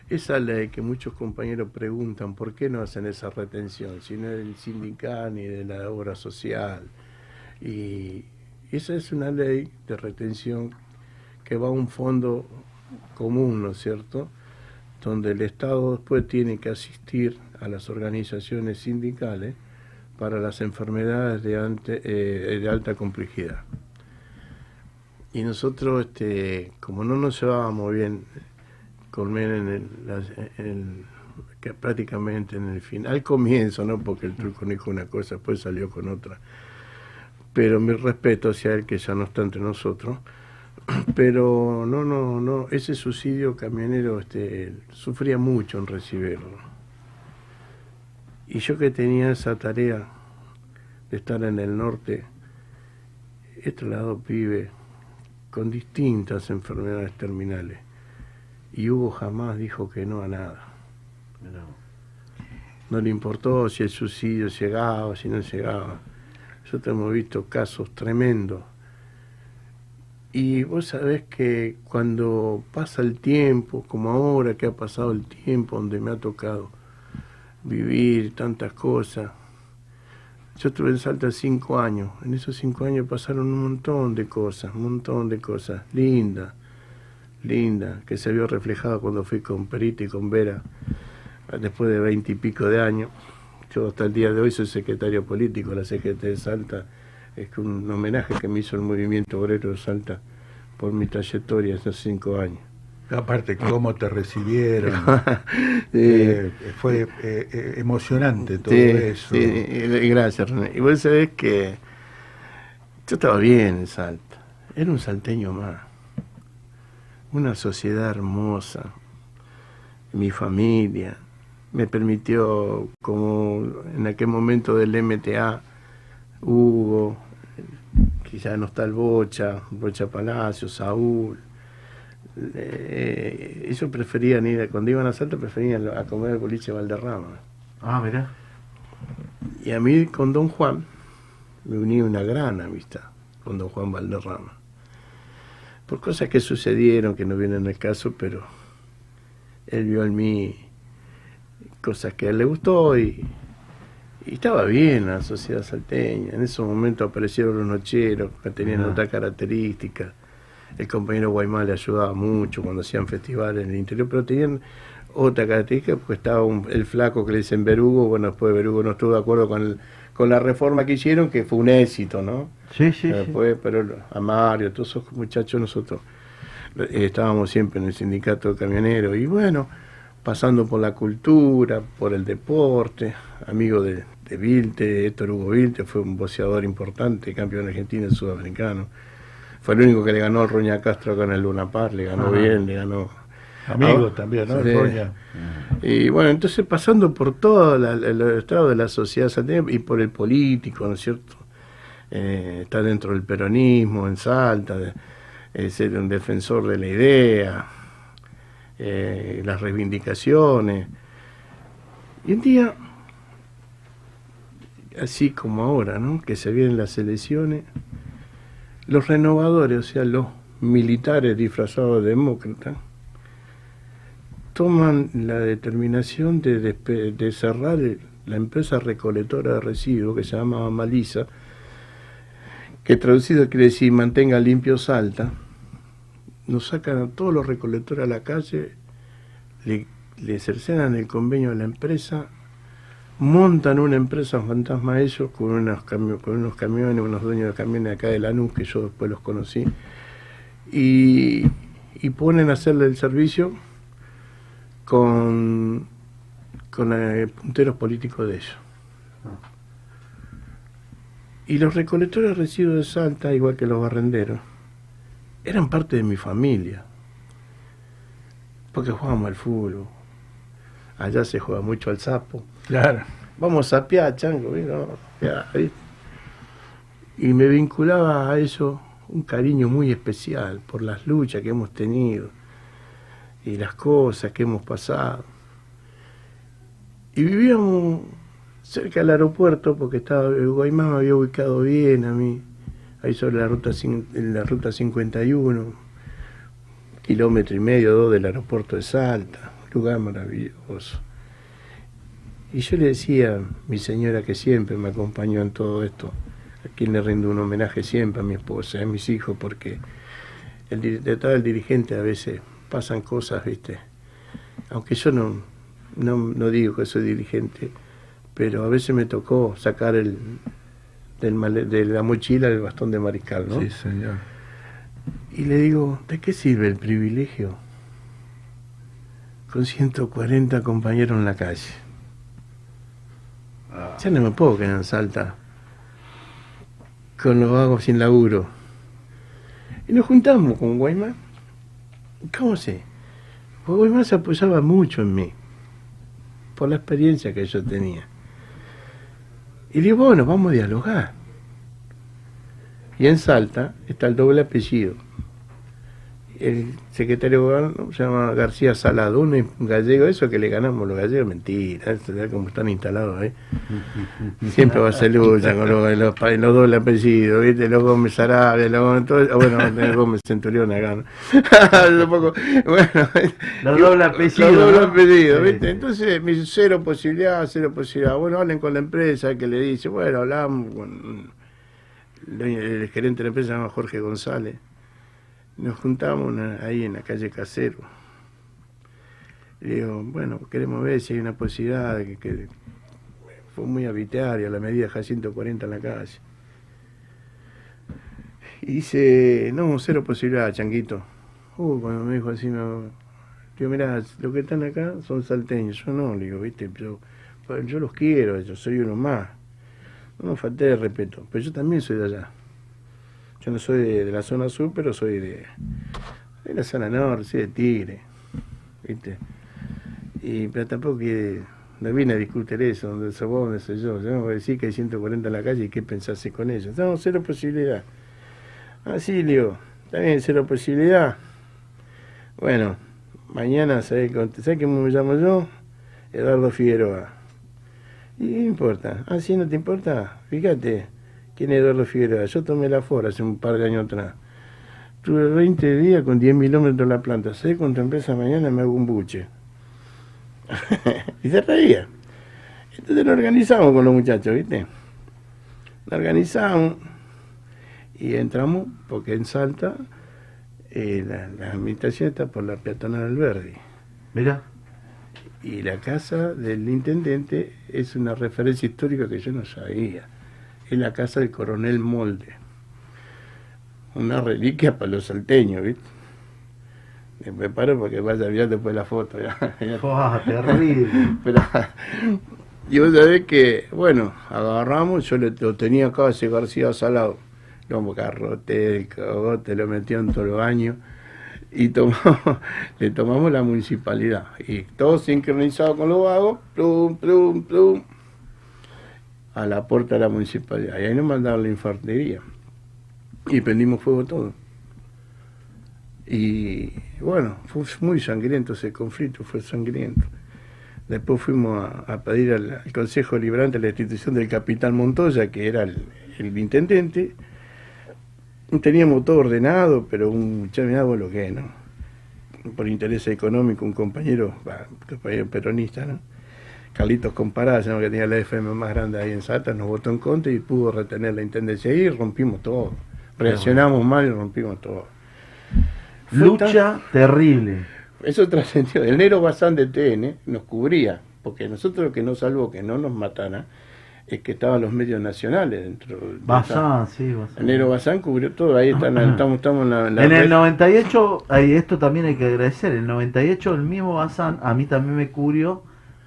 Esa ley que muchos compañeros preguntan por qué no hacen esa retención, si no es del sindical ni de la obra social. Y esa es una ley de retención que va a un fondo común, ¿no es cierto? Donde el Estado después tiene que asistir a las organizaciones sindicales para las enfermedades de, ante- eh, de alta complejidad. Y nosotros, este, como no nos llevábamos bien con en en el- que prácticamente en el fin, al comienzo, ¿no? Porque el truco dijo una cosa, después salió con otra. Pero mi respeto hacia él, que ya no está entre nosotros. Pero no, no, no, ese suicidio camionero este, sufría mucho en recibirlo. Y yo que tenía esa tarea de estar en el norte, he trasladado pibe con distintas enfermedades terminales. Y Hugo jamás dijo que no a nada. No le importó si el suicidio llegaba, si no llegaba. Nosotros hemos visto casos tremendos. Y vos sabés que cuando pasa el tiempo, como ahora que ha pasado el tiempo donde me ha tocado vivir tantas cosas, yo estuve en Salta cinco años. En esos cinco años pasaron un montón de cosas, un montón de cosas lindas, lindas, que se vio reflejado cuando fui con Perito y con Vera, después de veinte y pico de años. Yo hasta el día de hoy soy secretario político de la CGT de Salta. Es que un homenaje que me hizo el movimiento obrero de Salta por mi trayectoria esos cinco años. Aparte, cómo te recibieron. Sí. Eh, fue eh, eh, emocionante todo Sí, eso. sí, gracias, René. Y vos sabés que yo estaba bien en Salta. Era un salteño más. Una sociedad hermosa. Mi familia. Me permitió, como en aquel momento del MTA, Hugo, que ya no está el Bocha, Bocha Palacio, Saúl. Eh, ellos preferían ir, cuando iban a Salta, preferían a comer el boliche Valderrama. Ah, mirá. Y a mí con Don Juan me unía una gran amistad con Don Juan Valderrama. Por cosas que sucedieron, que no vienen al caso, pero él vio en mí cosas que a él le gustó y, Y estaba bien la sociedad salteña. En esos momentos aparecieron los nocheros que tenían otra característica. El compañero Guaymán le ayudaba mucho cuando hacían festivales en el interior, pero tenían otra característica porque estaba un- el flaco que le dicen Berugo. Bueno, después Berugo no estuvo de acuerdo con, el- con la reforma que hicieron, que fue un éxito, ¿no? Sí, sí, sí. Después, pero a Mario, todos esos muchachos, nosotros eh, estábamos siempre en el sindicato de camioneros. Y bueno, pasando por la cultura, por el deporte, amigo de, de Vilte, Héctor Hugo Vilte, fue un boxeador importante, campeón argentino y sudamericano. Fue el único que le ganó al Roña Castro acá en el Luna Par, le ganó Ajá. bien, le ganó. Amigo Ah, también, ¿no? sí. Roña. Y bueno, entonces pasando por todo la- el estado de la sociedad y por el político, ¿no es cierto? Eh, está dentro del peronismo, en Salta, de- eh, ser un defensor de la idea, eh, las reivindicaciones. Y un día, así como ahora, ¿no? Que se vienen las elecciones, los renovadores, o sea, los militares disfrazados de demócratas, toman la determinación de, cerrar la empresa recolectora de residuos que se llama Malisa, que traducido quiere decir mantenga limpio Salta, nos sacan a todos los recolectores a la calle, le, le cercenan el convenio de la empresa, montan una empresa fantasma ellos con, unos con unos camiones, unos dueños de camiones acá de Lanús, que yo después los conocí, y, y ponen a hacerle el servicio con, con eh, punteros políticos de ellos. Y los recolectores de residuos de Salta, igual que los barrenderos, eran parte de mi familia. Porque jugábamos al fútbol. Allá se juega mucho al sapo. Claro. Vamos a sapear, chango. Y me vinculaba a eso un cariño muy especial por las luchas que hemos tenido y las cosas que hemos pasado. Y vivíamos cerca del aeropuerto porque estaba me había ubicado bien a mí, ahí sobre la ruta, en la ruta 51, kilómetro y medio, dos del aeropuerto de Salta, lugar maravilloso. Y yo le decía a mi señora que siempre me acompañó en todo esto, a quien le rindo un homenaje siempre, a mi esposa, a mis hijos, porque el, detrás del dirigente a veces pasan cosas, ¿viste? Aunque yo no, no, no digo que soy dirigente, pero a veces me tocó sacar el, del de la mochila el bastón de mariscal, ¿no? Sí, señor. Y le digo, ¿de qué sirve el privilegio? Con 140 compañeros en la calle. Ya no me puedo quedar en Salta con los vagos sin laburo. Y nos juntamos con Guaymán. ¿Cómo sé? Porque se apoyaba mucho en mí, por la experiencia que yo tenía. Y digo, bueno, vamos a dialogar. Y en Salta está el doble apellido. El secretario de gobierno se llama García Salado, un gallego, eso que le ganamos los gallegos, mentira, eso como están instalados ahí. Siempre va a ser lucha con los, los, los dobles apellidos, ¿viste? Los Gómez Sarabia, los Gómez, todo, bueno, Gómez Centurión acá, ¿no? Bueno, Los dobles apellidos, Los dobles apellidos. ¿viste? Entonces, me dice, cero posibilidad, cero posibilidad. Bueno, hablen con la empresa, que le dice, bueno, hablamos con el, el gerente de la empresa, se llama Jorge González. Nos juntamos ahí en la calle Casero. Le digo, bueno, queremos ver si hay una posibilidad que, fue muy arbitraria la medida de 140 en la calle. Y dice, no, cero posibilidad, changuito. Uh, cuando me dijo así, no. Digo, mirá, los que están acá son salteños. Yo no, le digo, viste, yo, yo los quiero, yo soy uno más. No me falté de respeto, pero yo también soy de allá. Yo no soy de, la zona sur, pero soy de, la zona norte, soy de Tigre, viste. Y, pero tampoco que no vine a discutir eso, donde sos vos, donde soy yo. Yo no voy a decir que hay 140 en la calle y qué pensarse con ellos. No, cero posibilidad. Así, está bien, cero posibilidad. Bueno, mañana, ¿sabes ¿sabe cómo me llamo yo? Eduardo Figueroa. Y no importa. Ah, sí, no te importa. Fíjate, ¿quién es Eduardo Figueroa? Yo tomé la FOR hace un par de años atrás. Tuve 20 días con 10 kilómetros en la planta. ¿Sabes cuánto empresa mañana me hago un buche? y se reía. Entonces lo organizamos con los muchachos, ¿viste? Lo organizamos y entramos, porque en Salta eh, la, la administración está por la peatonal Alberdi. Mira. Y la casa del intendente es una referencia histórica que yo no sabía. Es la casa del coronel Molde. Una reliquia para los salteños, ¿viste? Me preparo porque vaya a ver después la foto. Ya, ya. Terrible. Pero, y vos sabés que, bueno, agarramos, yo lo tenía acá ese García Salado, lo garrote, el cagote, lo metió en todo el baño y tomamos, le tomamos la municipalidad. Y todo sincronizado con los vagos, plum, plum, plum, a la puerta de la municipalidad. Y ahí nos mandaron la infantería. Y prendimos fuego todo. Y bueno, fue muy sangriento ese conflicto, fue sangriento. Después fuimos a, a pedir al, Consejo Liberante la institución del capitán Montoya, que era el, intendente. Teníamos todo ordenado, pero un vos lo que ¿no? Por interés económico, un compañero, un compañero peronista, ¿no? Carlitos Comparada, llama, que tenía la FM más grande ahí en Salta, nos votó en contra y pudo retener la intendencia ahí y rompimos todo. Reaccionamos mal y rompimos todo. Lucha terrible. Eso trascendió. El Nero Bazán de TN nos cubría, porque nosotros lo que nos salvó que no nos matara es que estaban los medios nacionales dentro. de Bazán, sí, Bazán. El Nero Bazán cubrió todo, ahí están, estamos, estamos en la, la En el red. 98, ahí esto también hay que agradecer, en el 98 el mismo Bazán a mí también me cubrió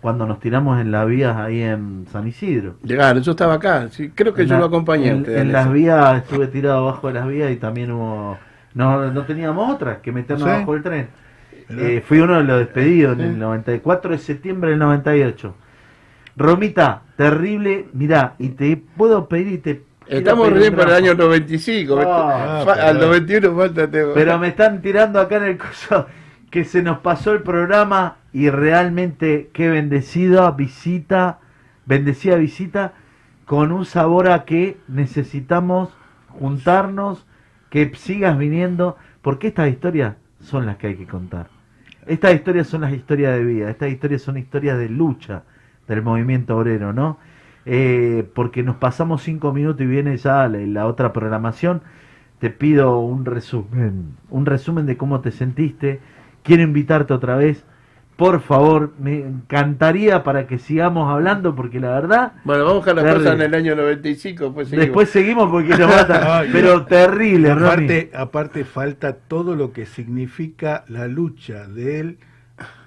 cuando nos tiramos en las vías ahí en San Isidro. Llegaron, yo estaba acá, sí, creo que En yo la- lo acompañé. En, las vías estuve tirado abajo de las vías y también hubo... No, no teníamos otra que meternos Sí. bajo el tren. Eh, fui uno de los despedidos en el 94 de septiembre del 98. Romita, terrible, mirá, y te puedo pedir y te... Estamos un para el año 95. Ah, fa- pero- al 91 falta Pero me están tirando acá en el coso que se nos pasó el programa y realmente qué bendecida visita, bendecida visita con un sabor a que necesitamos juntarnos, que sigas viniendo, porque estas historias son las que hay que contar. Estas historias son las historias de vida, estas historias son historias de lucha del movimiento obrero, ¿no? Eh, porque nos pasamos cinco minutos y viene ya la, la otra programación. Te pido un resumen, un resumen de cómo te sentiste. Quiero invitarte otra vez. Por favor, me encantaría para que sigamos hablando, porque la verdad. Bueno, vamos a buscar las terrible. cosas en el año 95, pues seguimos. Después seguimos porque nos matan. Pero terrible, aparte, aparte falta todo lo que significa la lucha de él,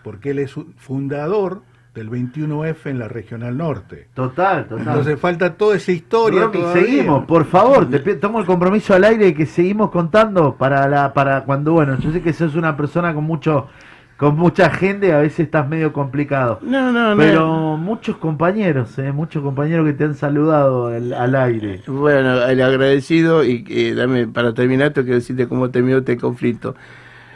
porque él es un fundador del 21F en la Regional Norte. Total, total. Entonces falta toda esa historia. Romy, seguimos, por favor, te tomo el compromiso al aire de que seguimos contando para la para cuando bueno, yo sé que sos una persona con mucho con mucha gente, a veces estás medio complicado. No, no, no. Pero muchos compañeros, eh, muchos compañeros que te han saludado al, al aire. Bueno, el agradecido y eh, dame para terminar, esto quiero decirte cómo terminó este conflicto.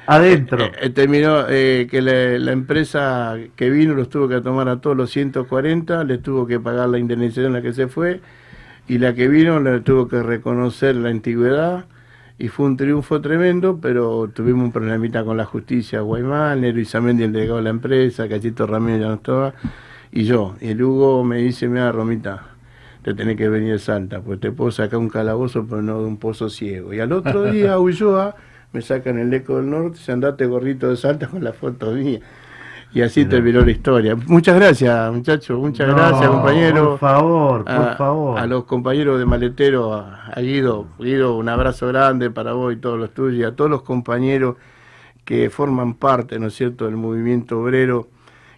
Adentro. Eh, eh, terminó eh, que la, la empresa que vino los tuvo que tomar a todos los 140, les tuvo que pagar la indemnización a la que se fue, y la que vino le tuvo que reconocer la antigüedad, y fue un triunfo tremendo, pero tuvimos un problemita con la justicia, Guaymán, Nero Isamendi, el delegado de la empresa, Cachito Ramírez ya no estaba, y yo. Y el Hugo me dice, mira Romita, te tenés que venir a Salta, pues te puedo sacar un calabozo, pero no de un pozo ciego. Y al otro día, Ulloa, me sacan el eco del norte, se andate gorrito de Salta con la foto mía. Y así terminó la historia. Muchas gracias, muchachos, muchas No, gracias, compañero. por favor, por A- favor. A los compañeros de Maletero, a, a Guido, Guido, un abrazo grande para vos y todos los tuyos, y a todos los compañeros que forman parte, ¿no es cierto?, del movimiento obrero,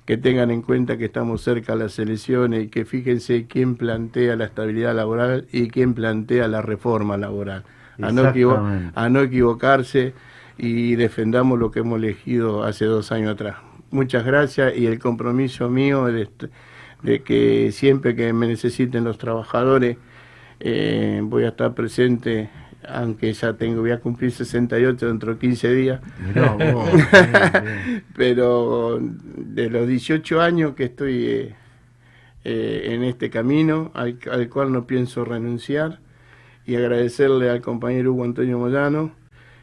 que tengan en cuenta que estamos cerca de las elecciones y que fíjense quién plantea la estabilidad laboral y quién plantea la reforma laboral. A no, a no equivocarse y defendamos lo que hemos elegido hace dos años atrás. Muchas gracias y el compromiso mío de, de que siempre que me necesiten los trabajadores eh, voy a estar presente, aunque ya tengo, voy a cumplir 68 dentro de 15 días. Mirá vos, bien, bien. Pero de los 18 años que estoy eh, eh, en este camino, al, al cual no pienso renunciar, y agradecerle al compañero Hugo Antonio Moyano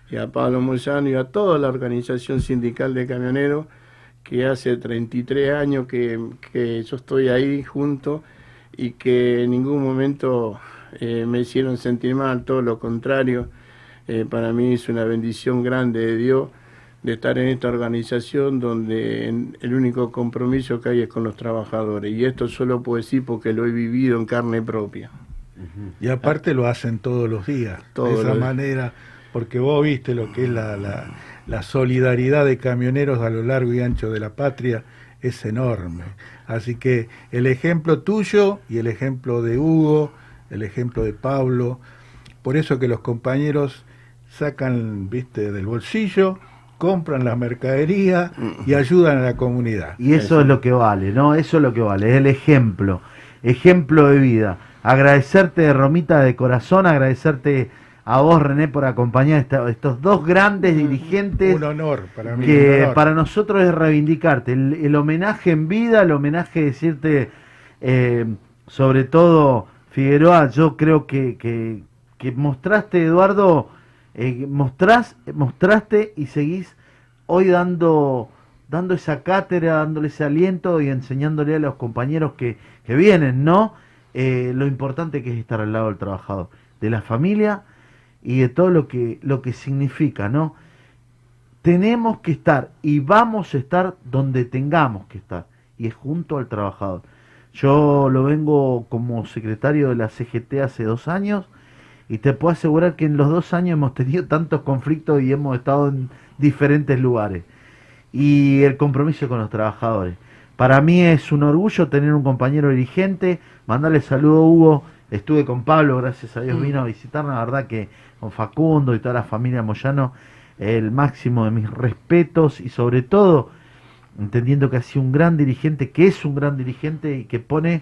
y a Pablo Moyano y a toda la organización sindical de camioneros que hace 33 años que, que yo estoy ahí junto y que en ningún momento eh, me hicieron sentir mal, todo lo contrario. Eh, para mí es una bendición grande de Dios de estar en esta organización donde el único compromiso que hay es con los trabajadores. Y esto solo puedo decir porque lo he vivido en carne propia. Y aparte lo hacen todos los días, Todos de esa manera, porque vos viste lo que es la, la, la solidaridad de camioneros a lo largo y ancho de la patria, es enorme. Así que el ejemplo tuyo y el ejemplo de Hugo, el ejemplo de Pablo, por eso que los compañeros sacan, viste, del bolsillo, compran la mercadería y ayudan a la comunidad. Y eso es lo que vale, ¿no? Eso es lo que vale, es el ejemplo, ejemplo de vida. Agradecerte, Romita, de corazón, agradecerte a vos, René, por acompañar a esta- estos dos grandes dirigentes. Un honor para mí. que honor. para nosotros es reivindicarte. El, el homenaje en vida, el homenaje decirte, eh, sobre todo, Figueroa, yo creo que, que, que mostraste, Eduardo, eh, mostrás, mostraste y seguís hoy dando, dando esa cátedra, dándole ese aliento y enseñándole a los compañeros que, que vienen, ¿no? Eh, lo importante que es estar al lado del trabajador, de la familia y de todo lo que, lo que significa, ¿no? tenemos que estar y vamos a estar donde tengamos que estar y es junto al trabajador. Yo lo vengo como secretario de la CGT hace dos años y te puedo asegurar que en los dos años hemos tenido tantos conflictos y hemos estado en diferentes lugares. Y el compromiso con los trabajadores. Para mí es un orgullo tener un compañero dirigente, mandarle saludo a Hugo, estuve con Pablo, gracias a Dios vino a visitarnos, la verdad que con Facundo y toda la familia Moyano, el máximo de mis respetos y sobre todo entendiendo que ha sido un gran dirigente, que es un gran dirigente y que pone,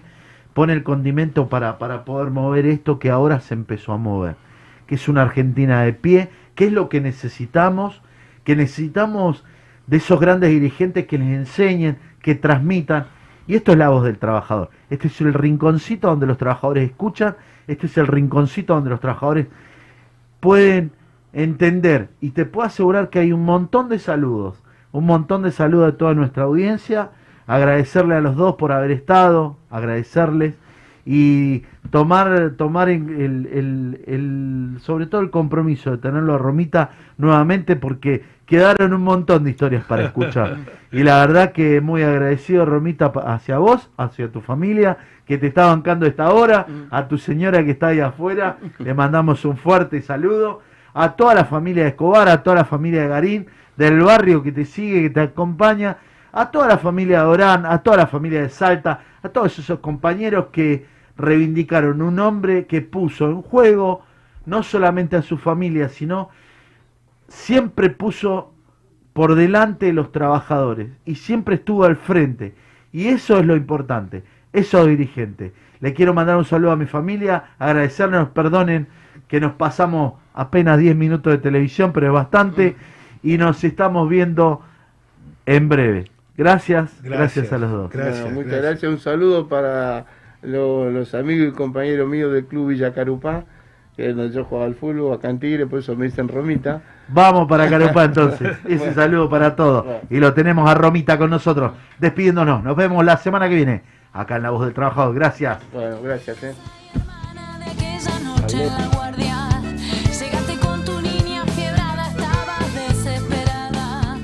pone el condimento para, para poder mover esto que ahora se empezó a mover, que es una Argentina de pie, que es lo que necesitamos, que necesitamos de esos grandes dirigentes que les enseñen, que transmitan, y esto es la voz del trabajador, este es el rinconcito donde los trabajadores escuchan, este es el rinconcito donde los trabajadores pueden entender y te puedo asegurar que hay un montón de saludos, un montón de saludos a toda nuestra audiencia, agradecerle a los dos por haber estado, agradecerles y tomar tomar el, el- el- sobre todo el compromiso de tenerlo a Romita nuevamente porque quedaron un montón de historias para escuchar. Y la verdad que muy agradecido Romita hacia vos, hacia tu familia que te está bancando esta hora, a tu señora que está ahí afuera, le mandamos un fuerte saludo, a toda la familia de Escobar, a toda la familia de Garín, del barrio que te sigue, que te acompaña, a toda la familia de Orán, a toda la familia de Salta, a todos esos compañeros que reivindicaron un hombre que puso en juego no solamente a su familia, sino siempre puso por delante los trabajadores y siempre estuvo al frente. Y eso es lo importante, esos dirigentes. Le quiero mandar un saludo a mi familia, agradecerles, nos perdonen que nos pasamos apenas 10 minutos de televisión, pero es bastante, y nos estamos viendo en breve. Gracias, gracias, a los dos. Bueno, muchas gracias. Un saludo para lo- los amigos y compañeros míos del Club Villa Carupá, que es donde yo jugaba al fútbol, acá en Tigre, por eso me dicen Romita. Vamos para Carupá entonces. Ese Bueno. saludo para todos. Y lo tenemos a Romita con nosotros, despidiéndonos. Nos vemos la semana que viene, acá en La Voz del Trabajador. Gracias. Bueno, gracias. ¿eh? noche en la guardia. Llegaste con tu niña fiebrada, estabas desesperada.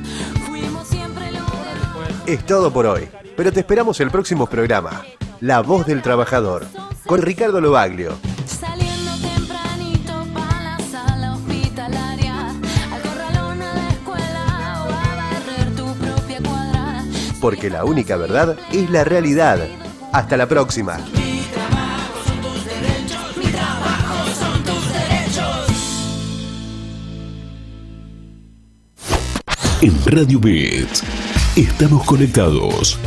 Fuimos siempre lo Es todo por hoy, pero te esperamos el próximo programa, La Voz del Trabajador, con Ricardo Lobaglio. Porque la única verdad es la realidad. Hasta la próxima. En Radio Bits estamos conectados.